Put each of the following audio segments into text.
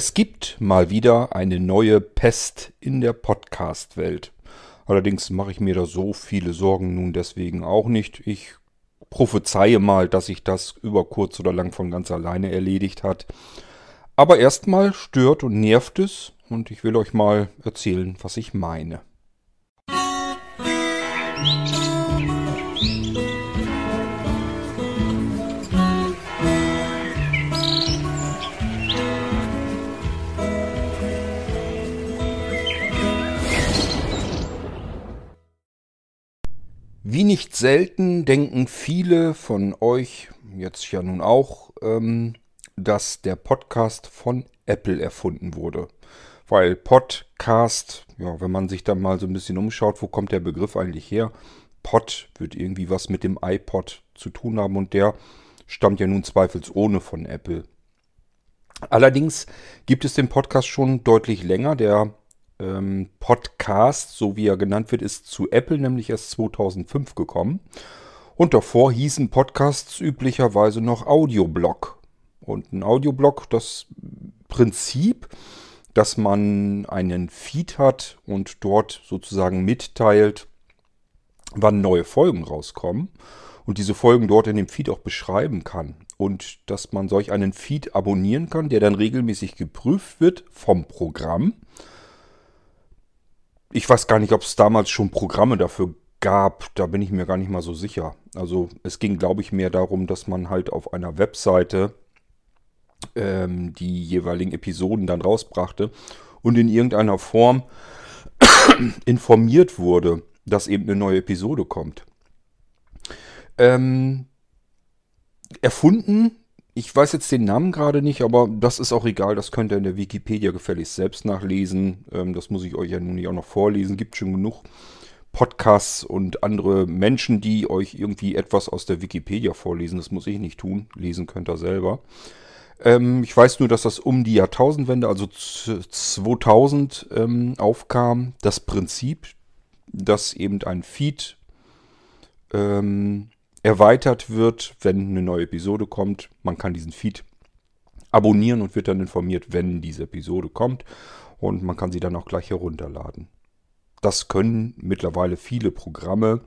Es gibt mal wieder eine neue Pest in der Podcast-Welt. Allerdings mache ich mir da so viele Sorgen nun deswegen auch nicht. Ich prophezeie mal, dass sich das über kurz oder lang von ganz alleine erledigt hat. Aber erstmal stört und nervt es und ich will euch mal erzählen, was ich meine. Wie nicht selten denken viele von euch, jetzt ja nun auch, ähm, dass der Podcast von Apple erfunden wurde. Weil Podcast, ja, wenn man sich da mal so ein bisschen umschaut, wo kommt der Begriff eigentlich her? Pod wird irgendwie was mit dem iPod zu tun haben und der stammt ja nun zweifelsohne von Apple. Allerdings gibt es den Podcast schon deutlich länger. Der ähm, Podcast, so wie er genannt wird, ist zu Apple nämlich erst 2005 gekommen. Und davor hießen Podcasts üblicherweise noch Audioblog. Und ein Audioblog, das Prinzip, dass man einen Feed hat und dort sozusagen mitteilt, wann neue Folgen rauskommen und diese Folgen dort in dem Feed auch beschreiben kann. Und dass man solch einen Feed abonnieren kann, der dann regelmäßig geprüft wird vom Programm ich weiß gar nicht, ob es damals schon Programme dafür gab. Da bin ich mir gar nicht mal so sicher. Also es ging, glaube ich, mehr darum, dass man halt auf einer Webseite ähm, die jeweiligen Episoden dann rausbrachte und in irgendeiner Form informiert wurde, dass eben eine neue Episode kommt. Ähm, erfunden ich weiß jetzt den Namen gerade nicht, aber das ist auch egal. Das könnt ihr in der Wikipedia gefälligst selbst nachlesen. Ähm, das muss ich euch ja nun nicht auch noch vorlesen. Gibt schon genug Podcasts und andere Menschen, die euch irgendwie etwas aus der Wikipedia vorlesen. Das muss ich nicht tun. Lesen könnt ihr selber. Ähm, ich weiß nur, dass das um die Jahrtausendwende, also 2000, ähm, aufkam. Das Prinzip, dass eben ein Feed erweitert wird, wenn eine neue Episode kommt. Man kann diesen Feed abonnieren und wird dann informiert, wenn diese Episode kommt. Und man kann sie dann auch gleich herunterladen. Das können mittlerweile viele Programme.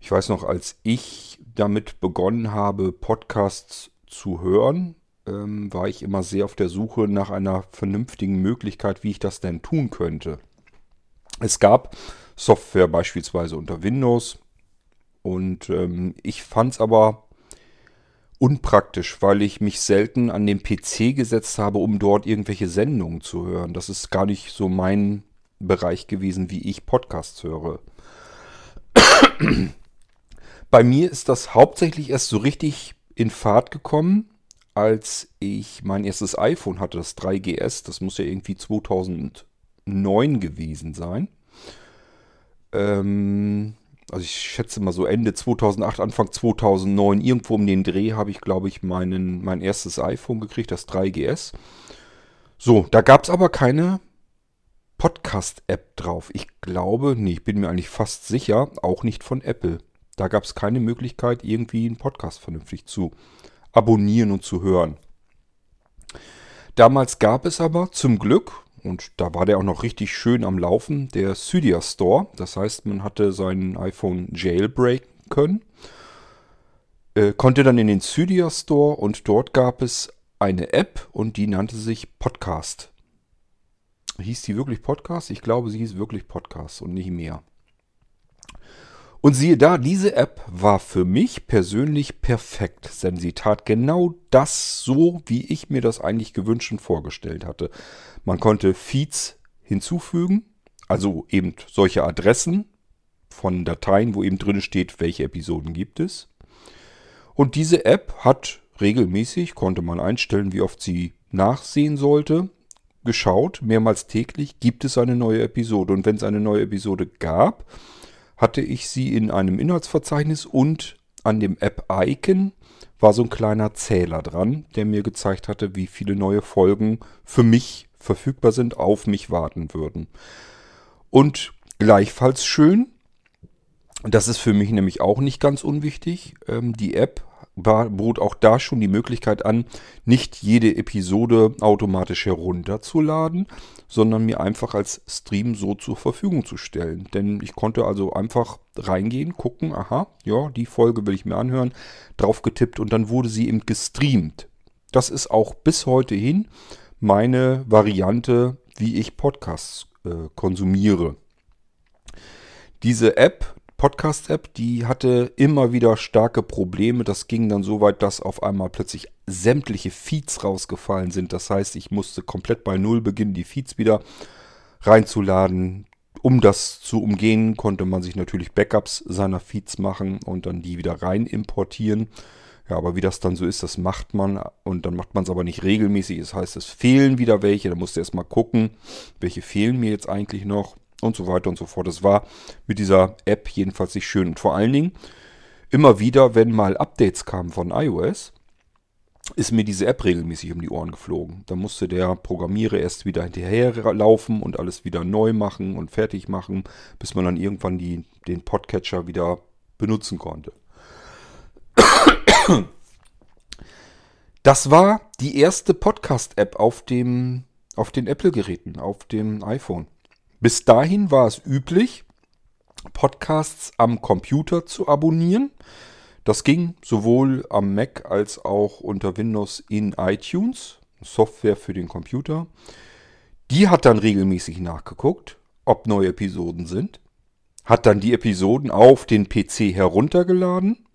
Ich weiß noch, als ich damit begonnen habe, Podcasts zu hören, ähm, war ich immer sehr auf der Suche nach einer vernünftigen Möglichkeit, wie ich das denn tun könnte. Es gab Software beispielsweise unter Windows, und ähm, ich fand es aber unpraktisch, weil ich mich selten an den PC gesetzt habe, um dort irgendwelche Sendungen zu hören. Das ist gar nicht so mein Bereich gewesen, wie ich Podcasts höre. Bei mir ist das hauptsächlich erst so richtig in Fahrt gekommen, als ich mein erstes iPhone hatte, das 3GS. Das muss ja irgendwie 2009 gewesen sein. Ähm, also ich schätze mal so Ende 2008, Anfang 2009, irgendwo um den Dreh habe ich, glaube ich, meinen, mein erstes iPhone gekriegt, das 3GS. So, da gab es aber keine Podcast-App drauf. Ich glaube, nee, ich bin mir eigentlich fast sicher, auch nicht von Apple. Da gab es keine Möglichkeit, irgendwie einen Podcast vernünftig zu abonnieren und zu hören. Damals gab es aber zum Glück, und da war der auch noch richtig schön am Laufen, der Cydia Store. Das heißt, man hatte sein iPhone jailbreaken können. Äh, konnte dann in den Cydia Store und dort gab es eine App und die nannte sich Podcast. Hieß die wirklich Podcast? Ich glaube, sie hieß wirklich Podcast und nicht mehr. Und siehe da, diese App war für mich persönlich perfekt, denn sie tat genau das so, wie ich mir das eigentlich gewünscht und vorgestellt hatte. Man konnte Feeds hinzufügen, also eben solche Adressen von Dateien, wo eben drin steht, welche Episoden gibt es. Und diese App hat regelmäßig, konnte man einstellen, wie oft sie nachsehen sollte, geschaut, mehrmals täglich, gibt es eine neue Episode. Und wenn es eine neue Episode gab, hatte ich sie in einem Inhaltsverzeichnis und an dem App-Icon war so ein kleiner Zähler dran, der mir gezeigt hatte, wie viele neue Folgen für mich verfügbar sind, auf mich warten würden. Und gleichfalls schön, das ist für mich nämlich auch nicht ganz unwichtig, ähm, die App bot auch da schon die Möglichkeit an, nicht jede Episode automatisch herunterzuladen, sondern mir einfach als Stream so zur Verfügung zu stellen. Denn ich konnte also einfach reingehen, gucken, aha, ja, die Folge will ich mir anhören, drauf getippt und dann wurde sie eben gestreamt. Das ist auch bis heute hin meine Variante, wie ich Podcasts äh, konsumiere. Diese App, Podcast-App, die hatte immer wieder starke Probleme. Das ging dann so weit, dass auf einmal plötzlich sämtliche Feeds rausgefallen sind. Das heißt, ich musste komplett bei Null beginnen, die Feeds wieder reinzuladen. Um das zu umgehen, konnte man sich natürlich Backups seiner Feeds machen und dann die wieder rein importieren. Ja, aber wie das dann so ist, das macht man und dann macht man es aber nicht regelmäßig. Das heißt, es fehlen wieder welche. Da musst du erstmal gucken, welche fehlen mir jetzt eigentlich noch und so weiter und so fort. Das war mit dieser App jedenfalls nicht schön. Und vor allen Dingen, immer wieder, wenn mal Updates kamen von iOS, ist mir diese App regelmäßig um die Ohren geflogen. Da musste der Programmierer erst wieder hinterherlaufen und alles wieder neu machen und fertig machen, bis man dann irgendwann die, den Podcatcher wieder benutzen konnte. Das war die erste Podcast-App auf, auf den Apple-Geräten, auf dem iPhone. Bis dahin war es üblich, Podcasts am Computer zu abonnieren. Das ging sowohl am Mac als auch unter Windows in iTunes, Software für den Computer. Die hat dann regelmäßig nachgeguckt, ob neue Episoden sind, hat dann die Episoden auf den PC heruntergeladen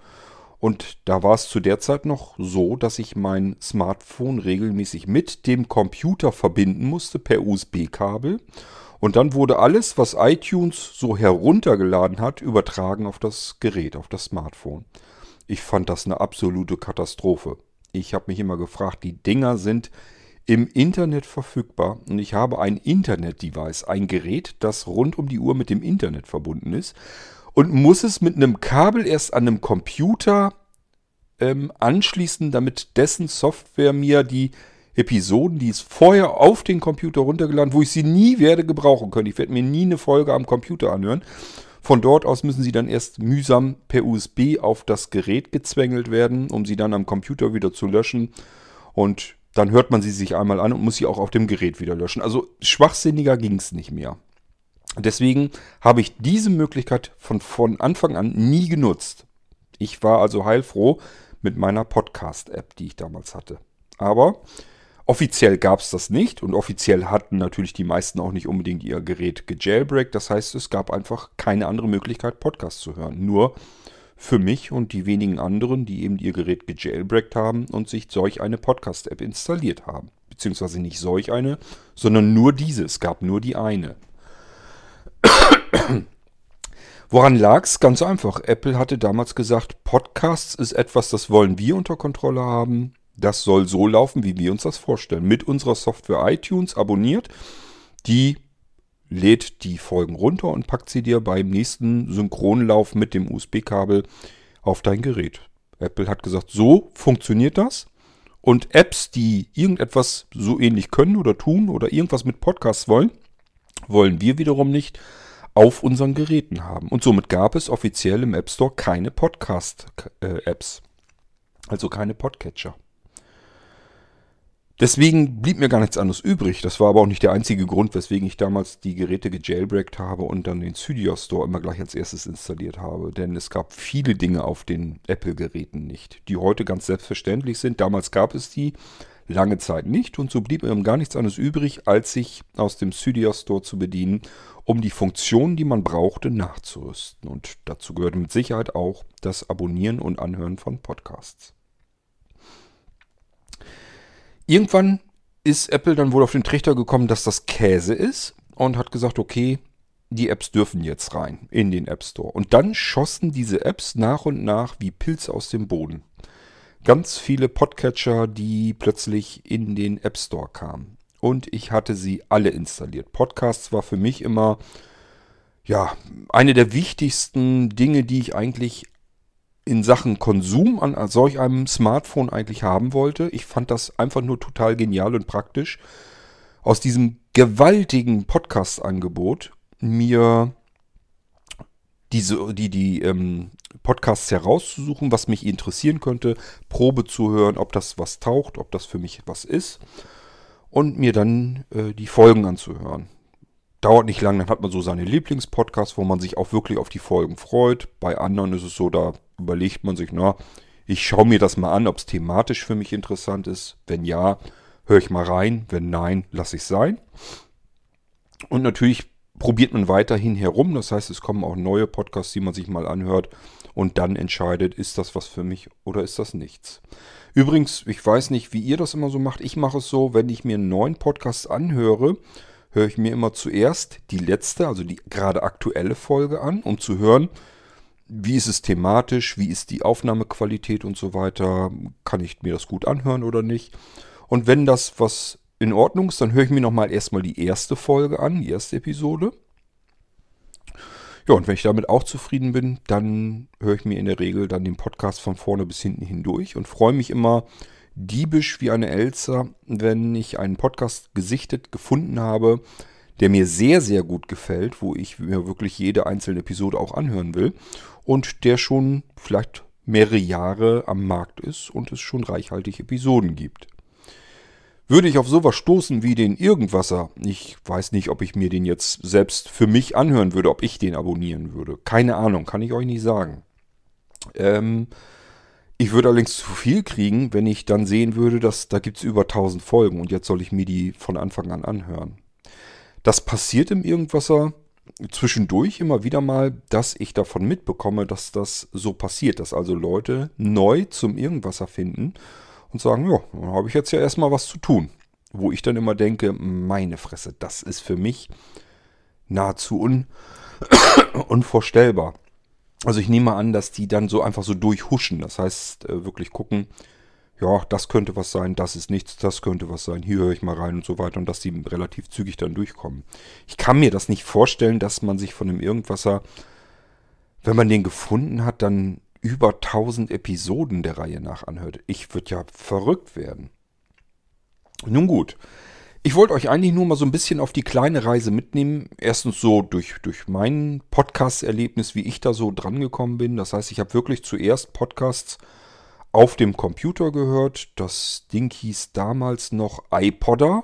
und da war es zu der Zeit noch so, dass ich mein Smartphone regelmäßig mit dem Computer verbinden musste per USB-Kabel und dann wurde alles, was iTunes so heruntergeladen hat, übertragen auf das Gerät, auf das Smartphone. Ich fand das eine absolute Katastrophe. Ich habe mich immer gefragt, die Dinger sind im Internet verfügbar und ich habe ein Internet-Device, ein Gerät, das rund um die Uhr mit dem Internet verbunden ist und muss es mit einem Kabel erst an einem Computer ähm, anschließen, damit dessen Software mir die Episoden, die es vorher auf den Computer runtergeladen, wo ich sie nie werde gebrauchen können. Ich werde mir nie eine Folge am Computer anhören. Von dort aus müssen sie dann erst mühsam per USB auf das Gerät gezwängelt werden, um sie dann am Computer wieder zu löschen. Und dann hört man sie sich einmal an und muss sie auch auf dem Gerät wieder löschen. Also schwachsinniger ging es nicht mehr. Deswegen habe ich diese Möglichkeit von, von Anfang an nie genutzt. Ich war also heilfroh mit meiner Podcast-App, die ich damals hatte. Aber Offiziell gab es das nicht und offiziell hatten natürlich die meisten auch nicht unbedingt ihr Gerät gejailbreakt. Das heißt, es gab einfach keine andere Möglichkeit, Podcasts zu hören. Nur für mich und die wenigen anderen, die eben ihr Gerät gejailbreakt haben und sich solch eine Podcast-App installiert haben. Beziehungsweise nicht solch eine, sondern nur diese. Es gab nur die eine. Woran lag es? Ganz einfach. Apple hatte damals gesagt, Podcasts ist etwas, das wollen wir unter Kontrolle haben. Das soll so laufen, wie wir uns das vorstellen. Mit unserer Software iTunes abonniert. Die lädt die Folgen runter und packt sie dir beim nächsten Synchronlauf mit dem USB-Kabel auf dein Gerät. Apple hat gesagt, so funktioniert das. Und Apps, die irgendetwas so ähnlich können oder tun oder irgendwas mit Podcasts wollen, wollen wir wiederum nicht auf unseren Geräten haben. Und somit gab es offiziell im App Store keine Podcast-Apps. Also keine Podcatcher. Deswegen blieb mir gar nichts anderes übrig. Das war aber auch nicht der einzige Grund, weswegen ich damals die Geräte gejailbreakt habe und dann den Cydia Store immer gleich als erstes installiert habe. Denn es gab viele Dinge auf den Apple-Geräten nicht, die heute ganz selbstverständlich sind. Damals gab es die lange Zeit nicht und so blieb mir gar nichts anderes übrig, als sich aus dem Cydia Store zu bedienen, um die Funktionen, die man brauchte, nachzurüsten. Und dazu gehört mit Sicherheit auch das Abonnieren und Anhören von Podcasts. Irgendwann ist Apple dann wohl auf den Trichter gekommen, dass das Käse ist und hat gesagt, okay, die Apps dürfen jetzt rein in den App Store. Und dann schossen diese Apps nach und nach wie Pilze aus dem Boden. Ganz viele Podcatcher, die plötzlich in den App Store kamen. Und ich hatte sie alle installiert. Podcasts war für mich immer ja, eine der wichtigsten Dinge, die ich eigentlich in Sachen Konsum an solch einem Smartphone eigentlich haben wollte. Ich fand das einfach nur total genial und praktisch. Aus diesem gewaltigen Podcast-Angebot mir diese, die, die ähm, Podcasts herauszusuchen, was mich interessieren könnte, Probe zu hören, ob das was taucht, ob das für mich was ist und mir dann äh, die Folgen anzuhören. Dauert nicht lang, dann hat man so seine Lieblingspodcasts, wo man sich auch wirklich auf die Folgen freut. Bei anderen ist es so, da überlegt man sich, na, ich schaue mir das mal an, ob es thematisch für mich interessant ist. Wenn ja, höre ich mal rein. Wenn nein, lasse ich es sein. Und natürlich probiert man weiterhin herum. Das heißt, es kommen auch neue Podcasts, die man sich mal anhört und dann entscheidet, ist das was für mich oder ist das nichts. Übrigens, ich weiß nicht, wie ihr das immer so macht. Ich mache es so, wenn ich mir einen neuen Podcast anhöre, höre ich mir immer zuerst die letzte, also die gerade aktuelle Folge an, um zu hören, wie ist es thematisch, wie ist die Aufnahmequalität und so weiter. Kann ich mir das gut anhören oder nicht? Und wenn das was in Ordnung ist, dann höre ich mir nochmal erstmal die erste Folge an, die erste Episode. Ja, und wenn ich damit auch zufrieden bin, dann höre ich mir in der Regel dann den Podcast von vorne bis hinten hindurch und freue mich immer diebisch wie eine Elster, wenn ich einen Podcast gesichtet gefunden habe, der mir sehr, sehr gut gefällt, wo ich mir wirklich jede einzelne Episode auch anhören will und der schon vielleicht mehrere Jahre am Markt ist und es schon reichhaltig Episoden gibt. Würde ich auf sowas stoßen wie den Irgendwasser, ich weiß nicht, ob ich mir den jetzt selbst für mich anhören würde, ob ich den abonnieren würde. Keine Ahnung, kann ich euch nicht sagen. Ähm, ich würde allerdings zu viel kriegen, wenn ich dann sehen würde, dass da gibt es über 1000 Folgen und jetzt soll ich mir die von Anfang an anhören. Das passiert im Irgendwasser zwischendurch immer wieder mal, dass ich davon mitbekomme, dass das so passiert, dass also Leute neu zum Irgendwasser finden und sagen, ja, dann habe ich jetzt ja erstmal was zu tun. Wo ich dann immer denke, meine Fresse, das ist für mich nahezu un unvorstellbar. Also ich nehme an, dass die dann so einfach so durchhuschen. Das heißt, äh, wirklich gucken, ja, das könnte was sein, das ist nichts, das könnte was sein, hier höre ich mal rein und so weiter und dass die relativ zügig dann durchkommen. Ich kann mir das nicht vorstellen, dass man sich von dem Irgendwasser, wenn man den gefunden hat, dann über 1000 Episoden der Reihe nach anhört. Ich würde ja verrückt werden. Nun gut. Ich wollte euch eigentlich nur mal so ein bisschen auf die kleine Reise mitnehmen. Erstens so durch, durch mein Podcast-Erlebnis, wie ich da so drangekommen bin. Das heißt, ich habe wirklich zuerst Podcasts auf dem Computer gehört. Das Ding hieß damals noch iPodder,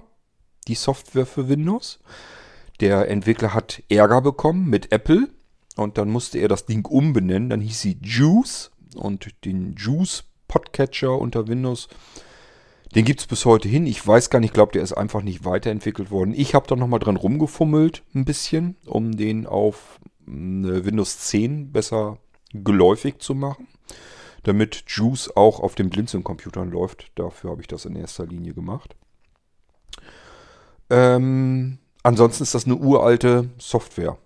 die Software für Windows. Der Entwickler hat Ärger bekommen mit Apple und dann musste er das Ding umbenennen. Dann hieß sie Juice und den Juice Podcatcher unter Windows. Den gibt es bis heute hin. Ich weiß gar nicht, ich glaube, der ist einfach nicht weiterentwickelt worden. Ich habe da nochmal dran rumgefummelt, ein bisschen, um den auf Windows 10 besser geläufig zu machen. Damit Juice auch auf den Blinzeln-Computern läuft. Dafür habe ich das in erster Linie gemacht. Ähm, ansonsten ist das eine uralte Software.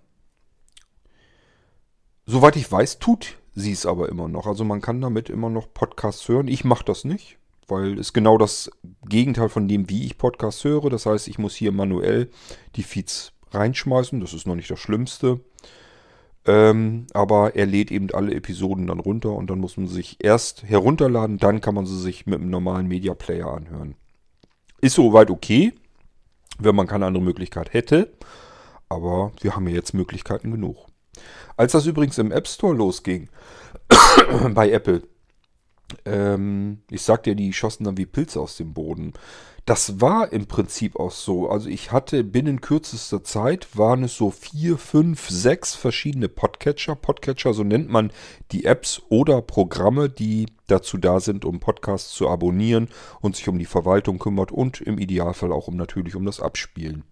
Soweit ich weiß, tut sie es aber immer noch. Also man kann damit immer noch Podcasts hören. Ich mache das nicht, weil es genau das Gegenteil von dem, wie ich Podcasts höre. Das heißt, ich muss hier manuell die Feeds reinschmeißen. Das ist noch nicht das Schlimmste. Ähm, aber er lädt eben alle Episoden dann runter und dann muss man sich erst herunterladen, dann kann man sie sich mit einem normalen Media Player anhören. Ist soweit okay, wenn man keine andere Möglichkeit hätte. Aber wir haben ja jetzt Möglichkeiten genug. Als das übrigens im App Store losging, bei Apple, ähm, ich sagte ja, die schossen dann wie Pilze aus dem Boden. Das war im Prinzip auch so. Also ich hatte binnen kürzester Zeit, waren es so vier, fünf, sechs verschiedene Podcatcher. Podcatcher, so nennt man die Apps oder Programme, die dazu da sind, um Podcasts zu abonnieren und sich um die Verwaltung kümmert und im Idealfall auch um natürlich um das Abspielen.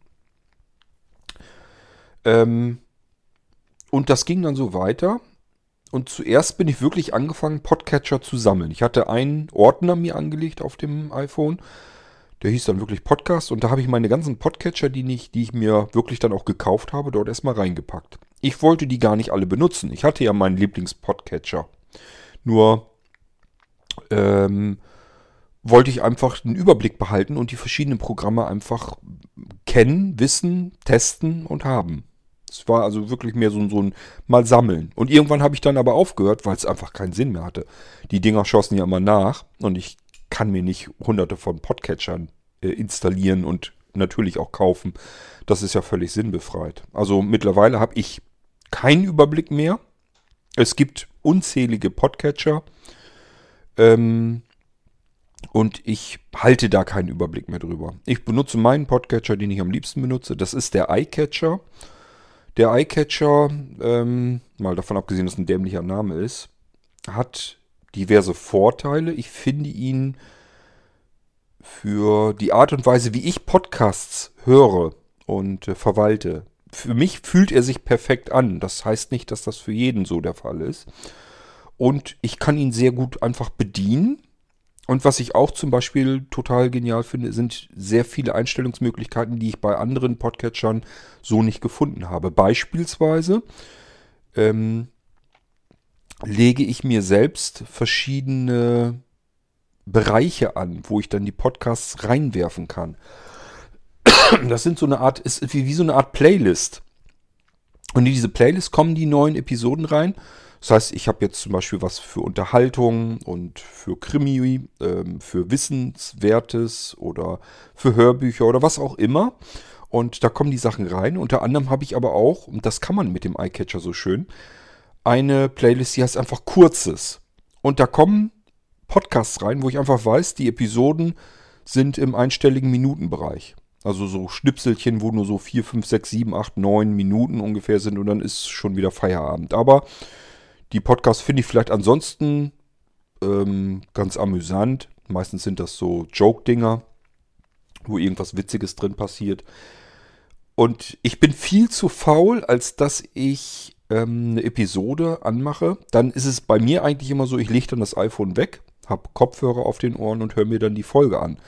Ähm, und das ging dann so weiter. Und zuerst bin ich wirklich angefangen, Podcatcher zu sammeln. Ich hatte einen Ordner mir angelegt auf dem iPhone. Der hieß dann wirklich Podcast. Und da habe ich meine ganzen Podcatcher, die ich, die ich mir wirklich dann auch gekauft habe, dort erstmal reingepackt. Ich wollte die gar nicht alle benutzen. Ich hatte ja meinen Lieblingspodcatcher. Nur ähm, wollte ich einfach einen Überblick behalten und die verschiedenen Programme einfach kennen, wissen, testen und haben. Es war also wirklich mehr so, so ein Mal sammeln. Und irgendwann habe ich dann aber aufgehört, weil es einfach keinen Sinn mehr hatte. Die Dinger schossen ja immer nach und ich kann mir nicht hunderte von Podcatchern äh, installieren und natürlich auch kaufen. Das ist ja völlig sinnbefreit. Also mittlerweile habe ich keinen Überblick mehr. Es gibt unzählige Podcatcher. Ähm, und ich halte da keinen Überblick mehr drüber. Ich benutze meinen Podcatcher, den ich am liebsten benutze. Das ist der iCatcher. Der iCatcher, ähm, mal davon abgesehen, dass es ein dämlicher Name ist, hat diverse Vorteile. Ich finde ihn für die Art und Weise, wie ich Podcasts höre und äh, verwalte. Für mich fühlt er sich perfekt an. Das heißt nicht, dass das für jeden so der Fall ist. Und ich kann ihn sehr gut einfach bedienen. Und was ich auch zum Beispiel total genial finde, sind sehr viele Einstellungsmöglichkeiten, die ich bei anderen Podcatchern so nicht gefunden habe. Beispielsweise ähm, lege ich mir selbst verschiedene Bereiche an, wo ich dann die Podcasts reinwerfen kann. Das sind so eine Art, ist wie, wie so eine Art Playlist. Und in diese Playlist kommen die neuen Episoden rein. Das heißt, ich habe jetzt zum Beispiel was für Unterhaltung und für Krimi, ähm, für Wissenswertes oder für Hörbücher oder was auch immer. Und da kommen die Sachen rein. Unter anderem habe ich aber auch, und das kann man mit dem iCatcher so schön, eine Playlist, die heißt einfach Kurzes. Und da kommen Podcasts rein, wo ich einfach weiß, die Episoden sind im einstelligen Minutenbereich. Also so Schnipselchen, wo nur so 4, 5, 6, 7, 8, 9 Minuten ungefähr sind und dann ist schon wieder Feierabend. Aber die Podcasts finde ich vielleicht ansonsten ähm, ganz amüsant. Meistens sind das so Joke-Dinger, wo irgendwas Witziges drin passiert. Und ich bin viel zu faul, als dass ich ähm, eine Episode anmache. Dann ist es bei mir eigentlich immer so, ich lege dann das iPhone weg, habe Kopfhörer auf den Ohren und höre mir dann die Folge an.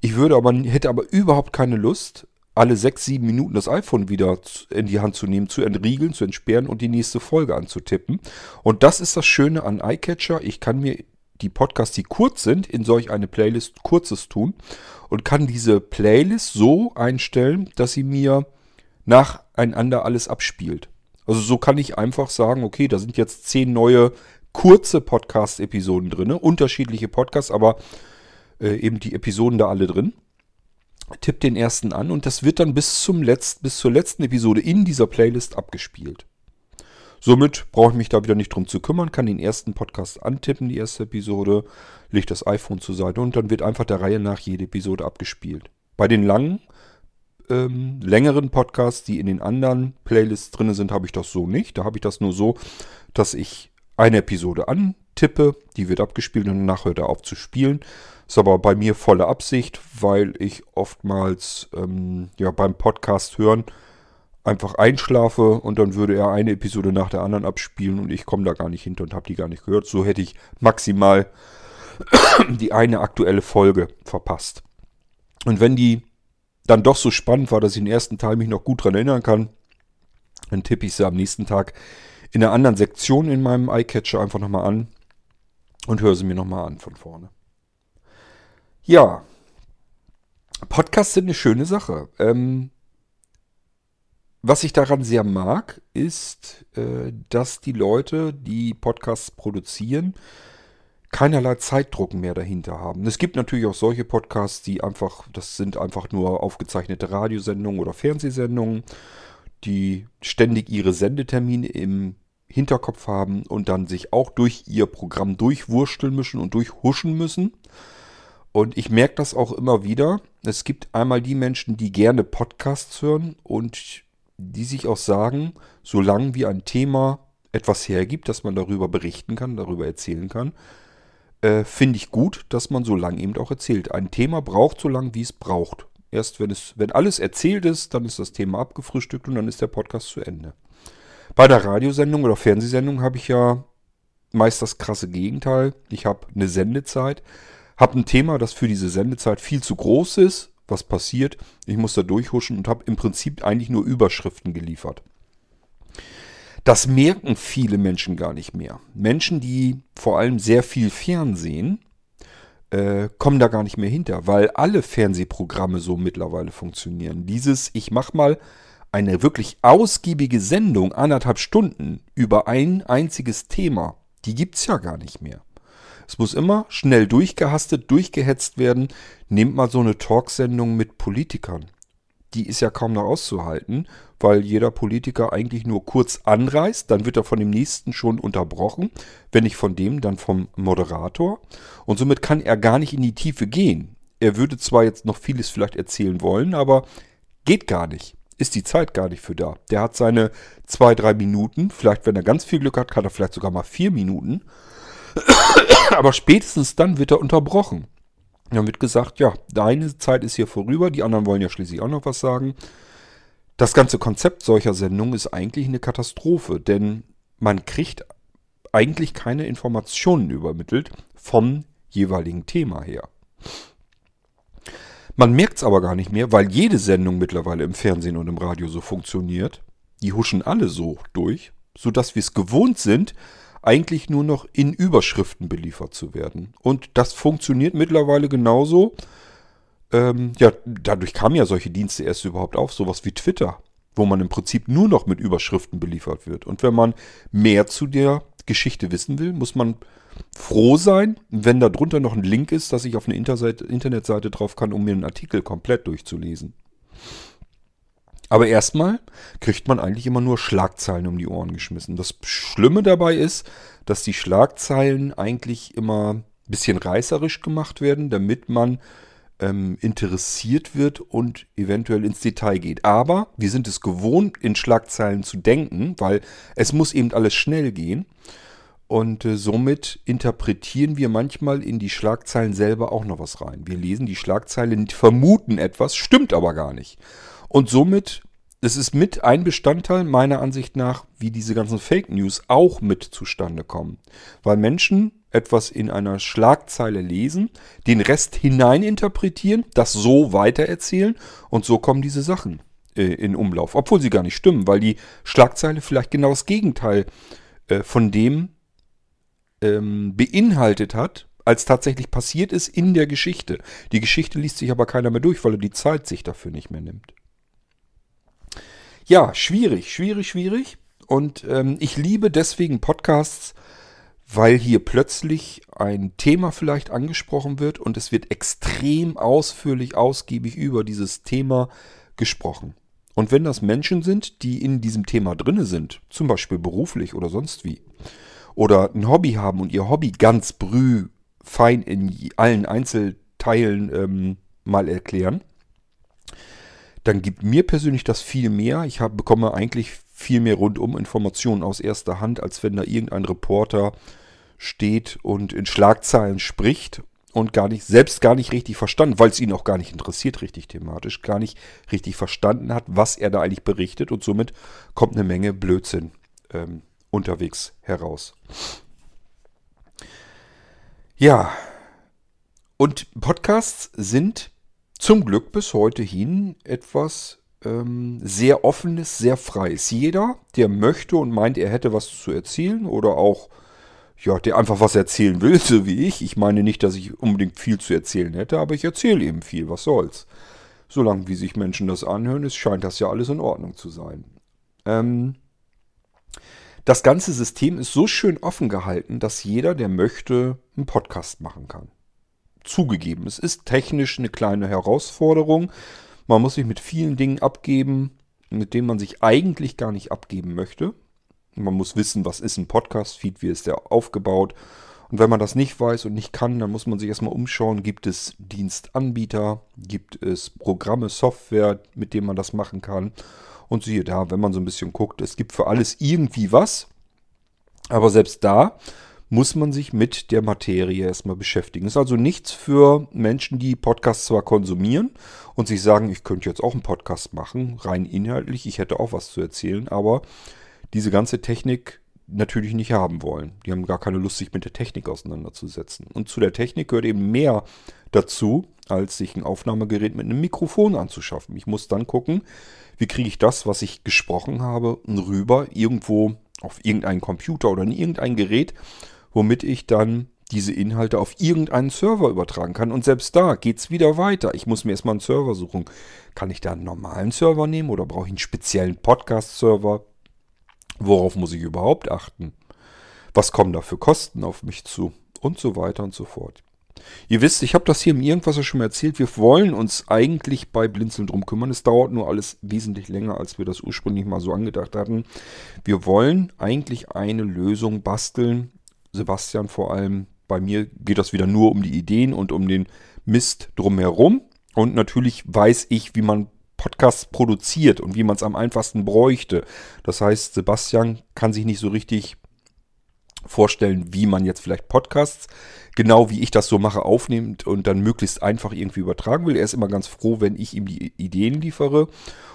Ich würde aber, hätte aber überhaupt keine Lust, alle sechs, sieben Minuten das iPhone wieder in die Hand zu nehmen, zu entriegeln, zu entsperren und die nächste Folge anzutippen. Und das ist das Schöne an iCatcher. Ich kann mir die Podcasts, die kurz sind, in solch eine Playlist kurzes tun und kann diese Playlist so einstellen, dass sie mir nacheinander alles abspielt. Also so kann ich einfach sagen, okay, da sind jetzt zehn neue kurze Podcast-Episoden drin, unterschiedliche Podcasts, aber äh, eben die Episoden da alle drin. Tipp den ersten an und das wird dann bis, zum Letzt, bis zur letzten Episode in dieser Playlist abgespielt. Somit brauche ich mich da wieder nicht drum zu kümmern, kann den ersten Podcast antippen, die erste Episode, lege das iPhone zur Seite und dann wird einfach der Reihe nach jede Episode abgespielt. Bei den langen, ähm, längeren Podcasts, die in den anderen Playlists drin sind, habe ich das so nicht. Da habe ich das nur so, dass ich eine Episode antippe, die wird abgespielt und danach hört er auf zu spielen. Ist aber bei mir volle Absicht, weil ich oftmals ähm, ja, beim Podcast hören einfach einschlafe und dann würde er eine Episode nach der anderen abspielen und ich komme da gar nicht hinter und habe die gar nicht gehört. So hätte ich maximal die eine aktuelle Folge verpasst. Und wenn die dann doch so spannend war, dass ich den ersten Teil mich noch gut daran erinnern kann, dann tippe ich sie am nächsten Tag in einer anderen Sektion in meinem iCatcher einfach nochmal an und höre sie mir nochmal an von vorne. Ja, Podcasts sind eine schöne Sache. Ähm, was ich daran sehr mag, ist, äh, dass die Leute, die Podcasts produzieren, keinerlei Zeitdruck mehr dahinter haben. Es gibt natürlich auch solche Podcasts, die einfach, das sind einfach nur aufgezeichnete Radiosendungen oder Fernsehsendungen, die ständig ihre Sendetermine im Hinterkopf haben und dann sich auch durch ihr Programm durchwursteln müssen und durchhuschen müssen. Und ich merke das auch immer wieder. Es gibt einmal die Menschen, die gerne Podcasts hören und die sich auch sagen, solange wie ein Thema etwas hergibt, dass man darüber berichten kann, darüber erzählen kann, äh, finde ich gut, dass man so lange eben auch erzählt. Ein Thema braucht so lange, wie es braucht. Erst wenn es, wenn alles erzählt ist, dann ist das Thema abgefrühstückt und dann ist der Podcast zu Ende. Bei der Radiosendung oder Fernsehsendung habe ich ja meist das krasse Gegenteil. Ich habe eine Sendezeit habe ein Thema, das für diese Sendezeit viel zu groß ist. Was passiert? Ich muss da durchhuschen und habe im Prinzip eigentlich nur Überschriften geliefert. Das merken viele Menschen gar nicht mehr. Menschen, die vor allem sehr viel Fernsehen, äh, kommen da gar nicht mehr hinter, weil alle Fernsehprogramme so mittlerweile funktionieren. Dieses, ich mache mal eine wirklich ausgiebige Sendung, anderthalb Stunden, über ein einziges Thema, die gibt es ja gar nicht mehr. Es muss immer schnell durchgehastet, durchgehetzt werden. Nehmt mal so eine Talksendung mit Politikern. die ist ja kaum noch auszuhalten, weil jeder Politiker eigentlich nur kurz anreißt, dann wird er von dem nächsten schon unterbrochen, wenn nicht von dem, dann vom Moderator. Und somit kann er gar nicht in die Tiefe gehen. Er würde zwar jetzt noch vieles vielleicht erzählen wollen, aber geht gar nicht. Ist die Zeit gar nicht für da. Der hat seine zwei, drei Minuten. Vielleicht, wenn er ganz viel Glück hat, kann er vielleicht sogar mal vier Minuten. aber spätestens dann wird er unterbrochen. Dann wird gesagt, ja, deine Zeit ist hier vorüber, die anderen wollen ja schließlich auch noch was sagen. Das ganze Konzept solcher Sendungen ist eigentlich eine Katastrophe, denn man kriegt eigentlich keine Informationen übermittelt vom jeweiligen Thema her. Man merkt es aber gar nicht mehr, weil jede Sendung mittlerweile im Fernsehen und im Radio so funktioniert. Die huschen alle so durch, sodass wir es gewohnt sind, eigentlich nur noch in Überschriften beliefert zu werden. Und das funktioniert mittlerweile genauso. Ähm, ja, dadurch kamen ja solche Dienste erst überhaupt auf, sowas wie Twitter, wo man im Prinzip nur noch mit Überschriften beliefert wird. Und wenn man mehr zu der Geschichte wissen will, muss man froh sein, wenn da drunter noch ein Link ist, dass ich auf eine Internetseite drauf kann, um mir einen Artikel komplett durchzulesen. Aber erstmal kriegt man eigentlich immer nur Schlagzeilen um die Ohren geschmissen. Das Schlimme dabei ist, dass die Schlagzeilen eigentlich immer ein bisschen reißerisch gemacht werden, damit man ähm, interessiert wird und eventuell ins Detail geht. Aber wir sind es gewohnt, in Schlagzeilen zu denken, weil es muss eben alles schnell gehen. Und äh, somit interpretieren wir manchmal in die Schlagzeilen selber auch noch was rein. Wir lesen die Schlagzeilen, vermuten etwas, stimmt aber gar nicht. Und somit, es ist mit ein Bestandteil meiner Ansicht nach, wie diese ganzen Fake News auch mit zustande kommen. Weil Menschen etwas in einer Schlagzeile lesen, den Rest hineininterpretieren, das so weitererzählen und so kommen diese Sachen äh, in Umlauf. Obwohl sie gar nicht stimmen, weil die Schlagzeile vielleicht genau das Gegenteil äh, von dem ähm, beinhaltet hat, als tatsächlich passiert ist in der Geschichte. Die Geschichte liest sich aber keiner mehr durch, weil er die Zeit sich dafür nicht mehr nimmt. Ja, schwierig, schwierig, schwierig. Und ähm, ich liebe deswegen Podcasts, weil hier plötzlich ein Thema vielleicht angesprochen wird und es wird extrem ausführlich, ausgiebig über dieses Thema gesprochen. Und wenn das Menschen sind, die in diesem Thema drinne sind, zum Beispiel beruflich oder sonst wie, oder ein Hobby haben und ihr Hobby ganz brüh fein in allen Einzelteilen ähm, mal erklären, dann gibt mir persönlich das viel mehr. Ich hab, bekomme eigentlich viel mehr rundum Informationen aus erster Hand, als wenn da irgendein Reporter steht und in Schlagzeilen spricht und gar nicht, selbst gar nicht richtig verstanden, weil es ihn auch gar nicht interessiert, richtig thematisch, gar nicht richtig verstanden hat, was er da eigentlich berichtet und somit kommt eine Menge Blödsinn ähm, unterwegs heraus. Ja, und Podcasts sind zum Glück bis heute hin etwas ähm, sehr offenes, sehr freies. Jeder, der möchte und meint, er hätte was zu erzählen oder auch, ja, der einfach was erzählen will, so wie ich. Ich meine nicht, dass ich unbedingt viel zu erzählen hätte, aber ich erzähle eben viel, was soll's. Solange wie sich Menschen das anhören, ist, scheint das ja alles in Ordnung zu sein. Ähm, das ganze System ist so schön offen gehalten, dass jeder, der möchte, einen Podcast machen kann zugegeben. Es ist technisch eine kleine Herausforderung. Man muss sich mit vielen Dingen abgeben, mit denen man sich eigentlich gar nicht abgeben möchte. Man muss wissen, was ist ein Podcast-Feed, wie ist der aufgebaut. Und wenn man das nicht weiß und nicht kann, dann muss man sich erstmal umschauen, gibt es Dienstanbieter, gibt es Programme, Software, mit denen man das machen kann. Und siehe da, wenn man so ein bisschen guckt, es gibt für alles irgendwie was. Aber selbst da muss man sich mit der Materie erstmal beschäftigen. Ist also nichts für Menschen, die Podcasts zwar konsumieren und sich sagen, ich könnte jetzt auch einen Podcast machen, rein inhaltlich, ich hätte auch was zu erzählen, aber diese ganze Technik natürlich nicht haben wollen. Die haben gar keine Lust, sich mit der Technik auseinanderzusetzen. Und zu der Technik gehört eben mehr dazu, als sich ein Aufnahmegerät mit einem Mikrofon anzuschaffen. Ich muss dann gucken, wie kriege ich das, was ich gesprochen habe, rüber irgendwo auf irgendeinen Computer oder in irgendein Gerät womit ich dann diese Inhalte auf irgendeinen Server übertragen kann. Und selbst da geht es wieder weiter. Ich muss mir erstmal einen Server suchen. Kann ich da einen normalen Server nehmen oder brauche ich einen speziellen Podcast-Server? Worauf muss ich überhaupt achten? Was kommen da für Kosten auf mich zu? Und so weiter und so fort. Ihr wisst, ich habe das hier im Irgendwas schon mal erzählt. Wir wollen uns eigentlich bei Blinzeln drum kümmern. Es dauert nur alles wesentlich länger, als wir das ursprünglich mal so angedacht hatten. Wir wollen eigentlich eine Lösung basteln. Sebastian vor allem. Bei mir geht das wieder nur um die Ideen und um den Mist drumherum. Und natürlich weiß ich, wie man Podcasts produziert und wie man es am einfachsten bräuchte. Das heißt, Sebastian kann sich nicht so richtig vorstellen, wie man jetzt vielleicht Podcasts, genau wie ich das so mache, aufnimmt und dann möglichst einfach irgendwie übertragen will. Er ist immer ganz froh, wenn ich ihm die Ideen liefere.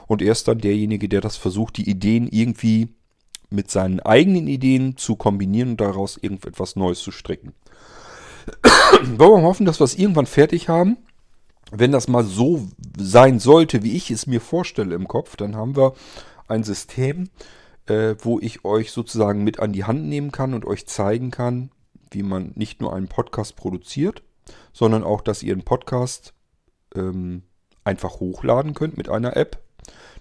Und er ist dann derjenige, der das versucht, die Ideen irgendwie mit seinen eigenen Ideen zu kombinieren und daraus irgendetwas Neues zu stricken. Wollen wir hoffen, dass wir es irgendwann fertig haben. Wenn das mal so sein sollte, wie ich es mir vorstelle im Kopf, dann haben wir ein System, äh, wo ich euch sozusagen mit an die Hand nehmen kann und euch zeigen kann, wie man nicht nur einen Podcast produziert, sondern auch, dass ihr einen Podcast ähm, einfach hochladen könnt mit einer App.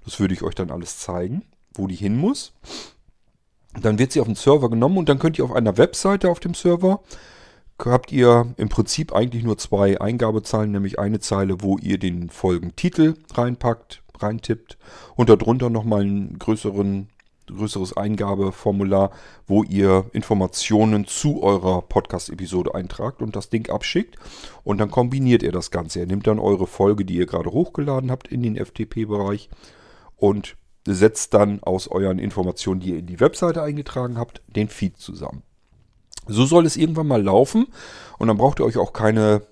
Das würde ich euch dann alles zeigen, wo die hin muss. Dann wird sie auf den Server genommen und dann könnt ihr auf einer Webseite auf dem Server habt ihr im Prinzip eigentlich nur zwei Eingabezeilen, nämlich eine Zeile, wo ihr den Folgentitel reinpackt, reintippt und darunter nochmal einen größeren größeres Eingabeformular, wo ihr Informationen zu eurer Podcast-Episode eintragt und das Ding abschickt. Und dann kombiniert ihr das Ganze. Er nimmt dann eure Folge, die ihr gerade hochgeladen habt, in den FTP-Bereich und setzt dann aus euren Informationen, die ihr in die Webseite eingetragen habt, den Feed zusammen. So soll es irgendwann mal laufen und dann braucht ihr euch auch keine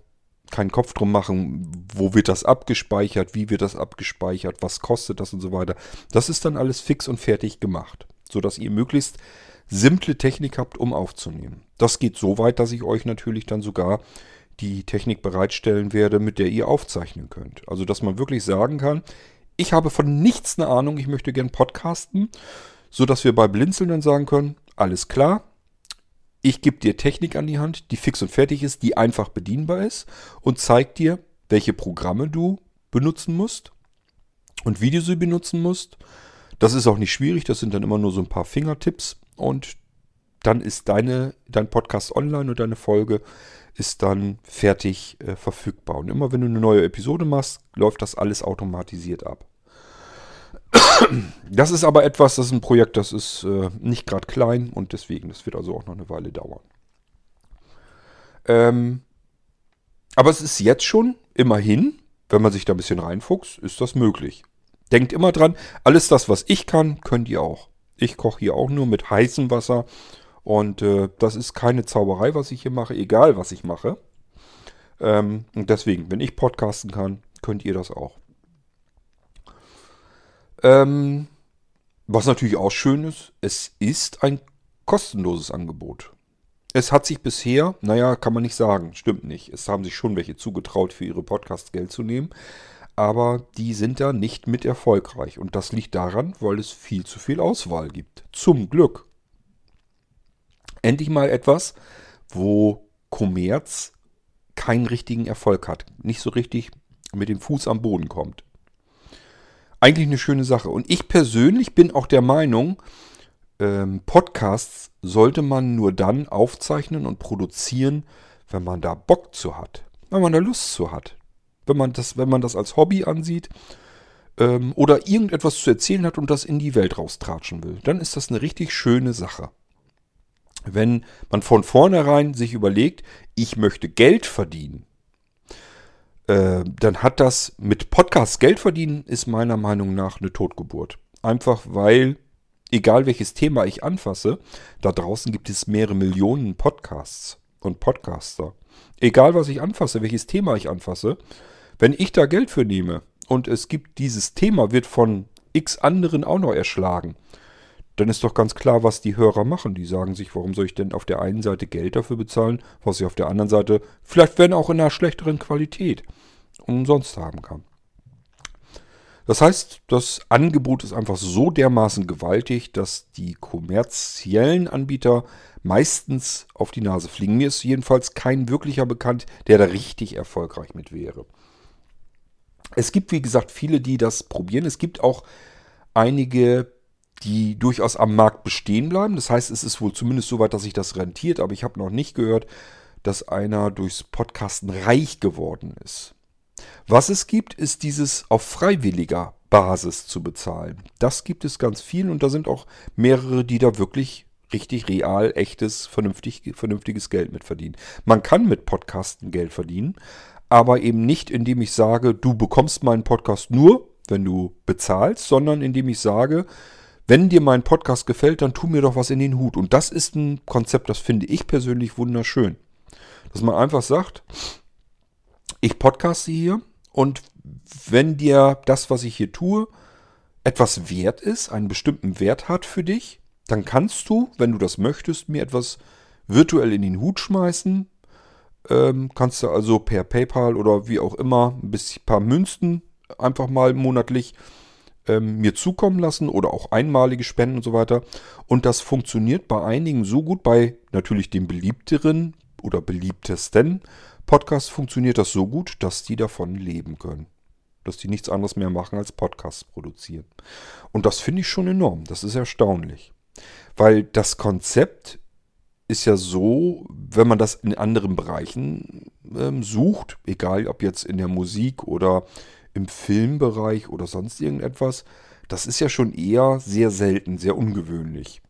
keinen Kopf drum machen, wo wird das abgespeichert, wie wird das abgespeichert, was kostet das und so weiter. Das ist dann alles fix und fertig gemacht, sodass ihr möglichst simple Technik habt, um aufzunehmen. Das geht so weit, dass ich euch natürlich dann sogar die Technik bereitstellen werde, mit der ihr aufzeichnen könnt. Also, dass man wirklich sagen kann, ich habe von nichts eine Ahnung, ich möchte gern podcasten, sodass wir bei Blinzeln dann sagen können, alles klar, ich gebe dir Technik an die Hand, die fix und fertig ist, die einfach bedienbar ist und zeigt dir, welche Programme du benutzen musst und wie du sie benutzen musst. Das ist auch nicht schwierig, das sind dann immer nur so ein paar Fingertipps und dann ist deine, dein Podcast online und deine Folge ist dann fertig äh, verfügbar. Und immer wenn du eine neue Episode machst, läuft das alles automatisiert ab. Das ist aber etwas, das ist ein Projekt, das ist äh, nicht gerade klein und deswegen, das wird also auch noch eine Weile dauern. Ähm, aber es ist jetzt schon, immerhin, wenn man sich da ein bisschen reinfuchst, ist das möglich. Denkt immer dran, alles das, was ich kann, könnt ihr auch. Ich koche hier auch nur mit heißem Wasser und äh, das ist keine Zauberei, was ich hier mache, egal was ich mache. Ähm, und deswegen, wenn ich podcasten kann, könnt ihr das auch. Ähm, was natürlich auch schön ist, es ist ein kostenloses Angebot. Es hat sich bisher, naja, kann man nicht sagen, stimmt nicht. Es haben sich schon welche zugetraut, für ihre Podcasts Geld zu nehmen. Aber die sind da nicht mit erfolgreich. Und das liegt daran, weil es viel zu viel Auswahl gibt. Zum Glück. Endlich mal etwas, wo Kommerz keinen richtigen Erfolg hat. Nicht so richtig mit dem Fuß am Boden kommt eigentlich eine schöne Sache. Und ich persönlich bin auch der Meinung, ähm, Podcasts sollte man nur dann aufzeichnen und produzieren, wenn man da Bock zu hat, wenn man da Lust zu hat. Wenn man das, wenn man das als Hobby ansieht ähm, oder irgendetwas zu erzählen hat und das in die Welt raustratschen will, dann ist das eine richtig schöne Sache. Wenn man von vornherein sich überlegt, ich möchte Geld verdienen, äh, dann hat das mit Podcasts Geld verdienen, ist meiner Meinung nach eine Totgeburt. Einfach weil, egal welches Thema ich anfasse, da draußen gibt es mehrere Millionen Podcasts und Podcaster. Egal was ich anfasse, welches Thema ich anfasse, wenn ich da Geld für nehme und es gibt dieses Thema, wird von x anderen auch noch erschlagen, dann ist doch ganz klar, was die Hörer machen. Die sagen sich, warum soll ich denn auf der einen Seite Geld dafür bezahlen, was ich auf der anderen Seite, vielleicht wenn auch in einer schlechteren Qualität, umsonst haben kann. Das heißt, das Angebot ist einfach so dermaßen gewaltig, dass die kommerziellen Anbieter meistens auf die Nase fliegen. Mir ist jedenfalls kein wirklicher bekannt, der da richtig erfolgreich mit wäre. Es gibt, wie gesagt, viele, die das probieren. Es gibt auch einige die durchaus am Markt bestehen bleiben. Das heißt, es ist wohl zumindest so weit, dass sich das rentiert, aber ich habe noch nicht gehört, dass einer durchs Podcasten reich geworden ist. Was es gibt, ist dieses auf freiwilliger Basis zu bezahlen. Das gibt es ganz viel und da sind auch mehrere, die da wirklich richtig real, echtes, vernünftig, vernünftiges Geld mit verdienen. Man kann mit Podcasten Geld verdienen, aber eben nicht, indem ich sage, du bekommst meinen Podcast nur, wenn du bezahlst, sondern indem ich sage, wenn dir mein Podcast gefällt, dann tu mir doch was in den Hut. Und das ist ein Konzept, das finde ich persönlich wunderschön. Dass man einfach sagt, ich podcaste hier und wenn dir das, was ich hier tue, etwas wert ist, einen bestimmten Wert hat für dich, dann kannst du, wenn du das möchtest, mir etwas virtuell in den Hut schmeißen. Ähm, kannst du also per PayPal oder wie auch immer ein bisschen, paar Münzen einfach mal monatlich ähm, mir zukommen lassen oder auch einmalige Spenden und so weiter. Und das funktioniert bei einigen so gut, bei natürlich den beliebteren oder beliebtesten Podcasts funktioniert das so gut, dass die davon leben können. Dass die nichts anderes mehr machen als Podcasts produzieren. Und das finde ich schon enorm. Das ist erstaunlich. Weil das Konzept ist ja so, wenn man das in anderen Bereichen ähm, sucht, egal ob jetzt in der Musik oder im Filmbereich oder sonst irgendetwas, das ist ja schon eher sehr selten, sehr ungewöhnlich.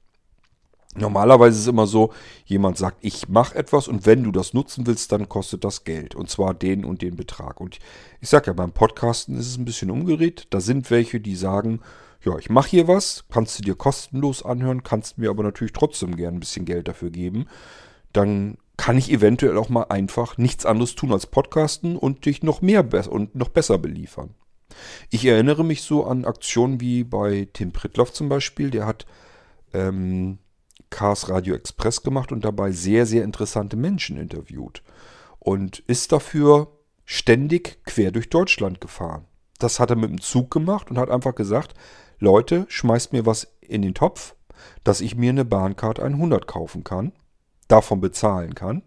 Normalerweise ist es immer so, jemand sagt, ich mache etwas und wenn du das nutzen willst, dann kostet das Geld. Und zwar den und den Betrag. Und ich sage ja, beim Podcasten ist es ein bisschen umgedreht. Da sind welche, die sagen, ja, ich mache hier was, kannst du dir kostenlos anhören, kannst mir aber natürlich trotzdem gern ein bisschen Geld dafür geben. Dann kann ich eventuell auch mal einfach nichts anderes tun als Podcasten und dich noch mehr und noch besser beliefern. Ich erinnere mich so an Aktionen wie bei Tim Pritloff zum Beispiel. Der hat ähm, Cars Radio Express gemacht und dabei sehr, sehr interessante Menschen interviewt. Und ist dafür ständig quer durch Deutschland gefahren. Das hat er mit dem Zug gemacht und hat einfach gesagt, Leute, schmeißt mir was in den Topf, dass ich mir eine Bahncard 100 kaufen kann, davon bezahlen kann.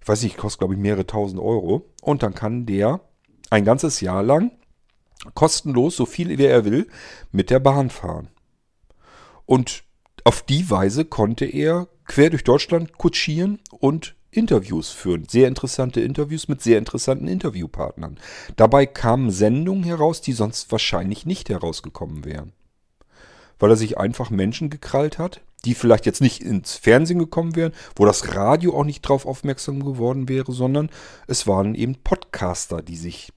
Ich weiß nicht, kostet glaube ich mehrere tausend Euro. Und dann kann der ein ganzes Jahr lang kostenlos, so viel wie er will, mit der Bahn fahren. Und auf die Weise konnte er quer durch Deutschland kutschieren und Interviews führen. Sehr interessante Interviews mit sehr interessanten Interviewpartnern. Dabei kamen Sendungen heraus, die sonst wahrscheinlich nicht herausgekommen wären. Weil er sich einfach Menschen gekrallt hat, die vielleicht jetzt nicht ins Fernsehen gekommen wären, wo das Radio auch nicht drauf aufmerksam geworden wäre, sondern es waren eben Podcaster, die sich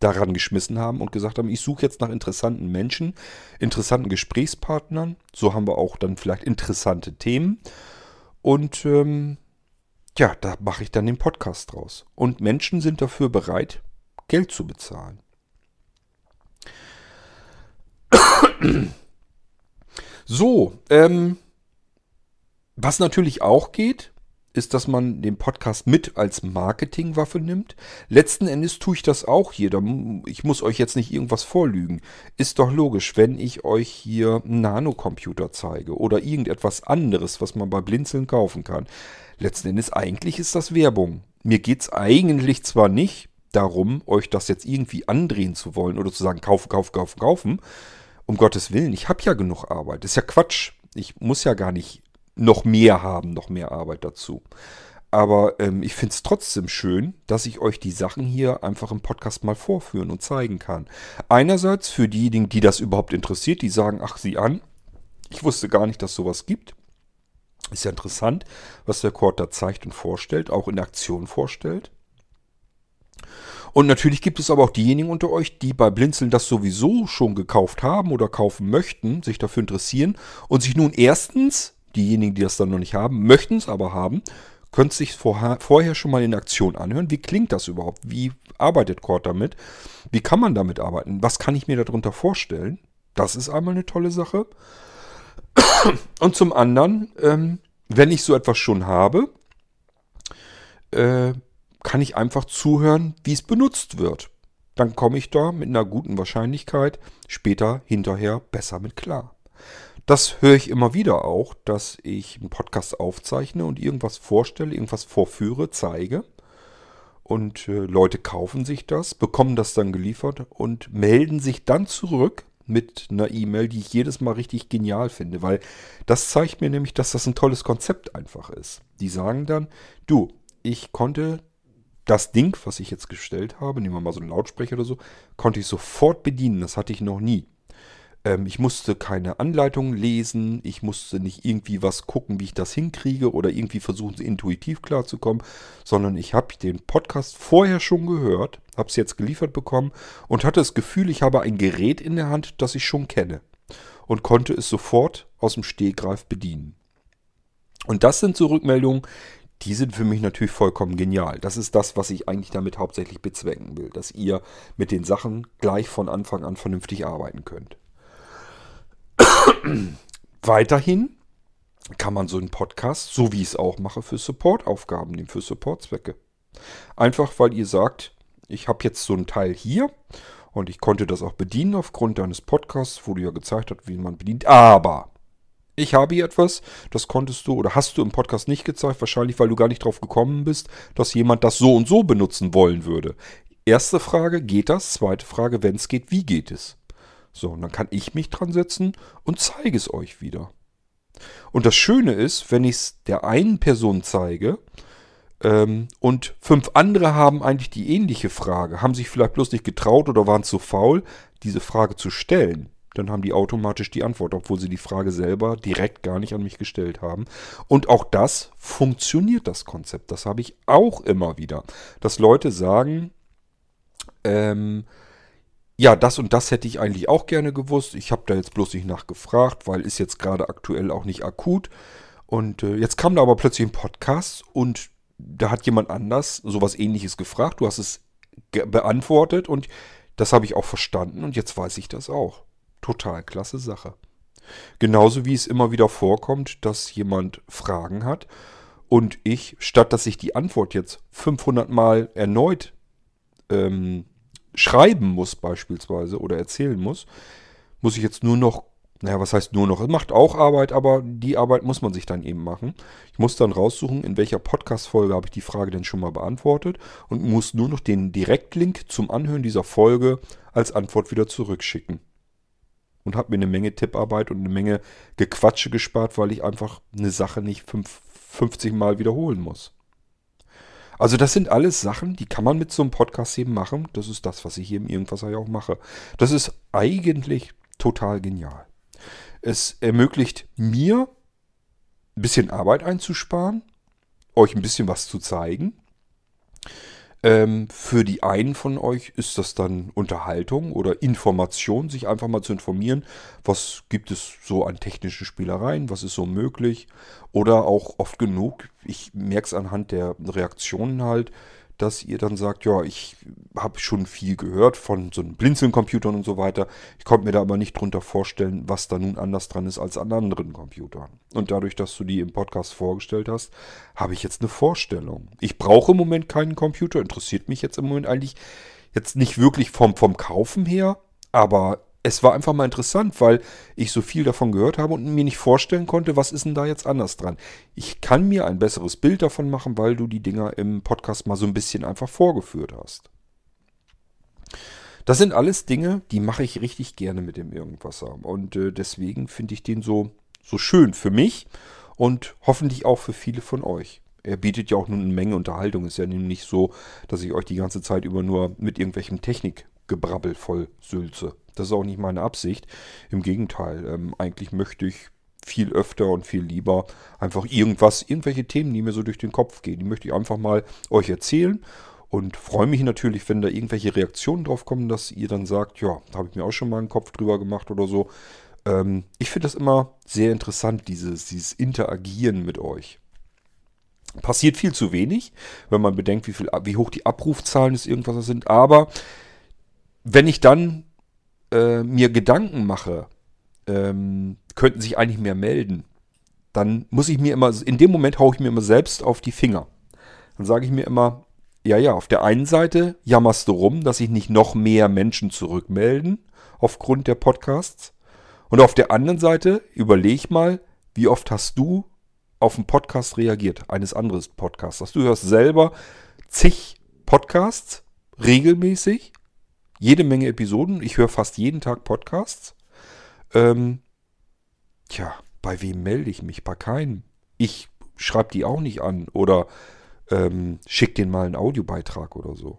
daran geschmissen haben und gesagt haben, ich suche jetzt nach interessanten Menschen, interessanten Gesprächspartnern. So haben wir auch dann vielleicht interessante Themen. Und ähm, ja, da mache ich dann den Podcast draus. Und Menschen sind dafür bereit, Geld zu bezahlen. So, ähm, was natürlich auch geht, ist, dass man den Podcast mit als Marketingwaffe nimmt. Letzten Endes tue ich das auch hier. Ich muss euch jetzt nicht irgendwas vorlügen. Ist doch logisch, wenn ich euch hier einen Nanocomputer zeige oder irgendetwas anderes, was man bei Blinzeln kaufen kann. Letzten Endes eigentlich ist das Werbung. Mir geht es eigentlich zwar nicht darum, euch das jetzt irgendwie andrehen zu wollen oder zu sagen, kaufen, kaufen, kaufen, kaufen. Um Gottes Willen, ich habe ja genug Arbeit. Das ist ja Quatsch. Ich muss ja gar nicht noch mehr haben, noch mehr Arbeit dazu. Aber ähm, ich finde es trotzdem schön, dass ich euch die Sachen hier einfach im Podcast mal vorführen und zeigen kann. Einerseits für diejenigen, die das überhaupt interessiert, die sagen, ach sieh an, ich wusste gar nicht, dass sowas gibt. Ist ja interessant, was der Cord da zeigt und vorstellt, auch in Aktion vorstellt. Und natürlich gibt es aber auch diejenigen unter euch, die bei Blinzeln das sowieso schon gekauft haben oder kaufen möchten, sich dafür interessieren und sich nun erstens Diejenigen, die das dann noch nicht haben, möchten es aber haben, können sich vorher, vorher schon mal in Aktion anhören. Wie klingt das überhaupt? Wie arbeitet Cord damit? Wie kann man damit arbeiten? Was kann ich mir darunter vorstellen? Das ist einmal eine tolle Sache. Und zum anderen, ähm, wenn ich so etwas schon habe, äh, kann ich einfach zuhören, wie es benutzt wird. Dann komme ich da mit einer guten Wahrscheinlichkeit später hinterher besser mit klar. Das höre ich immer wieder auch, dass ich einen Podcast aufzeichne und irgendwas vorstelle, irgendwas vorführe, zeige. Und äh, Leute kaufen sich das, bekommen das dann geliefert und melden sich dann zurück mit einer E-Mail, die ich jedes Mal richtig genial finde, weil das zeigt mir nämlich, dass das ein tolles Konzept einfach ist. Die sagen dann, du, ich konnte das Ding, was ich jetzt gestellt habe, nehmen wir mal so einen Lautsprecher oder so, konnte ich sofort bedienen. Das hatte ich noch nie. Ähm, ich musste keine Anleitungen lesen, ich musste nicht irgendwie was gucken, wie ich das hinkriege oder irgendwie versuchen, intuitiv klarzukommen, sondern ich habe den Podcast vorher schon gehört, habe es jetzt geliefert bekommen und hatte das Gefühl, ich habe ein Gerät in der Hand, das ich schon kenne und konnte es sofort aus dem Stehgreif bedienen. Und das sind so Rückmeldungen, die sind für mich natürlich vollkommen genial. Das ist das, was ich eigentlich damit hauptsächlich bezwecken will, dass ihr mit den Sachen gleich von Anfang an vernünftig arbeiten könnt. Weiterhin kann man so einen Podcast, so wie ich es auch mache, für Supportaufgaben nehmen, für Supportzwecke. Einfach weil ihr sagt, ich habe jetzt so ein Teil hier und ich konnte das auch bedienen aufgrund deines Podcasts, wo du ja gezeigt hast, wie man bedient. Aber ich habe hier etwas, das konntest du oder hast du im Podcast nicht gezeigt, wahrscheinlich weil du gar nicht drauf gekommen bist, dass jemand das so und so benutzen wollen würde. Erste Frage, geht das? Zweite Frage, wenn es geht, wie geht es? So, und dann kann ich mich dran setzen und zeige es euch wieder. Und das Schöne ist, wenn ich es der einen Person zeige ähm, und fünf andere haben eigentlich die ähnliche Frage, haben sich vielleicht bloß nicht getraut oder waren zu faul, diese Frage zu stellen, dann haben die automatisch die Antwort, obwohl sie die Frage selber direkt gar nicht an mich gestellt haben. Und auch das funktioniert, das Konzept. Das habe ich auch immer wieder. Dass Leute sagen, ähm, ja, das und das hätte ich eigentlich auch gerne gewusst. Ich habe da jetzt bloß nicht nachgefragt, weil ist jetzt gerade aktuell auch nicht akut. Und äh, jetzt kam da aber plötzlich ein Podcast und da hat jemand anders sowas ähnliches gefragt. Du hast es beantwortet und das habe ich auch verstanden und jetzt weiß ich das auch. Total klasse Sache. Genauso wie es immer wieder vorkommt, dass jemand Fragen hat und ich, statt dass ich die Antwort jetzt 500 Mal erneut ähm, schreiben muss beispielsweise oder erzählen muss, muss ich jetzt nur noch, naja, was heißt nur noch? Es macht auch Arbeit, aber die Arbeit muss man sich dann eben machen. Ich muss dann raussuchen, in welcher Podcast-Folge habe ich die Frage denn schon mal beantwortet und muss nur noch den Direktlink zum Anhören dieser Folge als Antwort wieder zurückschicken und habe mir eine Menge Tipparbeit und eine Menge Gequatsche gespart, weil ich einfach eine Sache nicht fünf, 50 Mal wiederholen muss. Also das sind alles Sachen, die kann man mit so einem Podcast eben machen. Das ist das, was ich hier im Irgendwas auch mache. Das ist eigentlich total genial. Es ermöglicht mir ein bisschen Arbeit einzusparen, euch ein bisschen was zu zeigen. Ähm, für die einen von euch ist das dann Unterhaltung oder Information, sich einfach mal zu informieren, was gibt es so an technischen Spielereien, was ist so möglich. Oder auch oft genug, ich merke es anhand der Reaktionen halt, dass ihr dann sagt, ja, ich habe schon viel gehört von so einem Blinzeln-Computern und so weiter. Ich konnte mir da aber nicht drunter vorstellen, was da nun anders dran ist als an anderen Computern. Und dadurch, dass du die im Podcast vorgestellt hast, habe ich jetzt eine Vorstellung. Ich brauche im Moment keinen Computer, interessiert mich jetzt im Moment eigentlich jetzt nicht wirklich vom, vom Kaufen her, aber es war einfach mal interessant, weil ich so viel davon gehört habe und mir nicht vorstellen konnte, was ist denn da jetzt anders dran. Ich kann mir ein besseres Bild davon machen, weil du die Dinger im Podcast mal so ein bisschen einfach vorgeführt hast. Das sind alles Dinge, die mache ich richtig gerne mit dem Irgendwasser. Und äh, deswegen finde ich den so, so schön für mich und hoffentlich auch für viele von euch. Er bietet ja auch nun eine Menge Unterhaltung. Ist ja nicht so, dass ich euch die ganze Zeit über nur mit irgendwelchem Technikgebrabbel voll sülze. Das ist auch nicht meine Absicht. Im Gegenteil, ähm, eigentlich möchte ich viel öfter und viel lieber einfach irgendwas, irgendwelche Themen, die mir so durch den Kopf gehen. Die möchte ich einfach mal euch erzählen und freue mich natürlich, wenn da irgendwelche Reaktionen drauf kommen, dass ihr dann sagt, ja, da habe ich mir auch schon mal einen Kopf drüber gemacht oder so. Ähm, ich finde das immer sehr interessant, dieses, dieses Interagieren mit euch. Passiert viel zu wenig, wenn man bedenkt, wie, viel, wie hoch die Abrufzahlen des Irgendwas sind. Aber wenn ich dann äh, mir Gedanken mache, ähm, könnten sich eigentlich mehr melden, dann muss ich mir immer, in dem Moment haue ich mir immer selbst auf die Finger. Dann sage ich mir immer, ja, ja, auf der einen Seite jammerst du rum, dass sich nicht noch mehr Menschen zurückmelden aufgrund der Podcasts. Und auf der anderen Seite überleg mal, wie oft hast du auf einen Podcast reagiert, eines anderen Podcasts. Du hörst selber zig Podcasts regelmäßig jede Menge Episoden. Ich höre fast jeden Tag Podcasts. Ähm, tja, bei wem melde ich mich? Bei keinem. Ich schreibe die auch nicht an. Oder ähm, schickt denen mal einen Audiobeitrag oder so.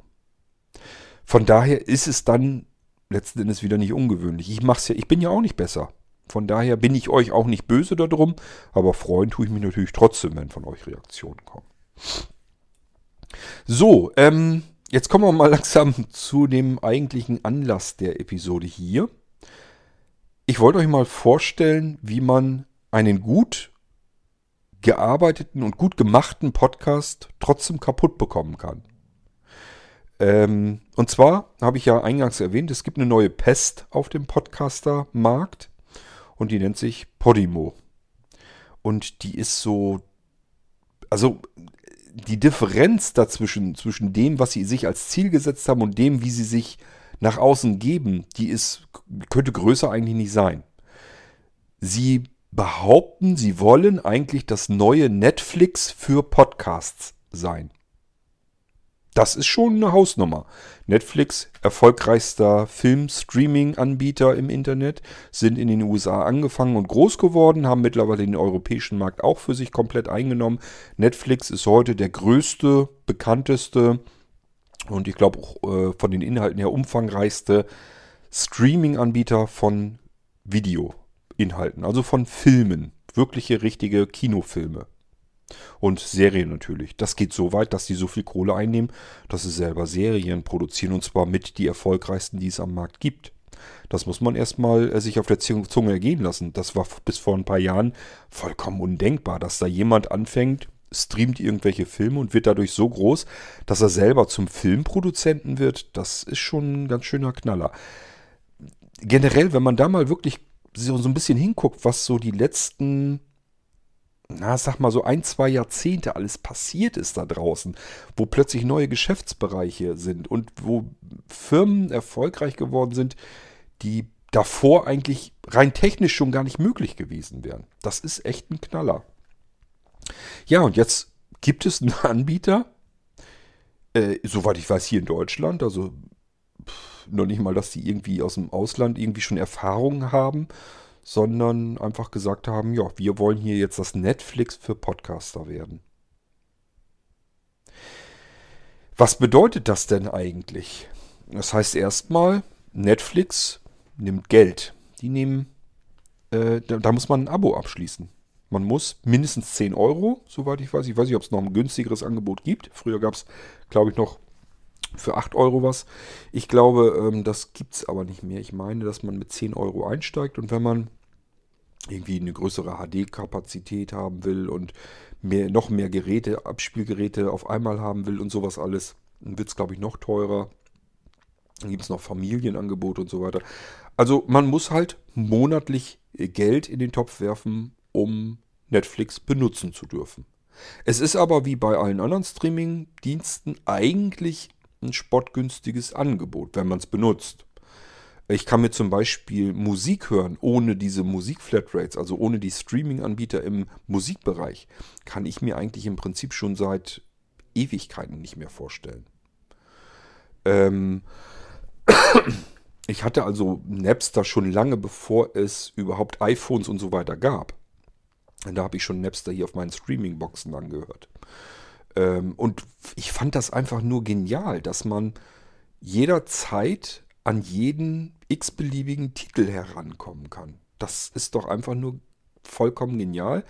Von daher ist es dann letzten Endes wieder nicht ungewöhnlich. Ich mach's ja, ich bin ja auch nicht besser. Von daher bin ich euch auch nicht böse darum, aber freuen tue ich mich natürlich trotzdem, wenn von euch Reaktionen kommen. So, ähm, jetzt kommen wir mal langsam zu dem eigentlichen Anlass der Episode hier. Ich wollte euch mal vorstellen, wie man einen gut gearbeiteten und gut gemachten Podcast trotzdem kaputt bekommen kann. Ähm, und zwar habe ich ja eingangs erwähnt, es gibt eine neue Pest auf dem Podcaster-Markt und die nennt sich Podimo. Und die ist so, also die Differenz dazwischen, zwischen dem, was sie sich als Ziel gesetzt haben und dem, wie sie sich nach außen geben, die ist, könnte größer eigentlich nicht sein. Sie behaupten, sie wollen eigentlich das neue Netflix für Podcasts sein. Das ist schon eine Hausnummer. Netflix, erfolgreichster Film-Streaming-Anbieter im Internet, sind in den USA angefangen und groß geworden, haben mittlerweile den europäischen Markt auch für sich komplett eingenommen. Netflix ist heute der größte, bekannteste und ich glaube auch äh, von den Inhalten her umfangreichste Streaming-Anbieter von Videoinhalten, also von Filmen, wirkliche richtige Kinofilme. Und Serien natürlich. Das geht so weit, dass die so viel Kohle einnehmen, dass sie selber Serien produzieren und zwar mit die erfolgreichsten, die es am Markt gibt. Das muss man erstmal äh, sich auf der Zunge ergehen lassen. Das war bis vor ein paar Jahren vollkommen undenkbar, dass da jemand anfängt, streamt irgendwelche Filme und wird dadurch so groß, dass er selber zum Filmproduzenten wird. Das ist schon ein ganz schöner Knaller. Generell, wenn man da mal wirklich so, so ein bisschen hinguckt, was so die letzten na, sag mal so ein, zwei Jahrzehnte alles passiert ist da draußen, wo plötzlich neue Geschäftsbereiche sind und wo Firmen erfolgreich geworden sind, die davor eigentlich rein technisch schon gar nicht möglich gewesen wären. Das ist echt ein Knaller. Ja, und jetzt gibt es einen Anbieter, äh, soweit ich weiß, hier in Deutschland, also pff, noch nicht mal, dass die irgendwie aus dem Ausland irgendwie schon Erfahrungen haben, sondern einfach gesagt haben, ja, wir wollen hier jetzt das Netflix für Podcaster werden. Was bedeutet das denn eigentlich? Das heißt erstmal, Netflix nimmt Geld. Die nehmen, äh, da, da, muss man ein Abo abschließen. Man muss mindestens 10 Euro, soweit ich weiß. Ich weiß nicht, ob es noch ein günstigeres Angebot gibt. Früher gab es, glaube ich, noch für 8 Euro was. Ich glaube, ähm, das gibt es aber nicht mehr. Ich meine, dass man mit 10 Euro einsteigt und wenn man irgendwie eine größere HD-Kapazität haben will und mehr, noch mehr Geräte, Abspielgeräte auf einmal haben will und sowas alles, dann wird es, glaube ich, noch teurer. Dann gibt es noch Familienangebote und so weiter. Also man muss halt monatlich Geld in den Topf werfen, um Netflix benutzen zu dürfen. Es ist aber wie bei allen anderen Streaming-Diensten eigentlich ein spottgünstiges Angebot, wenn man es benutzt. Ich kann mir zum Beispiel Musik hören ohne diese Musikflatrates, also ohne die Streaming-Anbieter im Musikbereich, kann ich mir eigentlich im Prinzip schon seit Ewigkeiten nicht mehr vorstellen. Ähm ich hatte also Napster schon lange bevor es überhaupt iPhones und so weiter gab. Da habe ich schon Napster hier auf meinen Streaming-Boxen angehört. Ähm, und ich fand das einfach nur genial, dass man jederzeit an jeden x-beliebigen Titel herankommen kann. Das ist doch einfach nur vollkommen genial,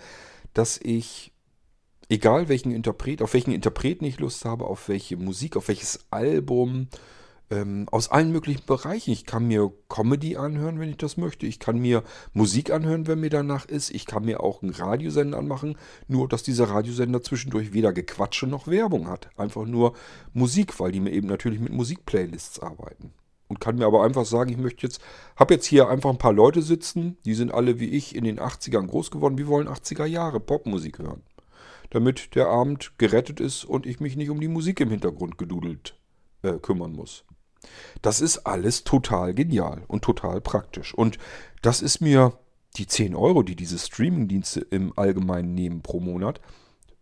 dass ich, egal welchen Interpret, auf welchen Interpreten ich Lust habe, auf welche Musik, auf welches Album, ähm, aus allen möglichen Bereichen. Ich kann mir Comedy anhören, wenn ich das möchte. Ich kann mir Musik anhören, wenn mir danach ist. Ich kann mir auch einen Radiosender anmachen, nur dass dieser Radiosender zwischendurch weder Gequatsche noch Werbung hat. Einfach nur Musik, weil die mir eben natürlich mit Musikplaylists arbeiten und kann mir aber einfach sagen, ich möchte jetzt, habe jetzt hier einfach ein paar Leute sitzen, die sind alle wie ich in den 80ern groß geworden, wir wollen 80er Jahre Popmusik hören. Damit der Abend gerettet ist und ich mich nicht um die Musik im Hintergrund gedudelt äh, kümmern muss. Das ist alles total genial und total praktisch. Und das ist mir die 10 Euro, die diese Streamingdienste im Allgemeinen nehmen pro Monat,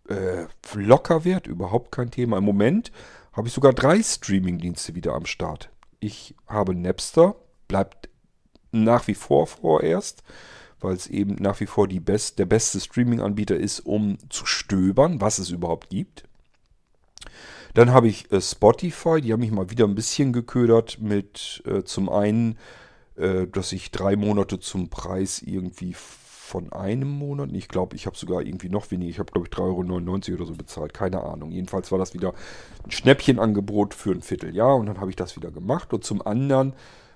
äh, locker wert, überhaupt kein Thema. Im Moment habe ich sogar drei Streamingdienste wieder am Start. Ich habe Napster, bleibt nach wie vor vorerst, weil es eben nach wie vor best, der beste Streaming-Anbieter ist, um zu stöbern, was es überhaupt gibt. Dann habe ich äh, Spotify, die haben mich mal wieder ein bisschen geködert mit äh, zum einen, äh, dass ich drei Monate zum Preis irgendwie von einem Monat, ich glaube, ich habe sogar irgendwie noch weniger, ich habe glaube ich 3,99 Euro oder so bezahlt, keine Ahnung. Jedenfalls war das wieder ein Schnäppchenangebot für ein Vierteljahr und dann habe ich das wieder gemacht. Und zum anderen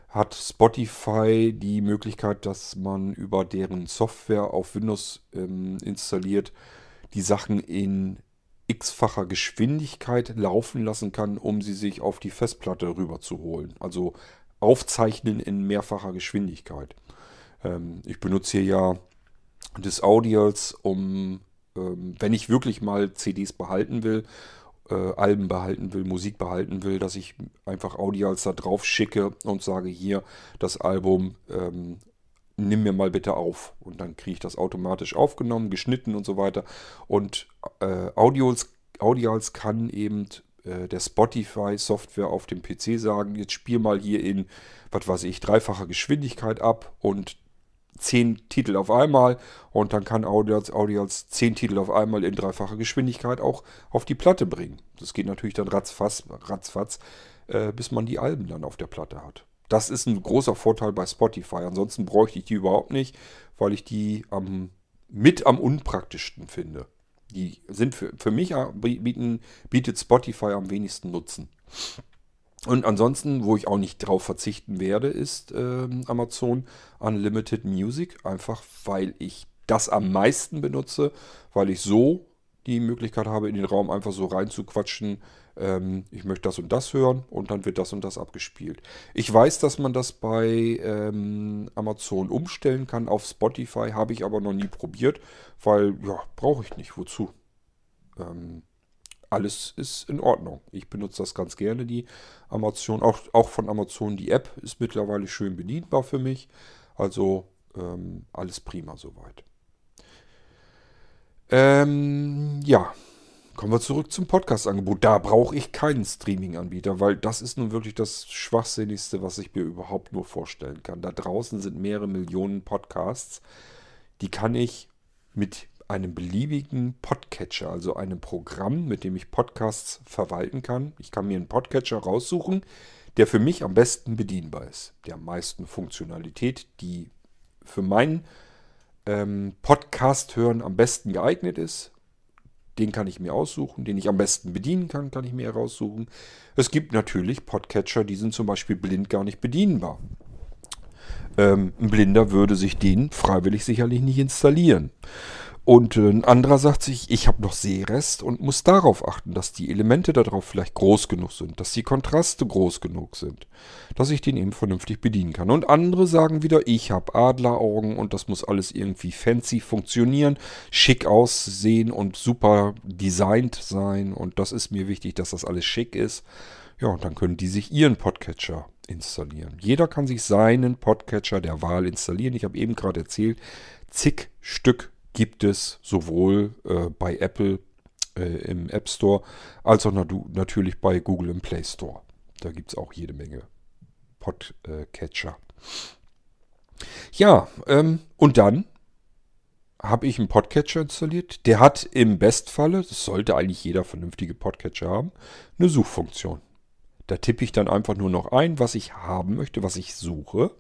hat Spotify die Möglichkeit, dass man über deren Software auf Windows ähm, installiert, die Sachen in x-facher Geschwindigkeit laufen lassen kann, um sie sich auf die Festplatte rüber zu holen. Also aufzeichnen in mehrfacher Geschwindigkeit. Ähm, ich benutze hier ja des Audios, um, ähm, wenn ich wirklich mal CDs behalten will, äh, Alben behalten will, Musik behalten will, dass ich einfach Audials da drauf schicke und sage, hier, das Album ähm, nimm mir mal bitte auf. Und dann kriege ich das automatisch aufgenommen, geschnitten und so weiter. Und äh, Audios, Audials kann eben äh, der Spotify-Software auf dem PC sagen, jetzt spiel mal hier in, was weiß ich, dreifacher Geschwindigkeit ab und zehn Titel auf einmal und dann kann Audials, Audials zehn Titel auf einmal in dreifacher Geschwindigkeit auch auf die Platte bringen. Das geht natürlich dann ratzfatz, ratzfatz äh, bis man die Alben dann auf der Platte hat. Das ist ein großer Vorteil bei Spotify. Ansonsten bräuchte ich die überhaupt nicht, weil ich die am, mit am unpraktischsten finde. Die sind für, für mich bieten, bietet Spotify am wenigsten Nutzen. Und ansonsten, wo ich auch nicht drauf verzichten werde, ist äh, Amazon Unlimited Music. Einfach weil ich das am meisten benutze, weil ich so die Möglichkeit habe, in den Raum einfach so reinzuquatschen, ähm, ich möchte das und das hören und dann wird das und das abgespielt. Ich weiß, dass man das bei ähm, Amazon umstellen kann auf Spotify, habe ich aber noch nie probiert, weil, ja, brauche ich nicht. Wozu? Ähm, alles ist in Ordnung. Ich benutze das ganz gerne, die Amazon. Auch, auch von Amazon, die App ist mittlerweile schön bedienbar für mich. Also ähm, alles prima soweit. Ähm, ja, Kommen wir zurück zum Podcast-Angebot. Da brauche ich keinen Streaming-Anbieter, weil das ist nun wirklich das Schwachsinnigste, was ich mir überhaupt nur vorstellen kann. Da draußen sind mehrere Millionen Podcasts. Die kann ich mit einem beliebigen Podcatcher, also einem Programm, mit dem ich Podcasts verwalten kann. Ich kann mir einen Podcatcher raussuchen, der für mich am besten bedienbar ist. Der am meisten Funktionalität, die für meinen ähm, Podcast hören am besten geeignet ist den kann ich mir aussuchen. Den ich am besten bedienen kann, kann ich mir heraussuchen. Es gibt natürlich Podcatcher, die sind zum Beispiel blind gar nicht bedienbar. Ähm, ein Blinder würde sich den freiwillig sicherlich nicht installieren. Und äh, ein anderer sagt sich, ich habe noch Sehrest und muss darauf achten, dass die Elemente darauf vielleicht groß genug sind, dass die Kontraste groß genug sind, dass ich den eben vernünftig bedienen kann. Und andere sagen wieder, ich habe Adleraugen und das muss alles irgendwie fancy funktionieren, schick aussehen und super designt sein. Und das ist mir wichtig, dass das alles schick ist. Ja, und dann können die sich ihren Podcatcher installieren. Jeder kann sich seinen Podcatcher der Wahl installieren. Ich habe eben gerade erzählt, zig Stück gibt es sowohl äh, bei Apple äh, im App Store als auch natürlich bei Google im Play Store. Da gibt es auch jede Menge Podcatcher. Ja, ähm, und dann habe ich einen Podcatcher installiert. Der hat im Bestfalle, das sollte eigentlich jeder vernünftige Podcatcher haben, eine Suchfunktion. Da tippe ich dann einfach nur noch ein, was ich haben möchte, was ich suche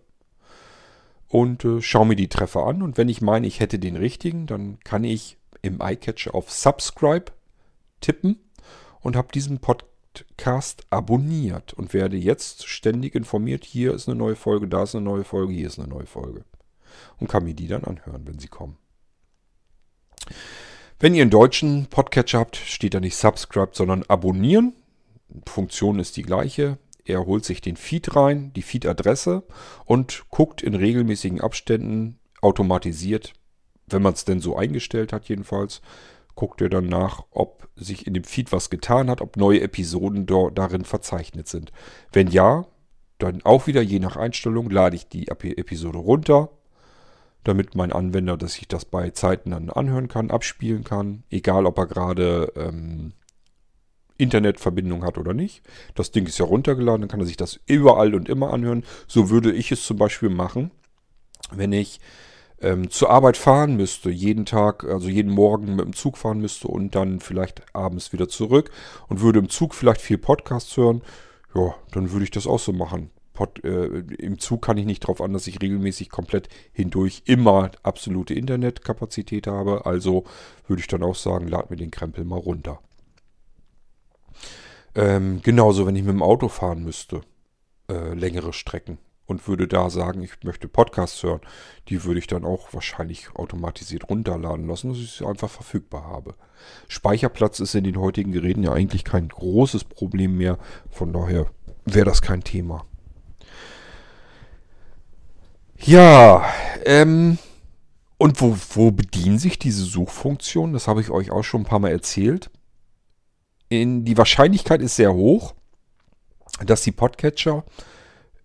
und äh, schaue mir die Treffer an. Und wenn ich meine, ich hätte den richtigen, dann kann ich im iCatcher auf Subscribe tippen und habe diesen Podcast abonniert und werde jetzt ständig informiert, hier ist eine neue Folge, da ist eine neue Folge, hier ist eine neue Folge. Und kann mir die dann anhören, wenn sie kommen. Wenn ihr einen deutschen Podcatcher habt, steht da nicht Subscribe, sondern abonnieren. Funktion ist die gleiche. Er holt sich den Feed rein, die Feed-Adresse und guckt in regelmäßigen Abständen automatisiert, wenn man es denn so eingestellt hat jedenfalls, guckt er dann nach, ob sich in dem Feed was getan hat, ob neue Episoden darin verzeichnet sind. Wenn ja, dann auch wieder je nach Einstellung lade ich die Episode runter, damit mein Anwender, dass ich das bei Zeiten dann anhören kann, abspielen kann, egal ob er gerade ähm, Internetverbindung hat oder nicht. Das Ding ist ja runtergeladen, dann kann er sich das überall und immer anhören. So würde ich es zum Beispiel machen, wenn ich ähm, zur Arbeit fahren müsste, jeden Tag, also jeden Morgen mit dem Zug fahren müsste und dann vielleicht abends wieder zurück und würde im Zug vielleicht viel Podcasts hören, ja, dann würde ich das auch so machen. Pod, äh, Im Zug kann ich nicht darauf an, dass ich regelmäßig komplett hindurch immer absolute Internetkapazität habe. Also würde ich dann auch sagen, lad mir den Krempel mal runter. Ähm, genauso, wenn ich mit dem Auto fahren müsste, äh, längere Strecken und würde da sagen, ich möchte Podcasts hören, die würde ich dann auch wahrscheinlich automatisiert runterladen lassen, dass ich sie einfach verfügbar habe. Speicherplatz ist in den heutigen Geräten ja eigentlich kein großes Problem mehr, von daher wäre das kein Thema. Ja, ähm, und wo, wo bedienen sich diese Suchfunktionen? Das habe ich euch auch schon ein paar Mal erzählt. In, die Wahrscheinlichkeit ist sehr hoch, dass die Podcatcher,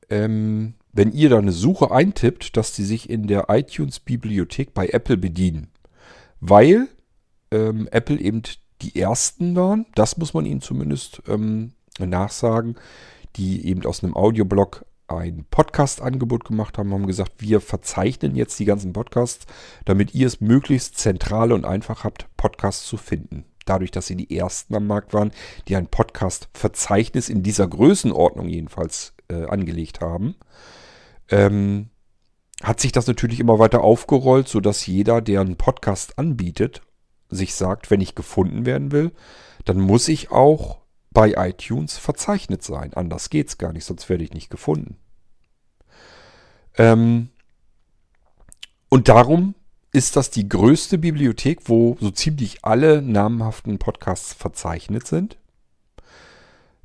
ähm, wenn ihr da eine Suche eintippt, dass die sich in der iTunes-Bibliothek bei Apple bedienen. Weil ähm, Apple eben die ersten waren, das muss man ihnen zumindest ähm, nachsagen, die eben aus einem Audioblog ein Podcast-Angebot gemacht haben, haben gesagt, wir verzeichnen jetzt die ganzen Podcasts, damit ihr es möglichst zentral und einfach habt, Podcasts zu finden. Dadurch, dass sie die ersten am Markt waren, die ein Podcast-Verzeichnis in dieser Größenordnung jedenfalls äh, angelegt haben, ähm, hat sich das natürlich immer weiter aufgerollt, sodass jeder, der einen Podcast anbietet, sich sagt, wenn ich gefunden werden will, dann muss ich auch bei iTunes verzeichnet sein. Anders geht's gar nicht, sonst werde ich nicht gefunden. Ähm, und darum ist das die größte Bibliothek, wo so ziemlich alle namhaften Podcasts verzeichnet sind.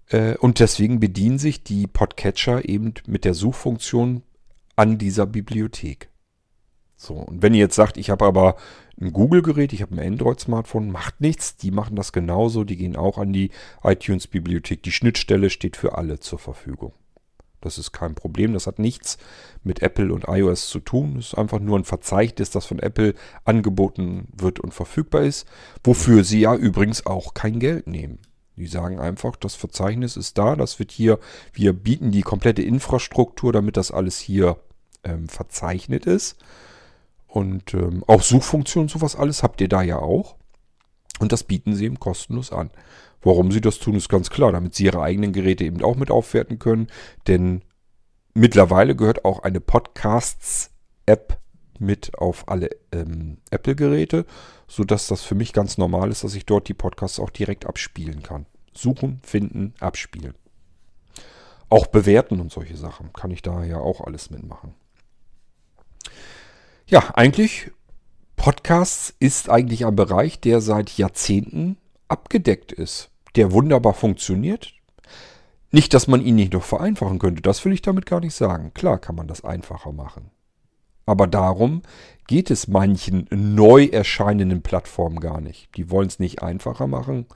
Äh, und deswegen bedienen sich die Podcatcher eben mit der Suchfunktion an dieser Bibliothek. So, und wenn ihr jetzt sagt, ich habe aber ein Google-Gerät, ich habe ein Android-Smartphone, macht nichts. Die machen das genauso. Die gehen auch an die iTunes-Bibliothek. Die Schnittstelle steht für alle zur Verfügung. Das ist kein Problem. Das hat nichts mit Apple und iOS zu tun. Es ist einfach nur ein Verzeichnis, das von Apple angeboten wird und verfügbar ist. Wofür sie ja übrigens auch kein Geld nehmen. Die sagen einfach, das Verzeichnis ist da, das wird hier, wir bieten die komplette Infrastruktur, damit das alles hier ähm, verzeichnet ist. Und ähm, auch Suchfunktionen, sowas alles habt ihr da ja auch. Und das bieten sie eben kostenlos an. Warum sie das tun, ist ganz klar, damit sie ihre eigenen Geräte eben auch mit aufwerten können. Denn mittlerweile gehört auch eine Podcasts-App mit auf alle ähm, Apple-Geräte, sodass das für mich ganz normal ist, dass ich dort die Podcasts auch direkt abspielen kann. Suchen, finden, abspielen. Auch bewerten und solche Sachen kann ich da ja auch alles mitmachen. Ja, eigentlich, Podcasts ist eigentlich ein Bereich, der seit Jahrzehnten abgedeckt ist, der wunderbar funktioniert. Nicht, dass man ihn nicht noch vereinfachen könnte, das will ich damit gar nicht sagen. Klar kann man das einfacher machen. Aber darum geht es manchen neu erscheinenden Plattformen gar nicht. Die wollen es nicht einfacher machen.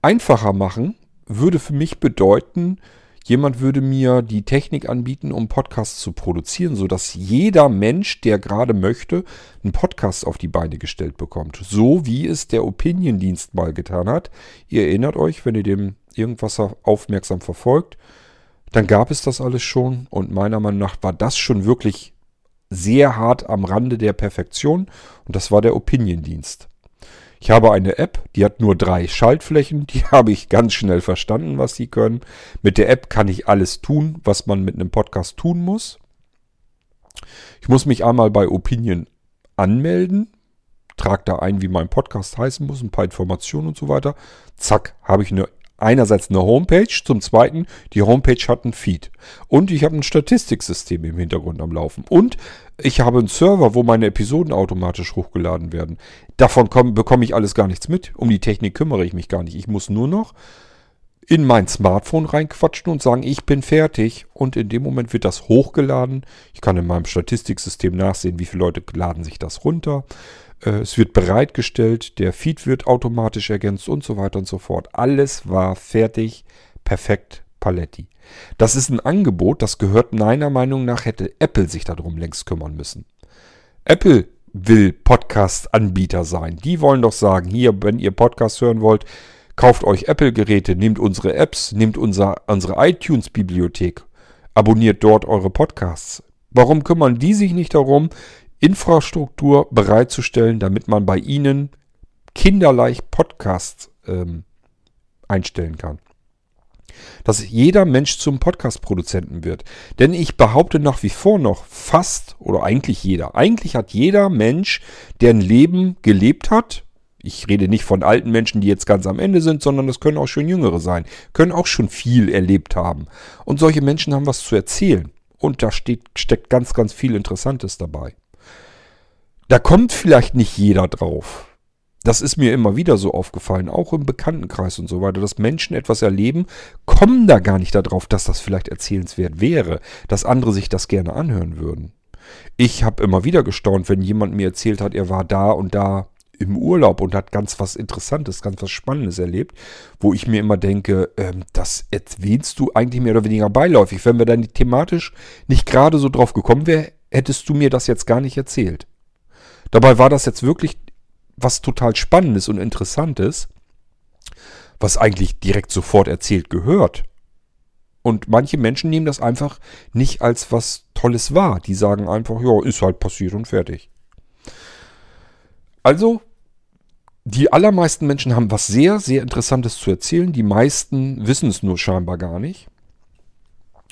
Einfacher machen würde für mich bedeuten, Jemand würde mir die Technik anbieten, um Podcasts zu produzieren, sodass jeder Mensch, der gerade möchte, einen Podcast auf die Beine gestellt bekommt. So wie es der Opinion-Dienst mal getan hat. Ihr erinnert euch, wenn ihr dem irgendwas aufmerksam verfolgt, dann gab es das alles schon und meiner Meinung nach war das schon wirklich sehr hart am Rande der Perfektion und das war der Opinion-Dienst. Ich habe eine App, die hat nur drei Schaltflächen, die habe ich ganz schnell verstanden, was sie können. Mit der App kann ich alles tun, was man mit einem Podcast tun muss. Ich muss mich einmal bei Opinion anmelden, trage da ein, wie mein Podcast heißen muss, ein paar Informationen und so weiter. Zack, habe ich eine einerseits eine Homepage, zum zweiten, die Homepage hat einen Feed. Und ich habe ein Statistiksystem im Hintergrund am Laufen. Und ich habe einen Server, wo meine Episoden automatisch hochgeladen werden. Davon komm, bekomme ich alles gar nichts mit. Um die Technik kümmere ich mich gar nicht. Ich muss nur noch in mein Smartphone reinquatschen und sagen, ich bin fertig. Und in dem Moment wird das hochgeladen. Ich kann in meinem Statistiksystem nachsehen, wie viele Leute laden sich das runter. Äh, es wird bereitgestellt, der Feed wird automatisch ergänzt und so weiter und so fort. Alles war fertig, perfekt, Paletti. Das ist ein Angebot, das gehört meiner Meinung nach, hätte Apple sich darum längst kümmern müssen. Apple will Podcast-Anbieter sein. Die wollen doch sagen, hier, wenn ihr Podcast hören wollt, kauft euch Apple-Geräte, nehmt unsere Apps, nehmt unser, unsere iTunes-Bibliothek, abonniert dort eure Podcasts. Warum kümmern die sich nicht darum, Infrastruktur bereitzustellen, damit man bei ihnen kinderleicht Podcasts ähm, einstellen kann. Dass jeder Mensch zum Podcast-Produzenten wird. Denn ich behaupte nach wie vor noch, fast oder eigentlich jeder, eigentlich hat jeder Mensch, der ein Leben gelebt hat, ich rede nicht von alten Menschen, die jetzt ganz am Ende sind, sondern es können auch schon jüngere sein, können auch schon viel erlebt haben. Und solche Menschen haben was zu erzählen. Und da steht, steckt ganz, ganz viel Interessantes dabei. Da kommt vielleicht nicht jeder drauf. Das ist mir immer wieder so aufgefallen, auch im Bekanntenkreis und so weiter, dass Menschen etwas erleben, kommen da gar nicht darauf, dass das vielleicht erzählenswert wäre, dass andere sich das gerne anhören würden. Ich habe immer wieder gestaunt, wenn jemand mir erzählt hat, er war da und da im Urlaub und hat ganz was Interessantes, ganz was Spannendes erlebt, wo ich mir immer denke, ähm, das erwähnst du eigentlich mehr oder weniger beiläufig. Wenn wir dann thematisch nicht gerade so drauf gekommen wären, hättest du mir das jetzt gar nicht erzählt. Dabei war das jetzt wirklich was total Spannendes und Interessantes, was eigentlich direkt sofort erzählt gehört. Und manche Menschen nehmen das einfach nicht als was Tolles wahr. Die sagen einfach, ja, ist halt passiert und fertig. Also, die allermeisten Menschen haben was sehr, sehr Interessantes zu erzählen. Die meisten wissen es nur scheinbar gar nicht.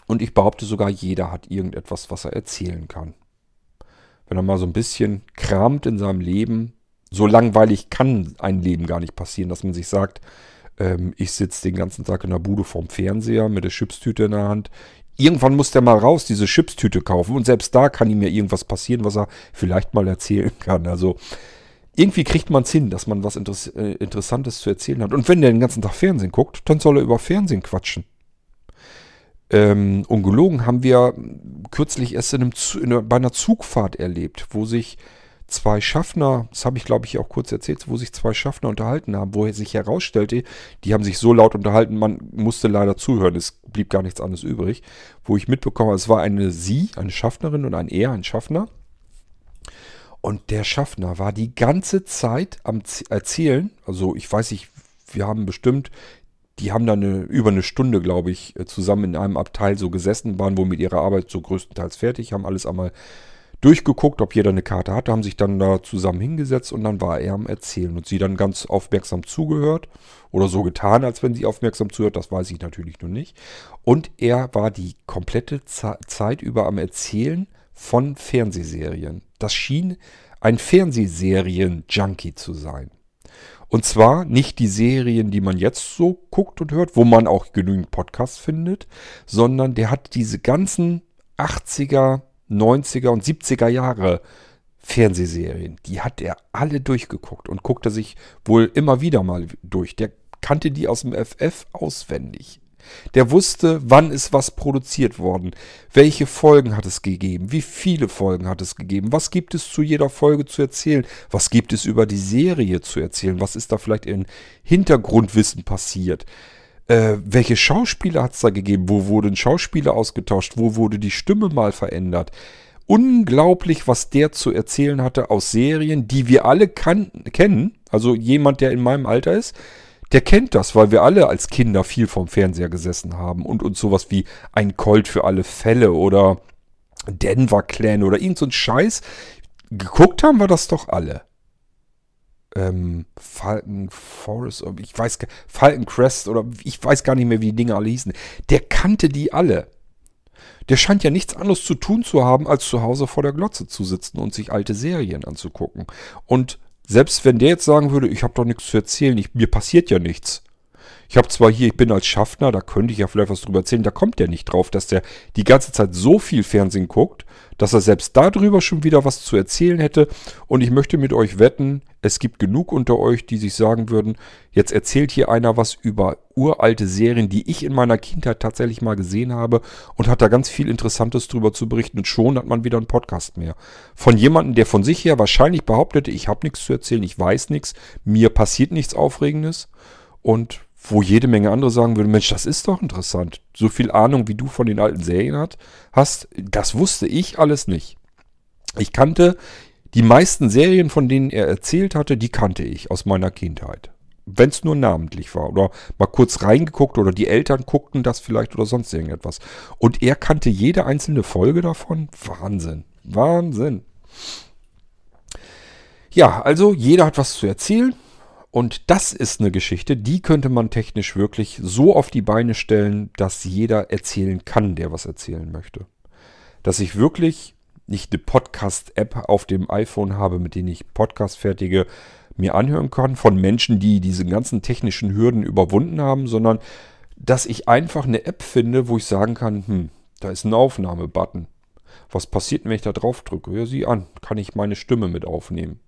Und ich behaupte sogar, jeder hat irgendetwas, was er erzählen kann. Wenn er mal so ein bisschen kramt in seinem Leben, so langweilig kann ein Leben gar nicht passieren, dass man sich sagt, ähm, ich sitze den ganzen Tag in der Bude vorm Fernseher mit der Chipstüte in der Hand. Irgendwann muss der mal raus, diese Chipstüte kaufen. Und selbst da kann ihm ja irgendwas passieren, was er vielleicht mal erzählen kann. Also irgendwie kriegt man es hin, dass man was Interess äh, Interessantes zu erzählen hat. Und wenn der den ganzen Tag Fernsehen guckt, dann soll er über Fernsehen quatschen. Ähm, ungelogen haben wir kürzlich erst in einem, in, bei einer Zugfahrt erlebt, wo sich zwei Schaffner, das habe ich glaube ich auch kurz erzählt, wo sich zwei Schaffner unterhalten haben, wo er sich herausstellte, die haben sich so laut unterhalten, man musste leider zuhören, es blieb gar nichts anderes übrig, wo ich mitbekomme, es war eine sie, eine Schaffnerin und ein er, ein Schaffner. Und der Schaffner war die ganze Zeit am Erzählen, also ich weiß nicht, wir haben bestimmt, die haben dann eine, über eine Stunde, glaube ich, zusammen in einem Abteil so gesessen, waren wohl mit ihrer Arbeit so größtenteils fertig, haben alles einmal durchgeguckt, ob jeder eine Karte hatte, haben sich dann da zusammen hingesetzt und dann war er am Erzählen und sie dann ganz aufmerksam zugehört oder so getan, als wenn sie aufmerksam zuhört, das weiß ich natürlich noch nicht. Und er war die komplette Zeit über am Erzählen von Fernsehserien. Das schien ein Fernsehserien-Junkie zu sein. Und zwar nicht die Serien, die man jetzt so guckt und hört, wo man auch genügend Podcasts findet, sondern der hat diese ganzen 80er, 90er und 70er Jahre Fernsehserien, die hat er alle durchgeguckt und guckte sich wohl immer wieder mal durch. Der kannte die aus dem FF auswendig. Der wusste, wann ist was produziert worden, welche Folgen hat es gegeben, wie viele Folgen hat es gegeben, was gibt es zu jeder Folge zu erzählen, was gibt es über die Serie zu erzählen, was ist da vielleicht in Hintergrundwissen passiert. Äh, welche Schauspieler hat es da gegeben? Wo wurden Schauspieler ausgetauscht? Wo wurde die Stimme mal verändert? Unglaublich, was der zu erzählen hatte aus Serien, die wir alle kan kennen. Also jemand, der in meinem Alter ist, der kennt das, weil wir alle als Kinder viel vorm Fernseher gesessen haben und uns sowas wie ein Colt für alle Fälle oder Denver Clan oder irgend so ein Scheiß geguckt haben wir das doch alle ähm, Falcon Forest, ich weiß, Falcon Crest oder ich weiß gar nicht mehr, wie die Dinge alle hießen. Der kannte die alle. Der scheint ja nichts anderes zu tun zu haben, als zu Hause vor der Glotze zu sitzen und sich alte Serien anzugucken. Und selbst wenn der jetzt sagen würde, ich habe doch nichts zu erzählen, ich, mir passiert ja nichts. Ich habe zwar hier, ich bin als Schaffner, da könnte ich ja vielleicht was drüber erzählen, da kommt der nicht drauf, dass der die ganze Zeit so viel Fernsehen guckt, dass er selbst darüber schon wieder was zu erzählen hätte. Und ich möchte mit euch wetten, es gibt genug unter euch, die sich sagen würden, jetzt erzählt hier einer was über uralte Serien, die ich in meiner Kindheit tatsächlich mal gesehen habe und hat da ganz viel Interessantes drüber zu berichten und schon hat man wieder einen Podcast mehr. Von jemandem, der von sich her wahrscheinlich behauptete, ich habe nichts zu erzählen, ich weiß nichts, mir passiert nichts Aufregendes und wo jede Menge andere sagen würden, Mensch, das ist doch interessant. So viel Ahnung, wie du von den alten Serien hast, das wusste ich alles nicht. Ich kannte die meisten Serien, von denen er erzählt hatte, die kannte ich aus meiner Kindheit. Wenn es nur namentlich war oder mal kurz reingeguckt oder die Eltern guckten das vielleicht oder sonst irgendetwas. Und er kannte jede einzelne Folge davon. Wahnsinn. Wahnsinn. Ja, also jeder hat was zu erzählen. Und das ist eine Geschichte, die könnte man technisch wirklich so auf die Beine stellen, dass jeder erzählen kann, der was erzählen möchte. Dass ich wirklich nicht eine Podcast-App auf dem iPhone habe, mit denen ich Podcast fertige, mir anhören kann von Menschen, die diese ganzen technischen Hürden überwunden haben, sondern dass ich einfach eine App finde, wo ich sagen kann, hm, da ist ein Aufnahmebutton. Was passiert, wenn ich da drauf drücke? Ja, sieh an, kann ich meine Stimme mit aufnehmen.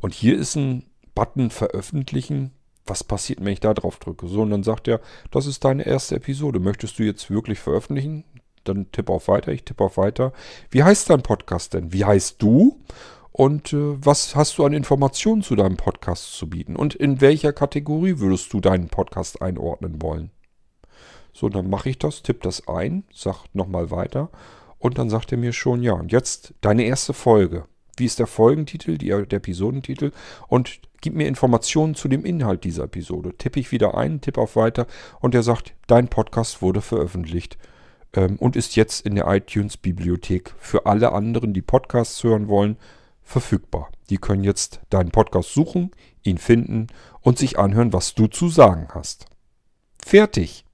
Und hier ist ein Button veröffentlichen. Was passiert, wenn ich da drauf drücke? So, und dann sagt er, das ist deine erste Episode. Möchtest du jetzt wirklich veröffentlichen? Dann tipp auf Weiter, ich tippe auf Weiter. Wie heißt dein Podcast denn? Wie heißt du? Und äh, was hast du an Informationen zu deinem Podcast zu bieten? Und in welcher Kategorie würdest du deinen Podcast einordnen wollen? So, dann mache ich das, tippe das ein, sag nochmal weiter und dann sagt er mir schon, ja, und jetzt deine erste Folge. Wie ist der Folgentitel, die, der Episodentitel und gib mir Informationen zu dem Inhalt dieser Episode. Tippe ich wieder ein, tippe auf weiter und er sagt, dein Podcast wurde veröffentlicht ähm, und ist jetzt in der iTunes-Bibliothek für alle anderen, die Podcasts hören wollen, verfügbar. Die können jetzt deinen Podcast suchen, ihn finden und sich anhören, was du zu sagen hast. Fertig.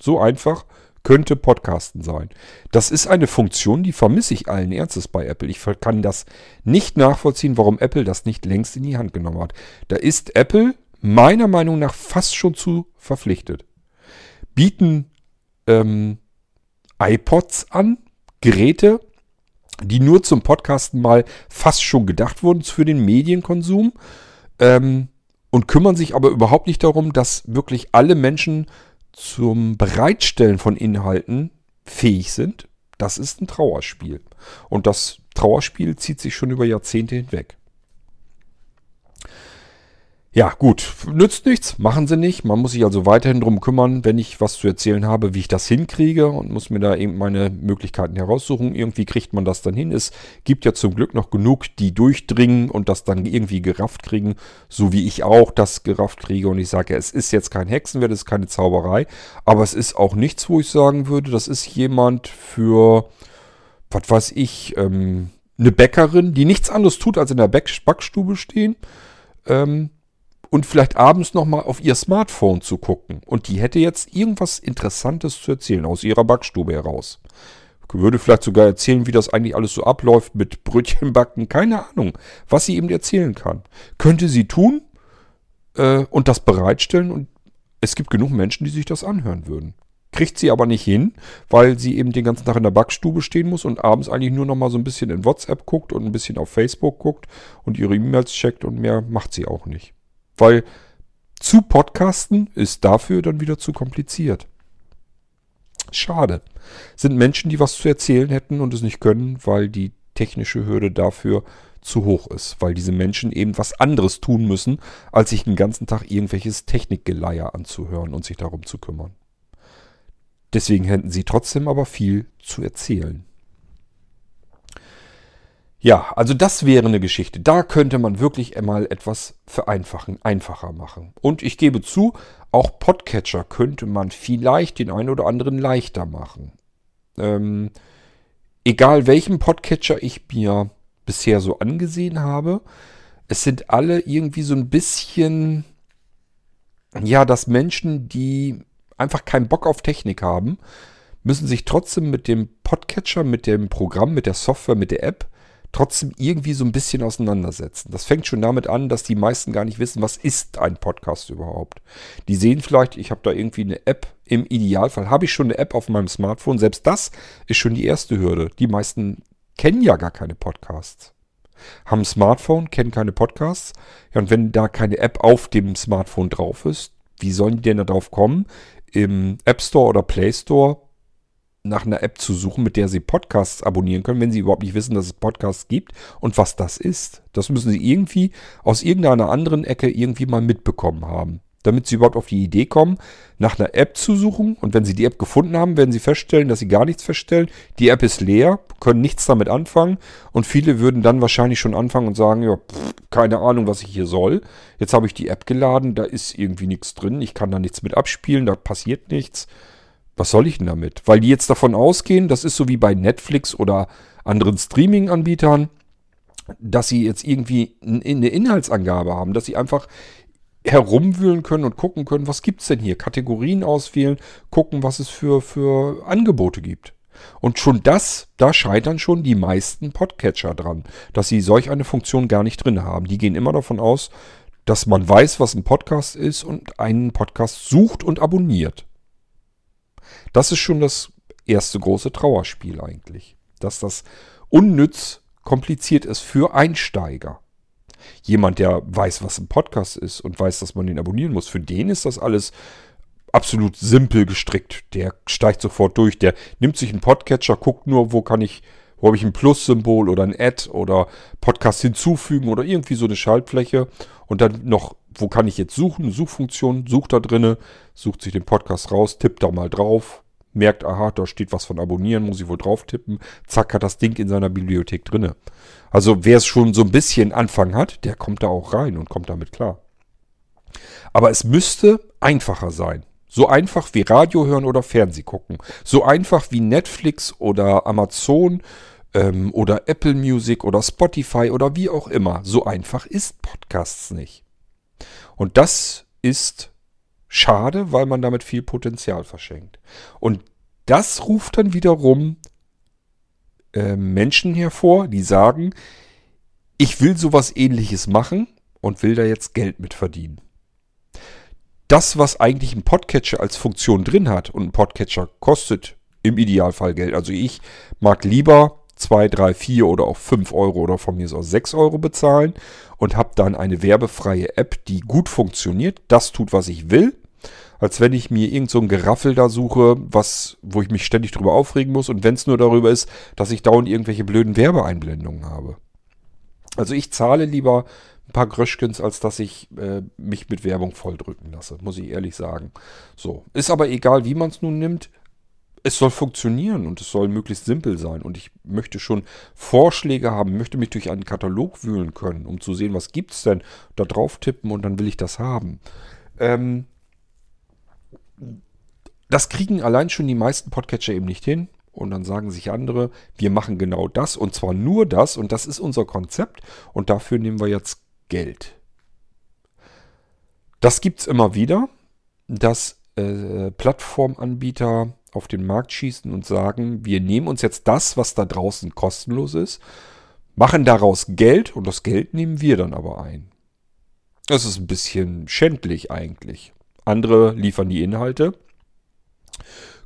So einfach könnte Podcasten sein. Das ist eine Funktion, die vermisse ich allen Ernstes bei Apple. Ich kann das nicht nachvollziehen, warum Apple das nicht längst in die Hand genommen hat. Da ist Apple meiner Meinung nach fast schon zu verpflichtet. Bieten ähm, iPods an, Geräte, die nur zum Podcasten mal fast schon gedacht wurden für den Medienkonsum ähm, und kümmern sich aber überhaupt nicht darum, dass wirklich alle Menschen zum Bereitstellen von Inhalten fähig sind. Das ist ein Trauerspiel. Und das Trauerspiel zieht sich schon über Jahrzehnte hinweg. Ja, gut, nützt nichts, machen sie nicht. Man muss sich also weiterhin drum kümmern, wenn ich was zu erzählen habe, wie ich das hinkriege und muss mir da eben meine Möglichkeiten heraussuchen. Irgendwie kriegt man das dann hin. Es gibt ja zum Glück noch genug, die durchdringen und das dann irgendwie gerafft kriegen, so wie ich auch das gerafft kriege. Und ich sage, es ist jetzt kein Hexenwert, es ist keine Zauberei, aber es ist auch nichts, wo ich sagen würde, das ist jemand für, was weiß ich, ähm, eine Bäckerin, die nichts anderes tut, als in der Backstube stehen. Ähm, und vielleicht abends nochmal auf ihr Smartphone zu gucken. Und die hätte jetzt irgendwas Interessantes zu erzählen aus ihrer Backstube heraus. Würde vielleicht sogar erzählen, wie das eigentlich alles so abläuft mit Brötchenbacken. Keine Ahnung, was sie eben erzählen kann. Könnte sie tun äh, und das bereitstellen. Und es gibt genug Menschen, die sich das anhören würden. Kriegt sie aber nicht hin, weil sie eben den ganzen Tag in der Backstube stehen muss und abends eigentlich nur noch mal so ein bisschen in WhatsApp guckt und ein bisschen auf Facebook guckt und ihre E-Mails checkt und mehr macht sie auch nicht. Weil zu podcasten ist dafür dann wieder zu kompliziert. Schade. Sind Menschen, die was zu erzählen hätten und es nicht können, weil die technische Hürde dafür zu hoch ist, weil diese Menschen eben was anderes tun müssen, als sich den ganzen Tag irgendwelches Technikgeleier anzuhören und sich darum zu kümmern. Deswegen hätten sie trotzdem aber viel zu erzählen. Ja, also das wäre eine Geschichte. Da könnte man wirklich einmal etwas vereinfachen, einfacher machen. Und ich gebe zu, auch Podcatcher könnte man vielleicht den einen oder anderen leichter machen. Ähm, egal welchen Podcatcher ich mir bisher so angesehen habe, es sind alle irgendwie so ein bisschen, ja, dass Menschen, die einfach keinen Bock auf Technik haben, müssen sich trotzdem mit dem Podcatcher, mit dem Programm, mit der Software, mit der App trotzdem irgendwie so ein bisschen auseinandersetzen. Das fängt schon damit an, dass die meisten gar nicht wissen, was ist ein Podcast überhaupt. Die sehen vielleicht, ich habe da irgendwie eine App. Im Idealfall habe ich schon eine App auf meinem Smartphone. Selbst das ist schon die erste Hürde. Die meisten kennen ja gar keine Podcasts. Haben ein Smartphone, kennen keine Podcasts. Ja, und wenn da keine App auf dem Smartphone drauf ist, wie sollen die denn da drauf kommen? Im App Store oder Play Store nach einer App zu suchen, mit der sie Podcasts abonnieren können, wenn sie überhaupt nicht wissen, dass es Podcasts gibt und was das ist. Das müssen sie irgendwie aus irgendeiner anderen Ecke irgendwie mal mitbekommen haben. Damit sie überhaupt auf die Idee kommen, nach einer App zu suchen. Und wenn sie die App gefunden haben, werden sie feststellen, dass sie gar nichts feststellen. Die App ist leer, können nichts damit anfangen. Und viele würden dann wahrscheinlich schon anfangen und sagen, ja, pff, keine Ahnung, was ich hier soll. Jetzt habe ich die App geladen, da ist irgendwie nichts drin. Ich kann da nichts mit abspielen, da passiert nichts was soll ich denn damit? Weil die jetzt davon ausgehen, das ist so wie bei Netflix oder anderen Streaming-Anbietern. dass sie jetzt irgendwie eine Inhaltsangabe haben, dass sie einfach herumwühlen können und gucken können, was gibt es denn hier? Kategorien auswählen, gucken, was es für, für Angebote gibt. Und schon das, da scheitern schon die meisten Podcatcher dran, dass sie solch eine Funktion gar nicht drin haben. Die gehen immer davon aus, dass man weiß, was ein Podcast ist und einen Podcast sucht und abonniert. Das ist schon das erste große Trauerspiel eigentlich. Dass das unnütz kompliziert ist für Einsteiger. Jemand, der weiß, was ein Podcast ist und weiß, dass man den abonnieren muss, für den ist das alles absolut simpel gestrickt. Der steigt sofort durch. Der nimmt sich einen Podcatcher, guckt nur, wo kann ich, wo habe ich ein Plus-Symbol oder ein Ad oder Podcast hinzufügen oder irgendwie so eine Schaltfläche. Und dann noch, wo kann ich jetzt suchen? Suchfunktion, sucht da drinne, sucht sich den Podcast raus, tippt da mal drauf, merkt, aha, da steht was von abonnieren, muss ich wohl drauf tippen. Zack, hat das Ding in seiner Bibliothek drinne. Also wer es schon so ein bisschen Anfang hat, der kommt da auch rein und kommt damit klar. Aber es müsste einfacher sein. So einfach wie Radio hören oder Fernseh gucken. So einfach wie Netflix oder Amazon ähm, oder Apple Music oder Spotify oder wie auch immer. So einfach ist Podcasts nicht. Und das ist schade, weil man damit viel Potenzial verschenkt. Und das ruft dann wiederum äh, Menschen hervor, die sagen, ich will sowas ähnliches machen und will da jetzt Geld mit verdienen das, was eigentlich ein Podcatcher als Funktion drin hat, und ein Podcatcher kostet im Idealfall Geld. Also ich mag lieber 2, 3, 4 oder auch 5 Euro oder von mir aus 6 Euro bezahlen und habe dann eine werbefreie App, die gut funktioniert, das tut, was ich will, als wenn ich mir irgend so Geraffel da suche, was, wo ich mich ständig drüber aufregen muss und wenn es nur darüber ist, dass ich dauernd irgendwelche blöden Werbeeinblendungen habe. Also ich zahle lieber ein paar Gröschkens, als dass ich äh, mich mit Werbung volldrücken lasse, muss ich ehrlich sagen. So, ist aber egal, wie man es nun nimmt. Es soll funktionieren und es soll möglichst simpel sein. Und ich möchte schon Vorschläge haben, möchte mich durch einen Katalog wühlen können, um zu sehen, was gibt es denn, da drauf tippen und dann will ich das haben. Ähm, das kriegen allein schon die meisten Podcatcher eben nicht hin. Und dann sagen sich andere, wir machen genau das und zwar nur das und das ist unser Konzept und dafür nehmen wir jetzt Geld. Das gibt es immer wieder, dass äh, Plattformanbieter auf den Markt schießen und sagen, wir nehmen uns jetzt das, was da draußen kostenlos ist, machen daraus Geld und das Geld nehmen wir dann aber ein. Das ist ein bisschen schändlich eigentlich. Andere liefern die Inhalte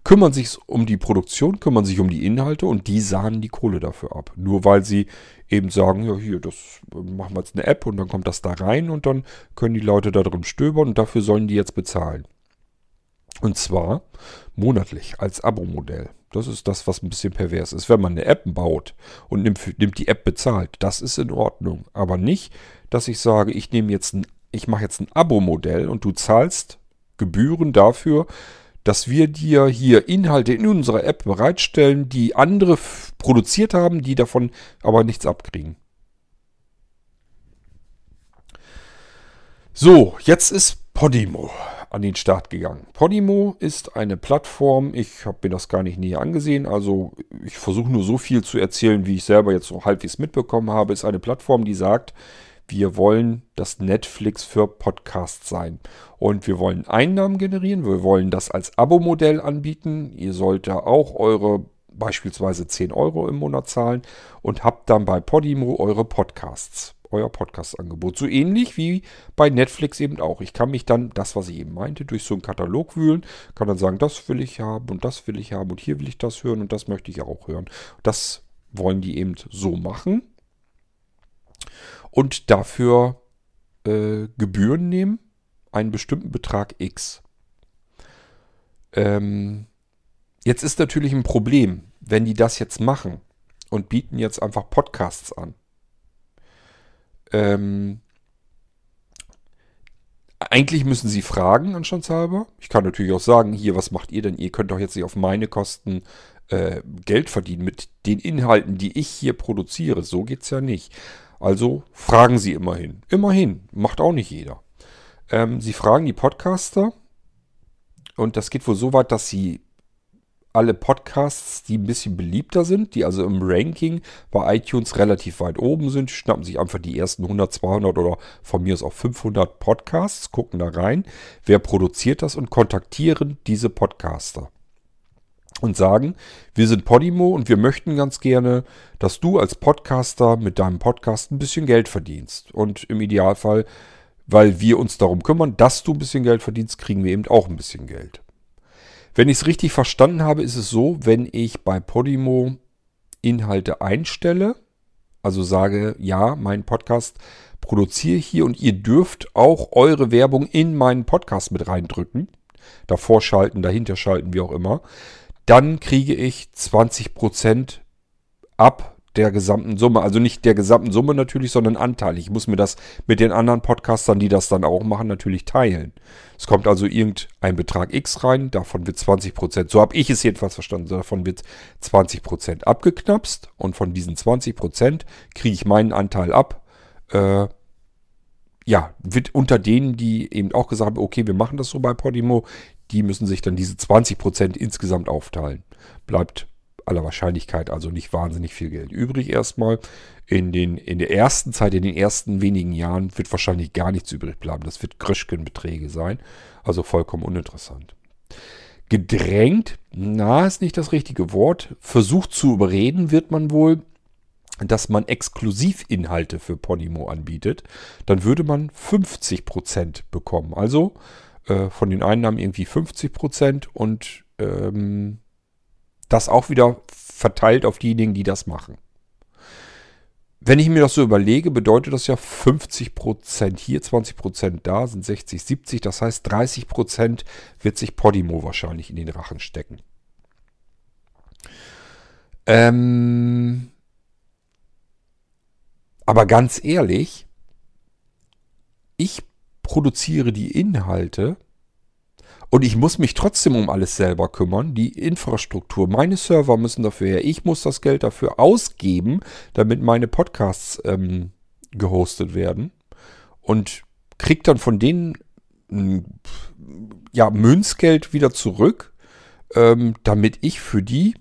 kümmern sich um die Produktion, kümmern sich um die Inhalte und die sahnen die Kohle dafür ab. Nur weil sie eben sagen, ja hier, das machen wir jetzt eine App und dann kommt das da rein und dann können die Leute da drin stöbern und dafür sollen die jetzt bezahlen. Und zwar monatlich als Abo-Modell. Das ist das, was ein bisschen pervers ist. Wenn man eine App baut und nimmt, nimmt die App bezahlt, das ist in Ordnung. Aber nicht, dass ich sage, ich nehme jetzt ein, ich mache jetzt ein Abo-Modell und du zahlst Gebühren dafür, dass wir dir hier Inhalte in unserer App bereitstellen, die andere produziert haben, die davon aber nichts abkriegen. So, jetzt ist Podimo an den Start gegangen. Podimo ist eine Plattform, ich habe mir das gar nicht näher angesehen, also ich versuche nur so viel zu erzählen, wie ich selber jetzt so halbwegs mitbekommen habe, ist eine Plattform, die sagt, wir wollen das Netflix für Podcasts sein. Und wir wollen Einnahmen generieren, wir wollen das als Abo-Modell anbieten. Ihr sollt da auch eure beispielsweise 10 Euro im Monat zahlen und habt dann bei Podimo eure Podcasts, euer Podcast-Angebot. So ähnlich wie bei Netflix eben auch. Ich kann mich dann, das was ich eben meinte, durch so einen Katalog wühlen, kann dann sagen, das will ich haben und das will ich haben und hier will ich das hören und das möchte ich auch hören. Das wollen die eben so machen und dafür äh, Gebühren nehmen, einen bestimmten Betrag X. Ähm, jetzt ist natürlich ein Problem, wenn die das jetzt machen und bieten jetzt einfach Podcasts an. Ähm, eigentlich müssen sie fragen, anstandshalber. Ich kann natürlich auch sagen, hier, was macht ihr denn? Ihr könnt doch jetzt nicht auf meine Kosten äh, Geld verdienen mit den Inhalten, die ich hier produziere. So geht es ja nicht. Also fragen Sie immerhin. Immerhin, macht auch nicht jeder. Ähm, Sie fragen die Podcaster und das geht wohl so weit, dass Sie alle Podcasts, die ein bisschen beliebter sind, die also im Ranking bei iTunes relativ weit oben sind, schnappen sich einfach die ersten 100, 200 oder von mir aus auch 500 Podcasts, gucken da rein, wer produziert das und kontaktieren diese Podcaster und sagen, wir sind Podimo und wir möchten ganz gerne, dass du als Podcaster mit deinem Podcast ein bisschen Geld verdienst. Und im Idealfall, weil wir uns darum kümmern, dass du ein bisschen Geld verdienst, kriegen wir eben auch ein bisschen Geld. Wenn ich es richtig verstanden habe, ist es so, wenn ich bei Podimo Inhalte einstelle, also sage, ja, mein Podcast produziere hier und ihr dürft auch eure Werbung in meinen Podcast mit reindrücken, davor schalten, dahinter schalten, wie auch immer, dann kriege ich 20% ab der gesamten Summe. Also nicht der gesamten Summe natürlich, sondern anteilig. Ich muss mir das mit den anderen Podcastern, die das dann auch machen, natürlich teilen. Es kommt also irgendein Betrag X rein, davon wird 20%, so habe ich es jedenfalls verstanden, davon wird 20% abgeknapst und von diesen 20% kriege ich meinen Anteil ab. Äh, ja, wird unter denen, die eben auch gesagt haben, okay, wir machen das so bei Podimo, die müssen sich dann diese 20% insgesamt aufteilen. Bleibt aller Wahrscheinlichkeit also nicht wahnsinnig viel Geld übrig erstmal. In, den, in der ersten Zeit, in den ersten wenigen Jahren wird wahrscheinlich gar nichts übrig bleiben. Das wird Gröschkenbeträge sein. Also vollkommen uninteressant. Gedrängt, na, ist nicht das richtige Wort. Versucht zu überreden wird man wohl, dass man Exklusivinhalte für Podimo anbietet. Dann würde man 50% bekommen. Also äh, von den Einnahmen irgendwie 50 Prozent und ähm, das auch wieder verteilt auf diejenigen, die das machen. Wenn ich mir das so überlege, bedeutet das ja 50 Prozent hier, 20 Prozent da, sind 60, 70. Das heißt, 30 Prozent wird sich Podimo wahrscheinlich in den Rachen stecken. Ähm, aber ganz ehrlich, ich produziere die Inhalte und ich muss mich trotzdem um alles selber kümmern. Die Infrastruktur, meine Server müssen dafür her. Ich muss das Geld dafür ausgeben, damit meine Podcasts ähm, gehostet werden. Und kriege dann von denen ja, Münzgeld wieder zurück, ähm, damit ich für die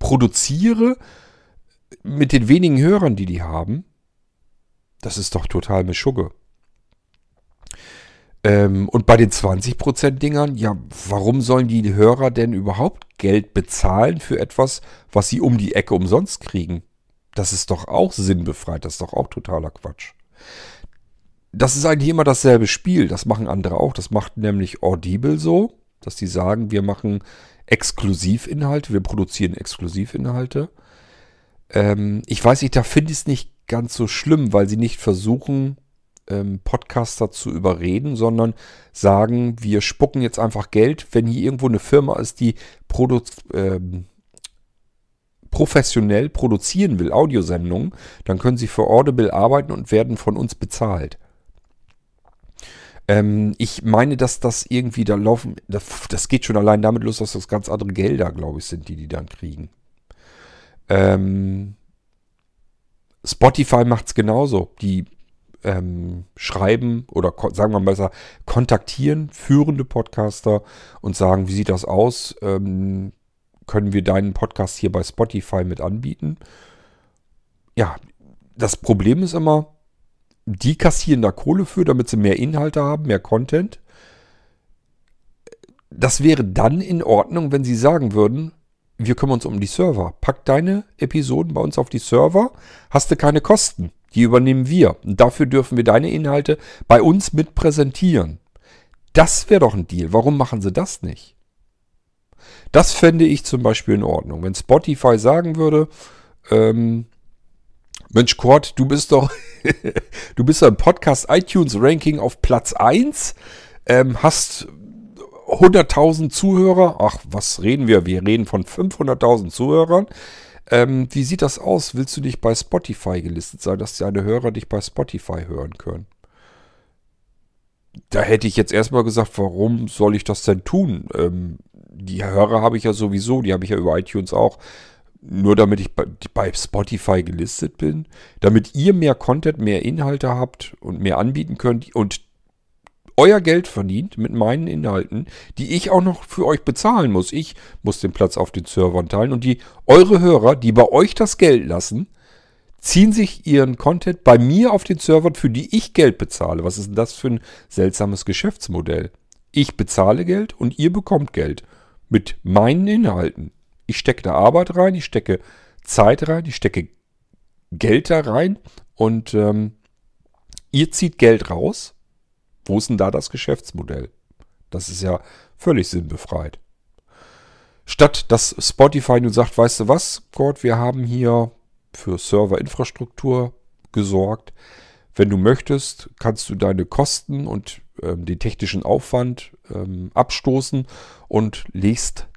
produziere mit den wenigen Hörern, die die haben. Das ist doch total Mischugge. Ähm, und bei den 20% Dingern, ja, warum sollen die Hörer denn überhaupt Geld bezahlen für etwas, was sie um die Ecke umsonst kriegen? Das ist doch auch sinnbefreit, das ist doch auch totaler Quatsch. Das ist eigentlich immer dasselbe Spiel, das machen andere auch. Das macht nämlich Audible so, dass die sagen, wir machen Exklusivinhalte, wir produzieren Exklusivinhalte. Ähm, ich weiß nicht, da finde ich es nicht ganz so schlimm, weil sie nicht versuchen, ähm, Podcaster zu überreden, sondern sagen, wir spucken jetzt einfach Geld, wenn hier irgendwo eine Firma ist, die produ ähm, professionell produzieren will, Audiosendungen, dann können sie für Audible arbeiten und werden von uns bezahlt. Ähm, ich meine, dass das irgendwie da laufen, das, geht schon allein damit los, dass das ganz andere Gelder, glaube ich, sind, die die dann kriegen. Ähm, Spotify macht es genauso. Die ähm, schreiben oder sagen wir mal besser, kontaktieren führende Podcaster und sagen, wie sieht das aus? Ähm, können wir deinen Podcast hier bei Spotify mit anbieten? Ja, das Problem ist immer, die kassieren da Kohle für, damit sie mehr Inhalte haben, mehr Content. Das wäre dann in Ordnung, wenn sie sagen würden, wir kümmern uns um die Server. Pack deine Episoden bei uns auf die Server, hast du keine Kosten. Die übernehmen wir. Und dafür dürfen wir deine Inhalte bei uns mit präsentieren. Das wäre doch ein Deal. Warum machen sie das nicht? Das fände ich zum Beispiel in Ordnung. Wenn Spotify sagen würde, ähm, Mensch, Kurt, du bist doch, du bist im Podcast iTunes Ranking auf Platz 1, ähm, hast 100.000 Zuhörer. Ach, was reden wir? Wir reden von 500.000 Zuhörern. Ähm, wie sieht das aus? Willst du dich bei Spotify gelistet sein, dass deine Hörer dich bei Spotify hören können? Da hätte ich jetzt erstmal gesagt, warum soll ich das denn tun? Ähm, die Hörer habe ich ja sowieso, die habe ich ja über iTunes auch. Nur damit ich bei, Spotify gelistet bin, damit ihr mehr Content, mehr Inhalte habt und mehr anbieten könnt und euer Geld verdient mit meinen Inhalten, die ich auch noch für euch bezahlen muss. Ich muss den Platz auf den Servern teilen und die eure Hörer, die bei euch das Geld lassen, ziehen sich ihren Content bei mir auf den Servern, für die ich Geld bezahle. Was ist denn das für ein seltsames Geschäftsmodell? Ich bezahle Geld und ihr bekommt Geld mit meinen Inhalten. Ich stecke da Arbeit rein, ich stecke Zeit rein, ich stecke Geld da rein und ähm, ihr zieht Geld raus wo ist denn da das Geschäftsmodell? Das ist ja völlig sinnbefreit. Statt dass Spotify nun sagt, weißt du was, Gott, wir haben hier für Serverinfrastruktur gesorgt. Wenn du möchtest, kannst du deine Kosten und ähm, den technischen Aufwand ähm, abstoßen und legst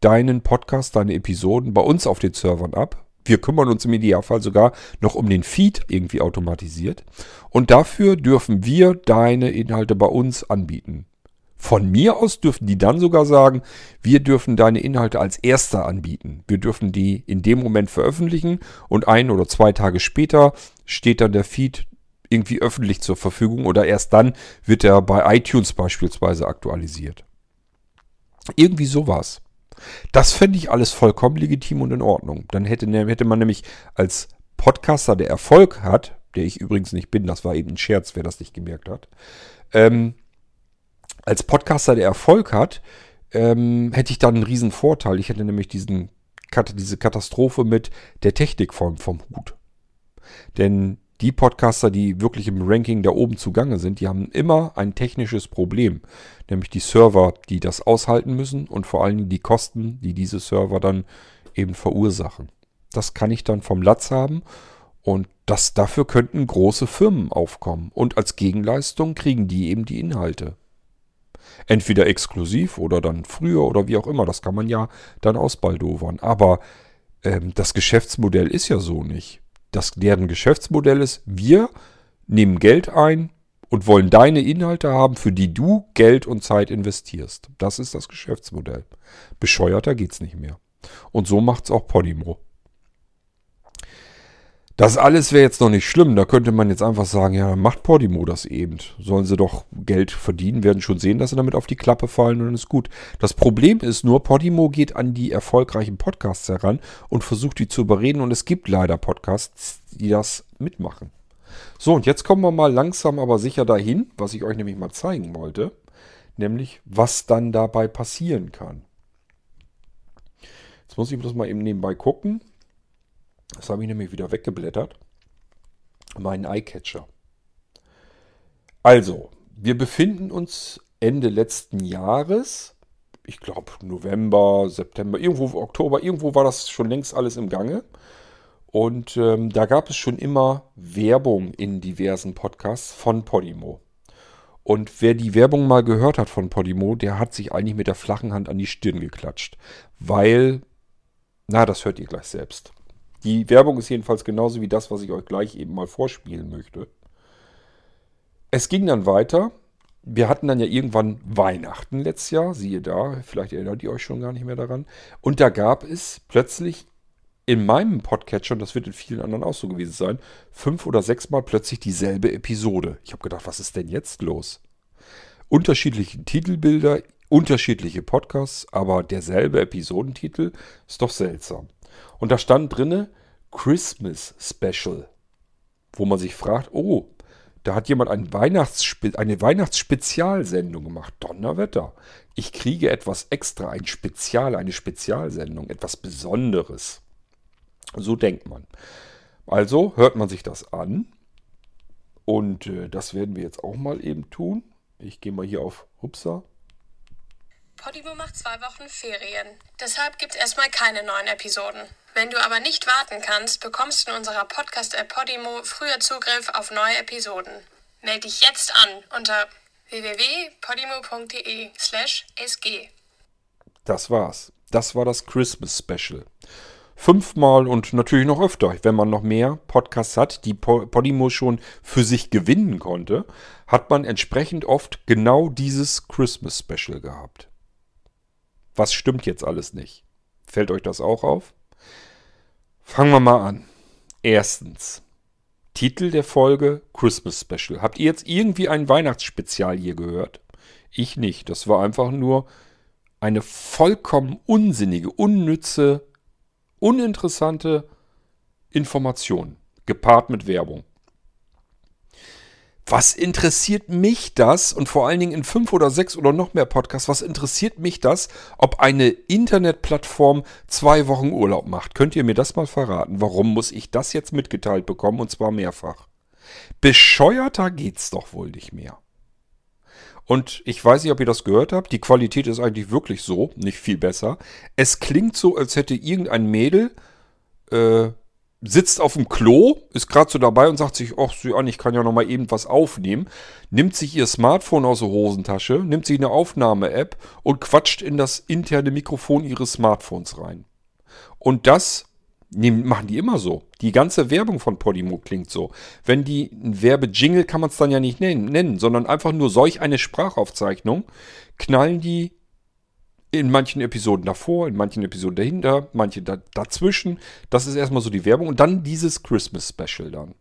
deinen Podcast, deine Episoden bei uns auf den Servern ab. Wir kümmern uns im Idealfall sogar noch um den Feed irgendwie automatisiert. Und dafür dürfen wir deine Inhalte bei uns anbieten. Von mir aus dürfen die dann sogar sagen, wir dürfen deine Inhalte als erster anbieten. Wir dürfen die in dem Moment veröffentlichen und ein oder zwei Tage später steht dann der Feed irgendwie öffentlich zur Verfügung oder erst dann wird er bei iTunes beispielsweise aktualisiert. Irgendwie sowas. Das fände ich alles vollkommen legitim und in Ordnung. Dann hätte, ne, hätte man nämlich als Podcaster, der Erfolg hat, der ich übrigens nicht bin, das war eben ein Scherz, wer das nicht gemerkt hat, ähm, als Podcaster, der Erfolg hat, ähm, hätte ich dann einen riesen Vorteil. Ich hätte nämlich diesen, diese Katastrophe mit der Technik vom, vom Hut. Denn die Podcaster, die wirklich im Ranking da oben zugange sind, die haben immer ein technisches Problem. Nämlich die Server, die das aushalten müssen und vor allen Dingen die Kosten, die diese Server dann eben verursachen. Das kann ich dann vom Latz haben und das, dafür könnten große Firmen aufkommen. Und als Gegenleistung kriegen die eben die Inhalte. Entweder exklusiv oder dann früher oder wie auch immer. Das kann man ja dann ausbaldowern. Aber ähm, das Geschäftsmodell ist ja so nicht das deren Geschäftsmodell ist, wir nehmen Geld ein und wollen deine Inhalte haben, für die du Geld und Zeit investierst. Das ist das Geschäftsmodell. Bescheuerter geht's nicht mehr. Und so macht's auch Podimo. Das alles wäre jetzt noch nicht schlimm. Da könnte man jetzt einfach sagen, ja, macht Podimo das eben. Sollen sie doch Geld verdienen, werden schon sehen, dass sie damit auf die Klappe fallen und dann ist gut. Das Problem ist nur, Podimo geht an die erfolgreichen Podcasts heran und versucht die zu überreden und es gibt leider Podcasts, die das mitmachen. So, und jetzt kommen wir mal langsam aber sicher dahin, was ich euch nämlich mal zeigen wollte, nämlich was dann dabei passieren kann. Jetzt muss ich bloß mal eben nebenbei gucken. Das habe ich nämlich wieder weggeblättert. Meinen Eyecatcher. Also, wir befinden uns Ende letzten Jahres. Ich glaube November, September, irgendwo Oktober, irgendwo war das schon längst alles im Gange. Und ähm, da gab es schon immer Werbung in diversen Podcasts von Podimo. Und wer die Werbung mal gehört hat von Podimo, der hat sich eigentlich mit der flachen Hand an die Stirn geklatscht. Weil, na, das hört ihr gleich selbst. Die Werbung ist jedenfalls genauso wie das, was ich euch gleich eben mal vorspielen möchte. Es ging dann weiter. Wir hatten dann ja irgendwann Weihnachten letztes Jahr, siehe da, vielleicht erinnert ihr euch schon gar nicht mehr daran. Und da gab es plötzlich in meinem Podcatcher, und das wird in vielen anderen auch so gewesen sein, fünf oder sechs Mal plötzlich dieselbe Episode. Ich habe gedacht, was ist denn jetzt los? Unterschiedliche Titelbilder, unterschiedliche Podcasts, aber derselbe Episodentitel ist doch seltsam. Und da stand drinne Christmas Special, wo man sich fragt, oh, da hat jemand ein Weihnachtsspe eine Weihnachtsspezialsendung gemacht. Donnerwetter. Ich kriege etwas extra, ein Spezial, eine Spezialsendung, etwas Besonderes. So denkt man. Also hört man sich das an. Und äh, das werden wir jetzt auch mal eben tun. Ich gehe mal hier auf Hupsa. Podimo macht zwei Wochen Ferien. Deshalb gibt es erstmal keine neuen Episoden. Wenn du aber nicht warten kannst, bekommst du in unserer Podcast-App Podimo früher Zugriff auf neue Episoden. Melde dich jetzt an unter www.podimo.de/sg. Das war's. Das war das Christmas Special. Fünfmal und natürlich noch öfter, wenn man noch mehr Podcasts hat, die Podimo schon für sich gewinnen konnte, hat man entsprechend oft genau dieses Christmas Special gehabt. Was stimmt jetzt alles nicht? Fällt euch das auch auf? Fangen wir mal an. Erstens. Titel der Folge Christmas Special. Habt ihr jetzt irgendwie ein Weihnachtsspezial hier gehört? Ich nicht. Das war einfach nur eine vollkommen unsinnige, unnütze, uninteressante Information, gepaart mit Werbung. Was interessiert mich das, und vor allen Dingen in fünf oder sechs oder noch mehr Podcasts, was interessiert mich das, ob eine Internetplattform zwei Wochen Urlaub macht? Könnt ihr mir das mal verraten? Warum muss ich das jetzt mitgeteilt bekommen, und zwar mehrfach? Bescheuerter geht's doch wohl nicht mehr. Und ich weiß nicht, ob ihr das gehört habt. Die Qualität ist eigentlich wirklich so, nicht viel besser. Es klingt so, als hätte irgendein Mädel äh, sitzt auf dem Klo, ist gerade so dabei und sagt sich, ach, an, ich kann ja noch mal eben was aufnehmen, nimmt sich ihr Smartphone aus der Hosentasche, nimmt sich eine Aufnahme-App und quatscht in das interne Mikrofon ihres Smartphones rein. Und das nehmen, machen die immer so. Die ganze Werbung von Podimo klingt so. Wenn die ein Werbejingle kann man es dann ja nicht nennen, nennen, sondern einfach nur solch eine Sprachaufzeichnung knallen die in manchen Episoden davor, in manchen Episoden dahinter, manche da, dazwischen. Das ist erstmal so die Werbung und dann dieses Christmas Special dann.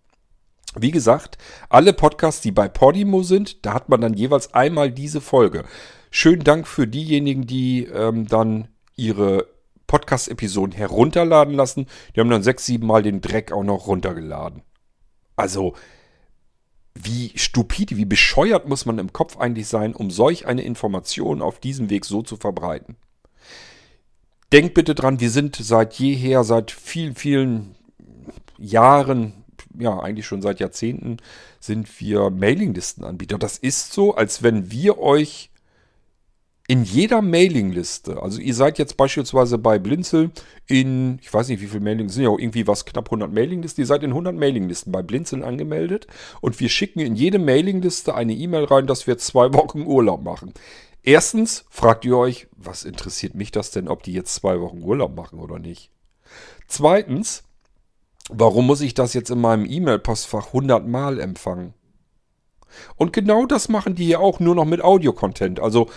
Wie gesagt, alle Podcasts, die bei Podimo sind, da hat man dann jeweils einmal diese Folge. Schönen Dank für diejenigen, die ähm, dann ihre Podcast-Episoden herunterladen lassen. Die haben dann sechs, sieben Mal den Dreck auch noch runtergeladen. Also, wie stupide, wie bescheuert muss man im Kopf eigentlich sein, um solch eine Information auf diesem Weg so zu verbreiten. Denkt bitte dran, wir sind seit jeher, seit vielen, vielen Jahren, ja eigentlich schon seit Jahrzehnten, sind wir Mailinglistenanbieter. Das ist so, als wenn wir euch in jeder Mailingliste, also ihr seid jetzt beispielsweise bei Blinzel in, ich weiß nicht wie viele Mailinglisten, sind ja auch irgendwie was knapp 100 Mailinglisten, ihr seid in 100 Mailinglisten bei Blinzeln angemeldet und wir schicken in jede Mailingliste eine E-Mail rein, dass wir zwei Wochen Urlaub machen. Erstens fragt ihr euch, was interessiert mich das denn, ob die jetzt zwei Wochen Urlaub machen oder nicht? Zweitens, warum muss ich das jetzt in meinem E-Mail-Postfach 100 Mal empfangen? Und genau das machen die ja auch nur noch mit Audio-Content. Also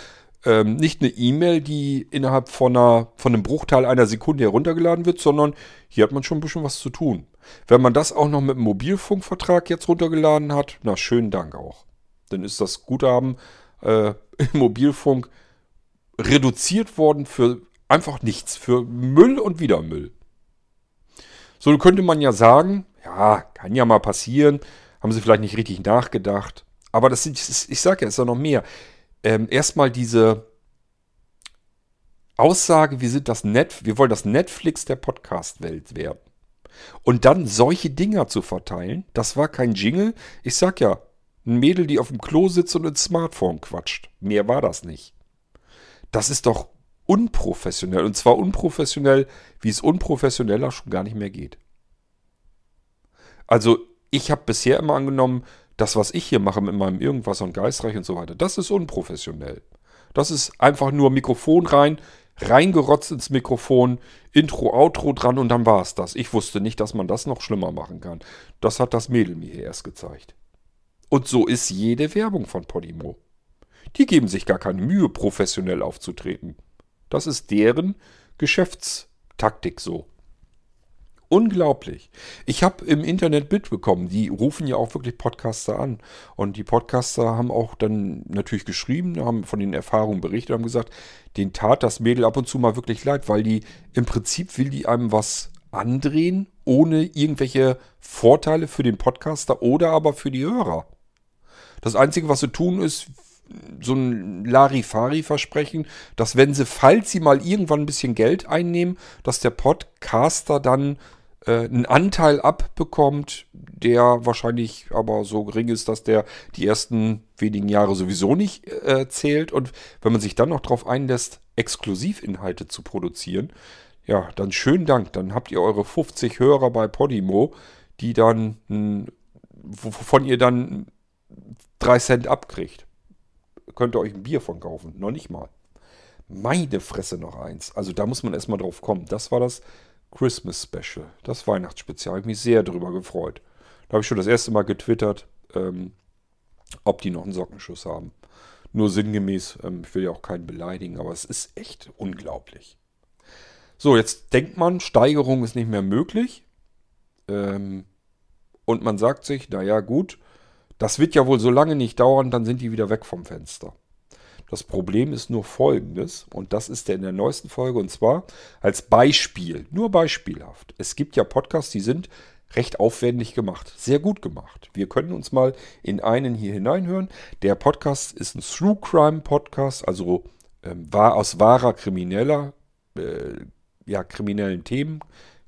ähm, nicht eine E-Mail, die innerhalb von, einer, von einem Bruchteil einer Sekunde heruntergeladen wird, sondern hier hat man schon ein bisschen was zu tun. Wenn man das auch noch mit einem Mobilfunkvertrag jetzt runtergeladen hat, na schönen Dank auch. Dann ist das Guthaben äh, im Mobilfunk reduziert worden für einfach nichts, für Müll und wieder Müll. So könnte man ja sagen, ja, kann ja mal passieren, haben sie vielleicht nicht richtig nachgedacht. Aber das sind, ich sage ja, es ist ja noch mehr ähm, erstmal diese Aussage, wir sind das Net, wir wollen das Netflix der Podcast-Welt werden. Und dann solche Dinger zu verteilen, das war kein Jingle. Ich sag ja, ein Mädel, die auf dem Klo sitzt und ins Smartphone quatscht. Mehr war das nicht. Das ist doch unprofessionell. Und zwar unprofessionell, wie es unprofessioneller schon gar nicht mehr geht. Also, ich habe bisher immer angenommen, das, was ich hier mache mit meinem Irgendwas und Geistreich und so weiter, das ist unprofessionell. Das ist einfach nur Mikrofon rein, reingerotzt ins Mikrofon, Intro, Outro dran und dann war es das. Ich wusste nicht, dass man das noch schlimmer machen kann. Das hat das Mädel mir hier erst gezeigt. Und so ist jede Werbung von Podimo. Die geben sich gar keine Mühe, professionell aufzutreten. Das ist deren Geschäftstaktik so. Unglaublich. Ich habe im Internet mitbekommen, die rufen ja auch wirklich Podcaster an. Und die Podcaster haben auch dann natürlich geschrieben, haben von den Erfahrungen berichtet, haben gesagt, den tat das Mädel ab und zu mal wirklich leid, weil die im Prinzip will die einem was andrehen, ohne irgendwelche Vorteile für den Podcaster oder aber für die Hörer. Das Einzige, was sie tun, ist so ein Larifari-Versprechen, dass wenn sie, falls sie mal irgendwann ein bisschen Geld einnehmen, dass der Podcaster dann äh, einen Anteil abbekommt, der wahrscheinlich aber so gering ist, dass der die ersten wenigen Jahre sowieso nicht äh, zählt. Und wenn man sich dann noch darauf einlässt, Exklusivinhalte zu produzieren, ja, dann schönen Dank. Dann habt ihr eure 50 Hörer bei Podimo, die dann, wovon ihr dann 3 Cent abkriegt. Könnt ihr euch ein Bier von kaufen. Noch nicht mal. Meine Fresse noch eins. Also da muss man erstmal drauf kommen. Das war das Christmas Special, das Weihnachtsspezial. Habe ich mich sehr darüber gefreut. Da habe ich schon das erste Mal getwittert, ähm, ob die noch einen Sockenschuss haben. Nur sinngemäß, ähm, ich will ja auch keinen beleidigen, aber es ist echt unglaublich. So, jetzt denkt man, Steigerung ist nicht mehr möglich. Ähm, und man sagt sich, naja gut, das wird ja wohl so lange nicht dauern, dann sind die wieder weg vom Fenster. Das Problem ist nur folgendes, und das ist in der neuesten Folge, und zwar als Beispiel, nur beispielhaft. Es gibt ja Podcasts, die sind recht aufwendig gemacht, sehr gut gemacht. Wir können uns mal in einen hier hineinhören. Der Podcast ist ein True Crime Podcast, also ähm, war aus wahrer krimineller, äh, ja, kriminellen Themen,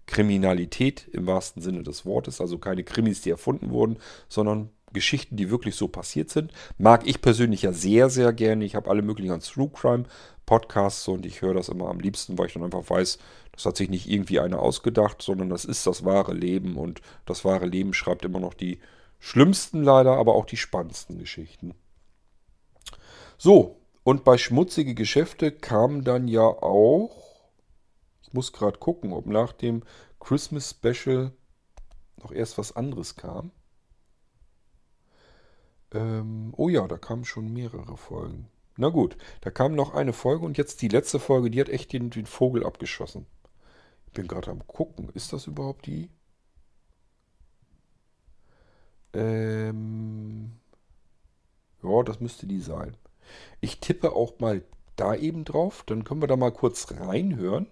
Kriminalität im wahrsten Sinne des Wortes, also keine Krimis, die erfunden wurden, sondern Geschichten, die wirklich so passiert sind. Mag ich persönlich ja sehr, sehr gerne. Ich habe alle möglichen True Crime Podcasts und ich höre das immer am liebsten, weil ich dann einfach weiß, das hat sich nicht irgendwie einer ausgedacht, sondern das ist das wahre Leben und das wahre Leben schreibt immer noch die schlimmsten leider, aber auch die spannendsten Geschichten. So, und bei schmutzige Geschäfte kam dann ja auch, ich muss gerade gucken, ob nach dem Christmas Special noch erst was anderes kam. Ähm, oh ja, da kamen schon mehrere Folgen. Na gut, da kam noch eine Folge und jetzt die letzte Folge, die hat echt den, den Vogel abgeschossen. Ich bin gerade am gucken. Ist das überhaupt die? Ähm, ja, das müsste die sein. Ich tippe auch mal da eben drauf. Dann können wir da mal kurz reinhören.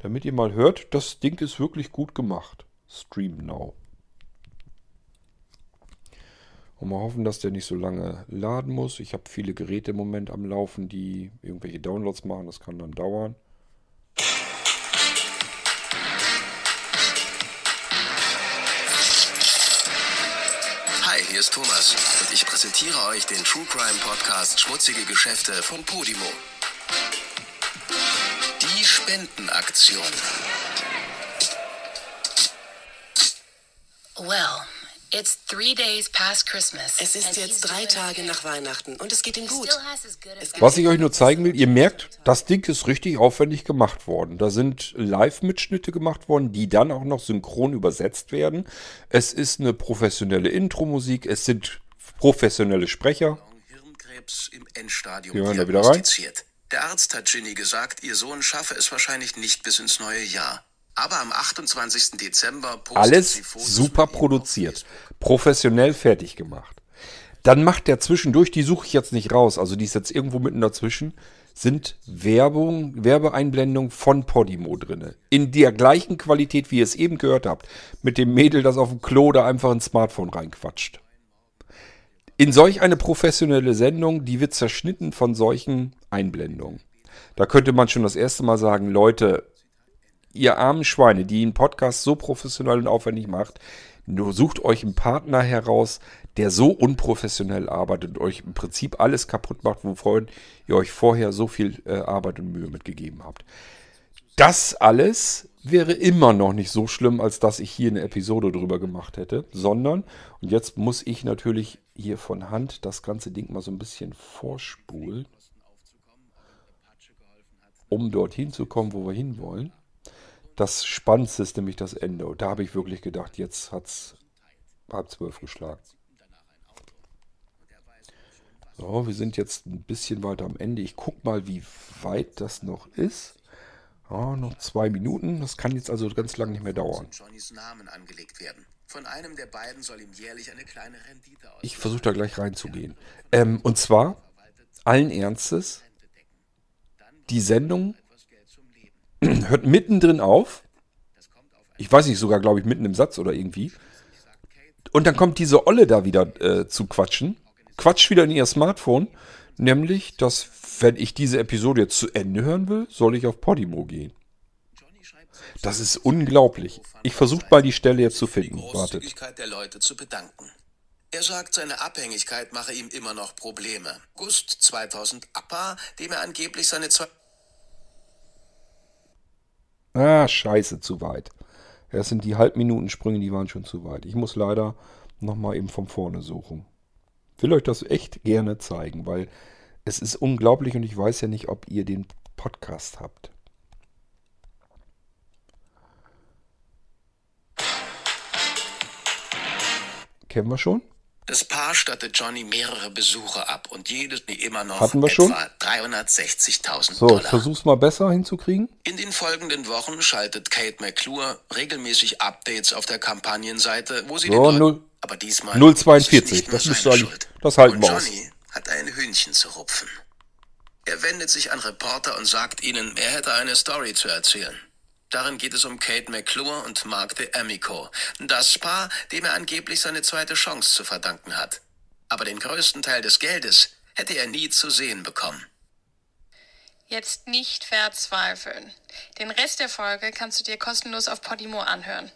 Damit ihr mal hört, das Ding ist wirklich gut gemacht. Stream Now. Und mal hoffen, dass der nicht so lange laden muss. Ich habe viele Geräte im Moment am Laufen, die irgendwelche Downloads machen. Das kann dann dauern. Hi, hier ist Thomas und ich präsentiere euch den True Crime Podcast Schmutzige Geschäfte von Podimo. Die Spendenaktion. Well, it's three days past Christmas. Es ist and jetzt drei Tage nach Weihnachten und es geht ihm gut. Was ich euch nur zeigen will, ihr merkt, das Ding ist richtig aufwendig gemacht worden. Da sind Live-Mitschnitte gemacht worden, die dann auch noch synchron übersetzt werden. Es ist eine professionelle Intro-Musik, es sind professionelle Sprecher. Hirnkrebs im Endstadium Wir hören da wieder rein. Der Arzt hat Ginny gesagt, ihr Sohn schaffe es wahrscheinlich nicht bis ins neue Jahr. Aber am 28. Dezember Alles super produziert, professionell fertig gemacht. Dann macht der zwischendurch, die suche ich jetzt nicht raus, also die ist jetzt irgendwo mitten dazwischen, sind Werbung, Werbeeinblendungen von Podimo drinne. In der gleichen Qualität, wie ihr es eben gehört habt. Mit dem Mädel, das auf dem Klo da einfach ins Smartphone reinquatscht. In solch eine professionelle Sendung, die wird zerschnitten von solchen Einblendungen. Da könnte man schon das erste Mal sagen, Leute, ihr armen Schweine, die einen Podcast so professionell und aufwendig macht, nur sucht euch einen Partner heraus, der so unprofessionell arbeitet und euch im Prinzip alles kaputt macht, wovon ihr euch vorher so viel äh, Arbeit und Mühe mitgegeben habt. Das alles wäre immer noch nicht so schlimm, als dass ich hier eine Episode drüber gemacht hätte, sondern, und jetzt muss ich natürlich hier von Hand das ganze Ding mal so ein bisschen vorspulen, um dorthin zu kommen, wo wir hinwollen. Das Spannendste ist nämlich das Ende. Und da habe ich wirklich gedacht, jetzt hat es halb zwölf geschlagen. So, wir sind jetzt ein bisschen weiter am Ende. Ich gucke mal, wie weit das noch ist. Ja, noch zwei Minuten. Das kann jetzt also ganz lange nicht mehr dauern. In Johnnys Namen angelegt werden. Von einem der beiden soll ihm jährlich eine kleine Rendite aus. Ich versuche da gleich reinzugehen. Ähm, und zwar, allen Ernstes, die Sendung hört mittendrin auf. Ich weiß nicht, sogar, glaube ich, mitten im Satz oder irgendwie. Und dann kommt diese Olle da wieder äh, zu quatschen. Quatscht wieder in ihr Smartphone. Nämlich, dass, wenn ich diese Episode jetzt zu Ende hören will, soll ich auf Podimo gehen. Das ist unglaublich. Ich versuche mal die Stelle jetzt zu finden. Wartet. Der Leute zu bedanken. Er sagt, seine Abhängigkeit mache ihm immer noch Probleme. August 2000 Appa, dem er angeblich seine zwei Ah, scheiße, zu weit. Das sind die Halbminutensprünge, die waren schon zu weit. Ich muss leider nochmal eben von vorne suchen. Will euch das echt gerne zeigen, weil es ist unglaublich und ich weiß ja nicht, ob ihr den Podcast habt. Kennen wir schon? Das Paar stattet Johnny mehrere Besuche ab und jedes immer noch Hatten wir schon? etwa 360.000 So, Dollar. versuch's mal besser hinzukriegen. In den folgenden Wochen schaltet Kate McClure regelmäßig Updates auf der Kampagnenseite, wo sie So, den Leuten, null- aber diesmal 0,42, ist es nicht nur das müsste eigentlich- das halten und wir aus. Johnny hat ein Hühnchen zu rupfen. Er wendet sich an Reporter und sagt ihnen, er hätte eine Story zu erzählen. Darin geht es um Kate McClure und Mark de Amico, das Paar, dem er angeblich seine zweite Chance zu verdanken hat. Aber den größten Teil des Geldes hätte er nie zu sehen bekommen. Jetzt nicht verzweifeln. Den Rest der Folge kannst du dir kostenlos auf Podimo anhören.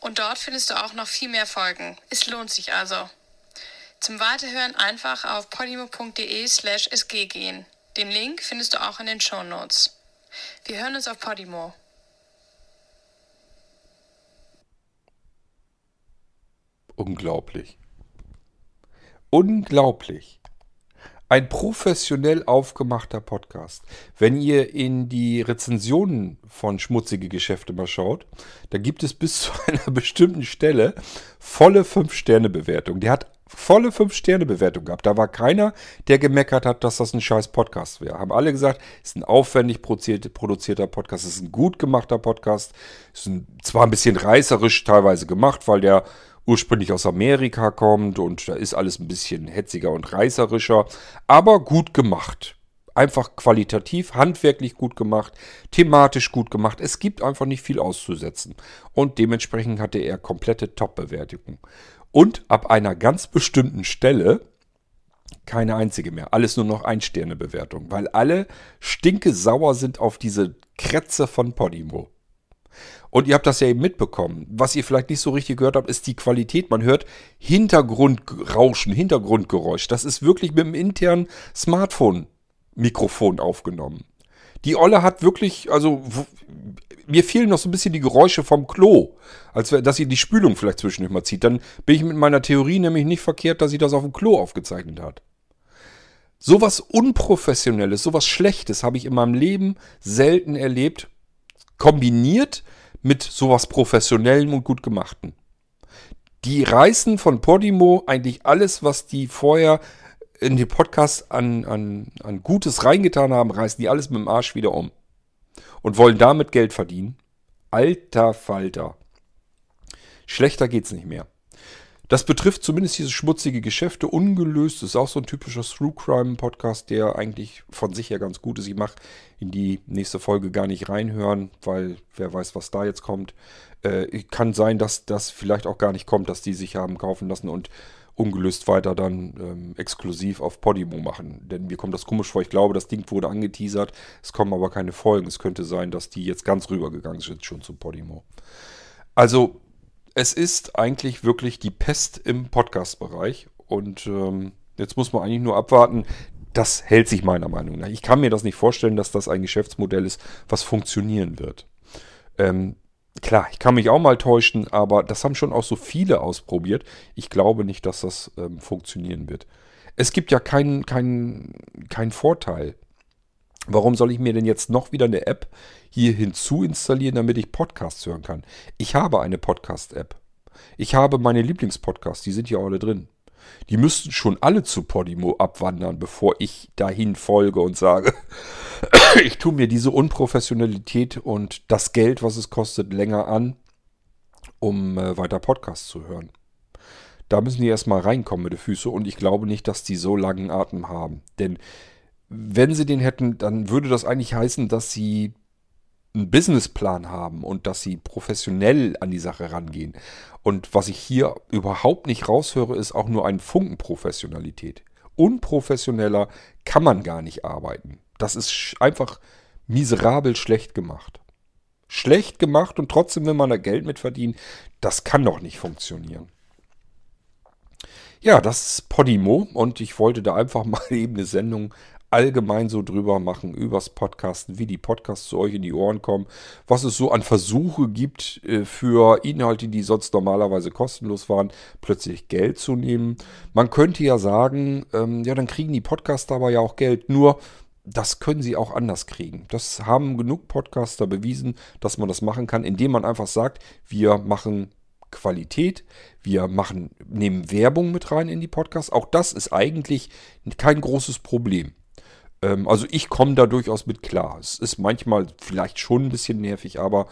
Und dort findest du auch noch viel mehr Folgen. Es lohnt sich also. Zum Weiterhören einfach auf podimo.de slash sg gehen. Den Link findest du auch in den Shownotes. Wir hören uns auf Podimo. Unglaublich. Unglaublich. Ein professionell aufgemachter Podcast. Wenn ihr in die Rezensionen von Schmutzige Geschäfte mal schaut, da gibt es bis zu einer bestimmten Stelle volle 5-Sterne-Bewertung. Der hat volle 5-Sterne-Bewertung gehabt. Da war keiner, der gemeckert hat, dass das ein scheiß Podcast wäre. Haben alle gesagt, ist ein aufwendig produzierte- produzierter Podcast, ist ein gut gemachter Podcast, ist ein, zwar ein bisschen reißerisch teilweise gemacht, weil der ursprünglich aus Amerika kommt und da ist alles ein bisschen hetziger und reißerischer, aber gut gemacht. Einfach qualitativ, handwerklich gut gemacht, thematisch gut gemacht. Es gibt einfach nicht viel auszusetzen. Und dementsprechend hatte er komplette Top-Bewertungen. Und ab einer ganz bestimmten Stelle keine einzige mehr. Alles nur noch Ein-Sterne-Bewertung, weil alle stinke sauer sind auf diese Krätze von Podimo. Und ihr habt das ja eben mitbekommen. Was ihr vielleicht nicht so richtig gehört habt, ist die Qualität. Man hört Hintergrundrauschen, Hintergrundgeräusch. Das ist wirklich mit dem internen Smartphone-Mikrofon aufgenommen. Die Olle hat wirklich, also mir fehlen noch so ein bisschen die Geräusche vom Klo, als dass sie die Spülung vielleicht zwischendurch mal zieht. Dann bin ich mit meiner Theorie nämlich nicht verkehrt, dass sie das auf dem Klo aufgezeichnet hat. Sowas Unprofessionelles, sowas Schlechtes habe ich in meinem Leben selten erlebt, kombiniert mit sowas Professionellem und gut gemachten. Die reißen von Podimo eigentlich alles, was die vorher in den Podcast an, an, an Gutes reingetan haben, reißen die alles mit dem Arsch wieder um. Und wollen damit Geld verdienen. Alter Falter. Schlechter geht's nicht mehr. Das betrifft zumindest diese schmutzige Geschäfte ungelöst. Das ist auch so ein typischer True Crime Podcast, der eigentlich von sich her ganz gut ist. Ich mache in die nächste Folge gar nicht reinhören, weil wer weiß, was da jetzt kommt. Äh, kann sein, dass das vielleicht auch gar nicht kommt, dass die sich haben kaufen lassen und ungelöst weiter dann ähm, exklusiv auf Podimo machen. Denn mir kommt das komisch vor. Ich glaube, das Ding wurde angeteasert. Es kommen aber keine Folgen. Es könnte sein, dass die jetzt ganz rübergegangen sind schon zu Podimo. Also es ist eigentlich wirklich die Pest im Podcast-Bereich. Und ähm, jetzt muss man eigentlich nur abwarten. Das hält sich meiner Meinung nach. Ich kann mir das nicht vorstellen, dass das ein Geschäftsmodell ist, was funktionieren wird. Ähm, klar, ich kann mich auch mal täuschen, aber das haben schon auch so viele ausprobiert. Ich glaube nicht, dass das ähm, funktionieren wird. Es gibt ja keinen keinen keinen Vorteil. Warum soll ich mir denn jetzt noch wieder eine App hier hinzu installieren, damit ich Podcasts hören kann? Ich habe eine Podcast-App. Ich habe meine Lieblingspodcasts, die sind hier alle drin. Die müssten schon alle zu Podimo abwandern, bevor ich dahin folge und sage, ich tue mir diese Unprofessionalität und das Geld, was es kostet, länger an, um äh, weiter Podcasts zu hören. Da müssen die erstmal reinkommen mit den Füßen und ich glaube nicht, dass die so langen Atem haben. Denn wenn sie den hätten, dann würde das eigentlich heißen, dass sie einen Businessplan haben und dass sie professionell an die Sache rangehen. Und was ich hier überhaupt nicht raushöre, ist auch nur ein Funken Professionalität. Unprofessioneller kann man gar nicht arbeiten. Das ist einfach miserabel schlecht gemacht. Schlecht gemacht und trotzdem will man da Geld mit verdienen. Das kann doch nicht funktionieren. Ja, das ist Podimo und ich wollte da einfach mal eben eine Sendung allgemein so drüber machen, übers Podcasten, wie die Podcasts zu euch in die Ohren kommen, was es so an Versuche gibt äh, für Inhalte, die sonst normalerweise kostenlos waren, plötzlich Geld zu nehmen. Man könnte ja sagen, ähm, ja, dann kriegen die Podcaster aber ja auch Geld, nur das können sie auch anders kriegen. Das haben genug Podcaster bewiesen, dass man das machen kann, indem man einfach sagt, wir machen Qualität. Wir machen, nehmen Werbung mit rein in die Podcasts. Auch das ist eigentlich kein großes Problem. Ähm, also ich komme da durchaus mit klar. Es ist manchmal vielleicht schon ein bisschen nervig, aber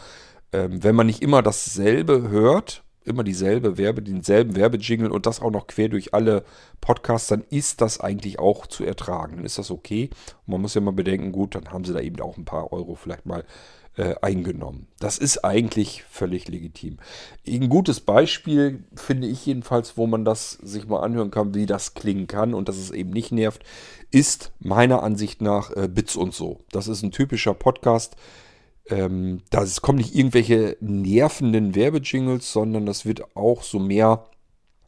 ähm, wenn man nicht immer dasselbe hört, immer dieselbe Werbe, denselben Werbejingle und das auch noch quer durch alle Podcasts, dann ist das eigentlich auch zu ertragen. Dann ist das okay. Und man muss ja mal bedenken, gut, dann haben sie da eben auch ein paar Euro vielleicht mal äh, eingenommen. Das ist eigentlich völlig legitim. Ein gutes Beispiel finde ich jedenfalls, wo man das sich mal anhören kann, wie das klingen kann und dass es eben nicht nervt, ist meiner Ansicht nach äh, Bits und so. Das ist ein typischer Podcast. Ähm, da kommen nicht irgendwelche nervenden Werbejingles, sondern das wird auch so mehr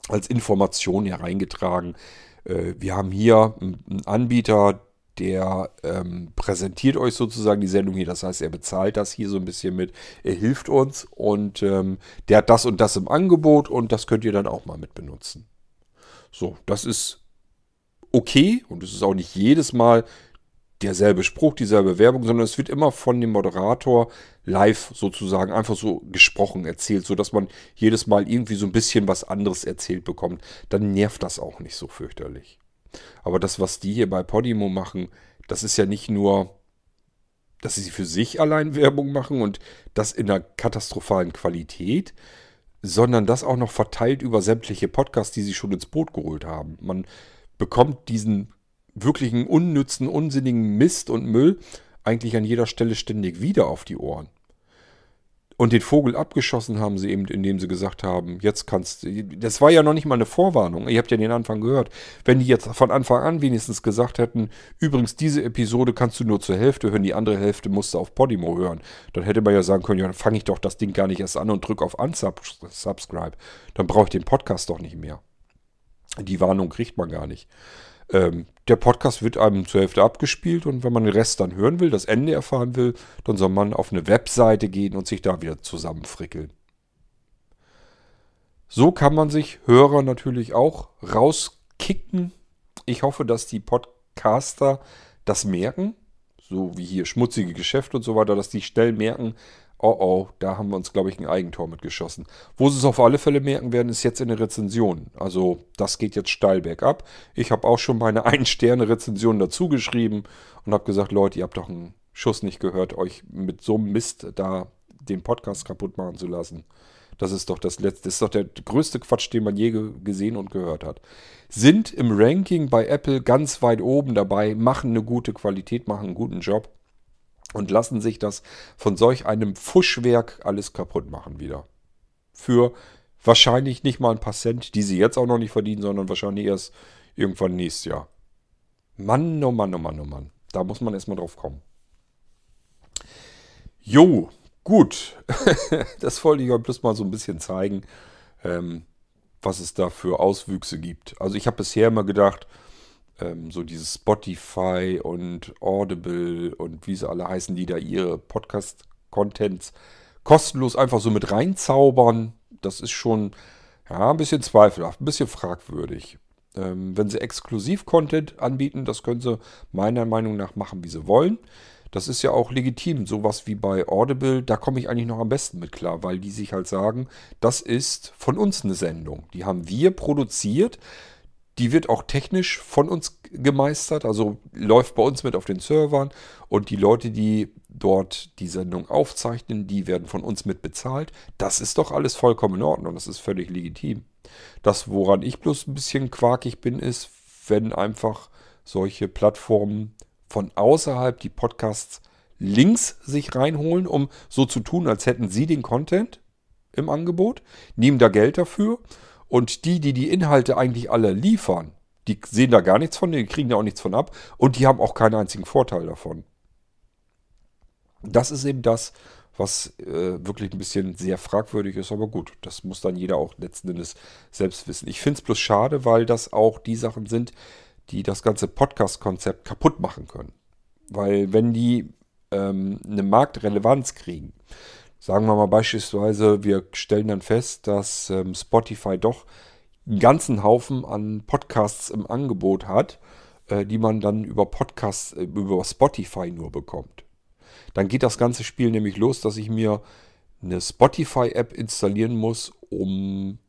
als Information hereingetragen. Äh, wir haben hier einen Anbieter, der ähm, präsentiert euch sozusagen die Sendung hier. Das heißt, er bezahlt das hier so ein bisschen mit. Er hilft uns und ähm, der hat das und das im Angebot und das könnt ihr dann auch mal mit benutzen. So, das ist okay und es ist auch nicht jedes Mal derselbe Spruch, dieselbe Werbung, sondern es wird immer von dem Moderator live sozusagen einfach so gesprochen erzählt, sodass man jedes Mal irgendwie so ein bisschen was anderes erzählt bekommt. Dann nervt das auch nicht so fürchterlich. Aber das, was die hier bei Podimo machen, das ist ja nicht nur, dass sie für sich allein Werbung machen und das in einer katastrophalen Qualität, sondern das auch noch verteilt über sämtliche Podcasts, die sie schon ins Boot geholt haben. Man bekommt diesen wirklichen unnützen, unsinnigen Mist und Müll eigentlich an jeder Stelle ständig wieder auf die Ohren. Und den Vogel abgeschossen haben sie eben, indem sie gesagt haben, jetzt kannst du. Das war ja noch nicht mal eine Vorwarnung. Ihr habt ja den Anfang gehört. Wenn die jetzt von Anfang an wenigstens gesagt hätten, übrigens, diese Episode kannst du nur zur Hälfte hören, die andere Hälfte musst du auf Podimo hören, dann hätte man ja sagen können, ja, dann fange ich doch das Ding gar nicht erst an und drücke auf Unsubscribe. Dann brauche ich den Podcast doch nicht mehr. Die Warnung kriegt man gar nicht. Ähm, der Podcast wird einem zur Hälfte abgespielt und wenn man den Rest dann hören will, das Ende erfahren will, dann soll man auf eine Webseite gehen und sich da wieder zusammenfrickeln. So kann man sich Hörer natürlich auch rauskicken. Ich hoffe, dass die Podcaster das merken, so wie hier schmutzige Geschäfte und so weiter, dass die schnell merken, oh oh, da haben wir uns, glaube ich, ein Eigentor mitgeschossen. Wo sie es auf alle Fälle merken werden, ist jetzt in der Rezension. Also das geht jetzt steil bergab. Ich habe auch schon meine Ein-Sterne-Rezension dazu geschrieben und habe gesagt, Leute, ihr habt doch einen Schuss nicht gehört, euch mit so einem Mist da den Podcast kaputt machen zu lassen. Das ist doch das letzte, das ist doch der größte Quatsch, den man je gesehen und gehört hat. Sind im Ranking bei Apple ganz weit oben dabei, machen eine gute Qualität, machen einen guten Job und lassen sich das von solch einem Fuschwerk alles kaputt machen wieder. Für wahrscheinlich nicht mal ein paar Cent, die sie jetzt auch noch nicht verdienen, sondern wahrscheinlich erst irgendwann nächstes Jahr. Mann, oh Mann, oh Mann, oh Mann. Da muss man erstmal drauf kommen. Jo, gut. das wollte ich euch bloß mal so ein bisschen zeigen, ähm, was es da für Auswüchse gibt. Also ich habe bisher immer gedacht, ähm, so dieses Spotify und Audible und wie sie alle heißen, die da ihre Podcast-Contents kostenlos einfach so mit reinzaubern, das ist schon ja, ein bisschen zweifelhaft, ein bisschen fragwürdig. Ähm, wenn sie Exklusiv-Content anbieten, das können sie meiner Meinung nach machen, wie sie wollen. Das ist ja auch legitim. Sowas wie bei Audible, da komme ich eigentlich noch am besten mit klar, weil die sich halt sagen, das ist von uns eine Sendung. Die haben wir produziert. Die wird auch technisch von uns gemeistert, also läuft bei uns mit auf den Servern und die Leute, die dort die Sendung aufzeichnen, die werden von uns mit bezahlt. Das ist doch alles vollkommen in Ordnung, das ist völlig legitim. Das, woran ich bloß ein bisschen quakig bin, ist, wenn einfach solche Plattformen von außerhalb die Podcasts links sich reinholen, um so zu tun, als hätten sie den Content im Angebot, nehmen da Geld dafür und die, die die Inhalte eigentlich alle liefern, die sehen da gar nichts von, die kriegen da auch nichts von ab und die haben auch keinen einzigen Vorteil davon. Das ist eben das, was äh, wirklich ein bisschen sehr fragwürdig ist, aber gut, das muss dann jeder auch letzten Endes selbst wissen. Ich finde es bloß schade, weil das auch die Sachen sind, die das ganze Podcast-Konzept kaputt machen können. Weil wenn die ähm, eine Marktrelevanz kriegen, Sagen wir mal beispielsweise, wir stellen dann fest, dass ähm, Spotify doch einen ganzen Haufen an Podcasts im Angebot hat, äh, die man dann über Podcasts, äh, über Spotify nur bekommt. Dann geht das ganze Spiel nämlich los, dass ich mir eine Spotify-App installieren muss, um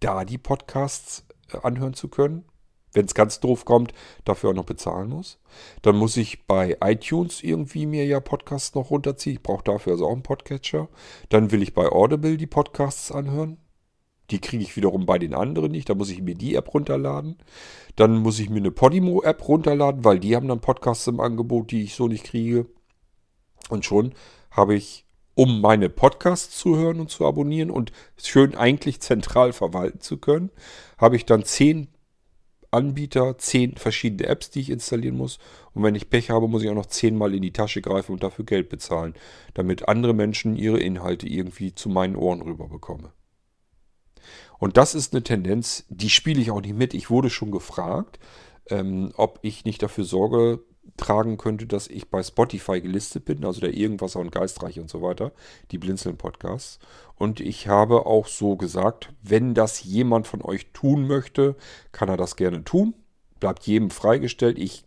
da die Podcasts äh, anhören zu können. Wenn es ganz doof kommt, dafür auch noch bezahlen muss. Dann muss ich bei iTunes irgendwie mir ja Podcasts noch runterziehen. Ich brauche dafür also auch einen Podcatcher. Dann will ich bei Audible die Podcasts anhören. Die kriege ich wiederum bei den anderen nicht. Da muss ich mir die App runterladen. Dann muss ich mir eine Podimo-App runterladen, weil die haben dann Podcasts im Angebot, die ich so nicht kriege. Und schon habe ich, um meine Podcasts zu hören und zu abonnieren und schön eigentlich zentral verwalten zu können, habe ich dann zehn Anbieter, zehn verschiedene Apps, die ich installieren muss. Und wenn ich Pech habe, muss ich auch noch zehnmal in die Tasche greifen und dafür Geld bezahlen, damit andere Menschen ihre Inhalte irgendwie zu meinen Ohren rüber bekommen. Und das ist eine Tendenz, die spiele ich auch nicht mit. Ich wurde schon gefragt, ähm, ob ich nicht dafür Sorge tragen könnte, dass ich bei Spotify gelistet bin, also der Irgendwasser und Geistreich und so weiter, die Blinzeln-Podcasts. Und ich habe auch so gesagt, wenn das jemand von euch tun möchte, kann er das gerne tun. Bleibt jedem freigestellt. Ich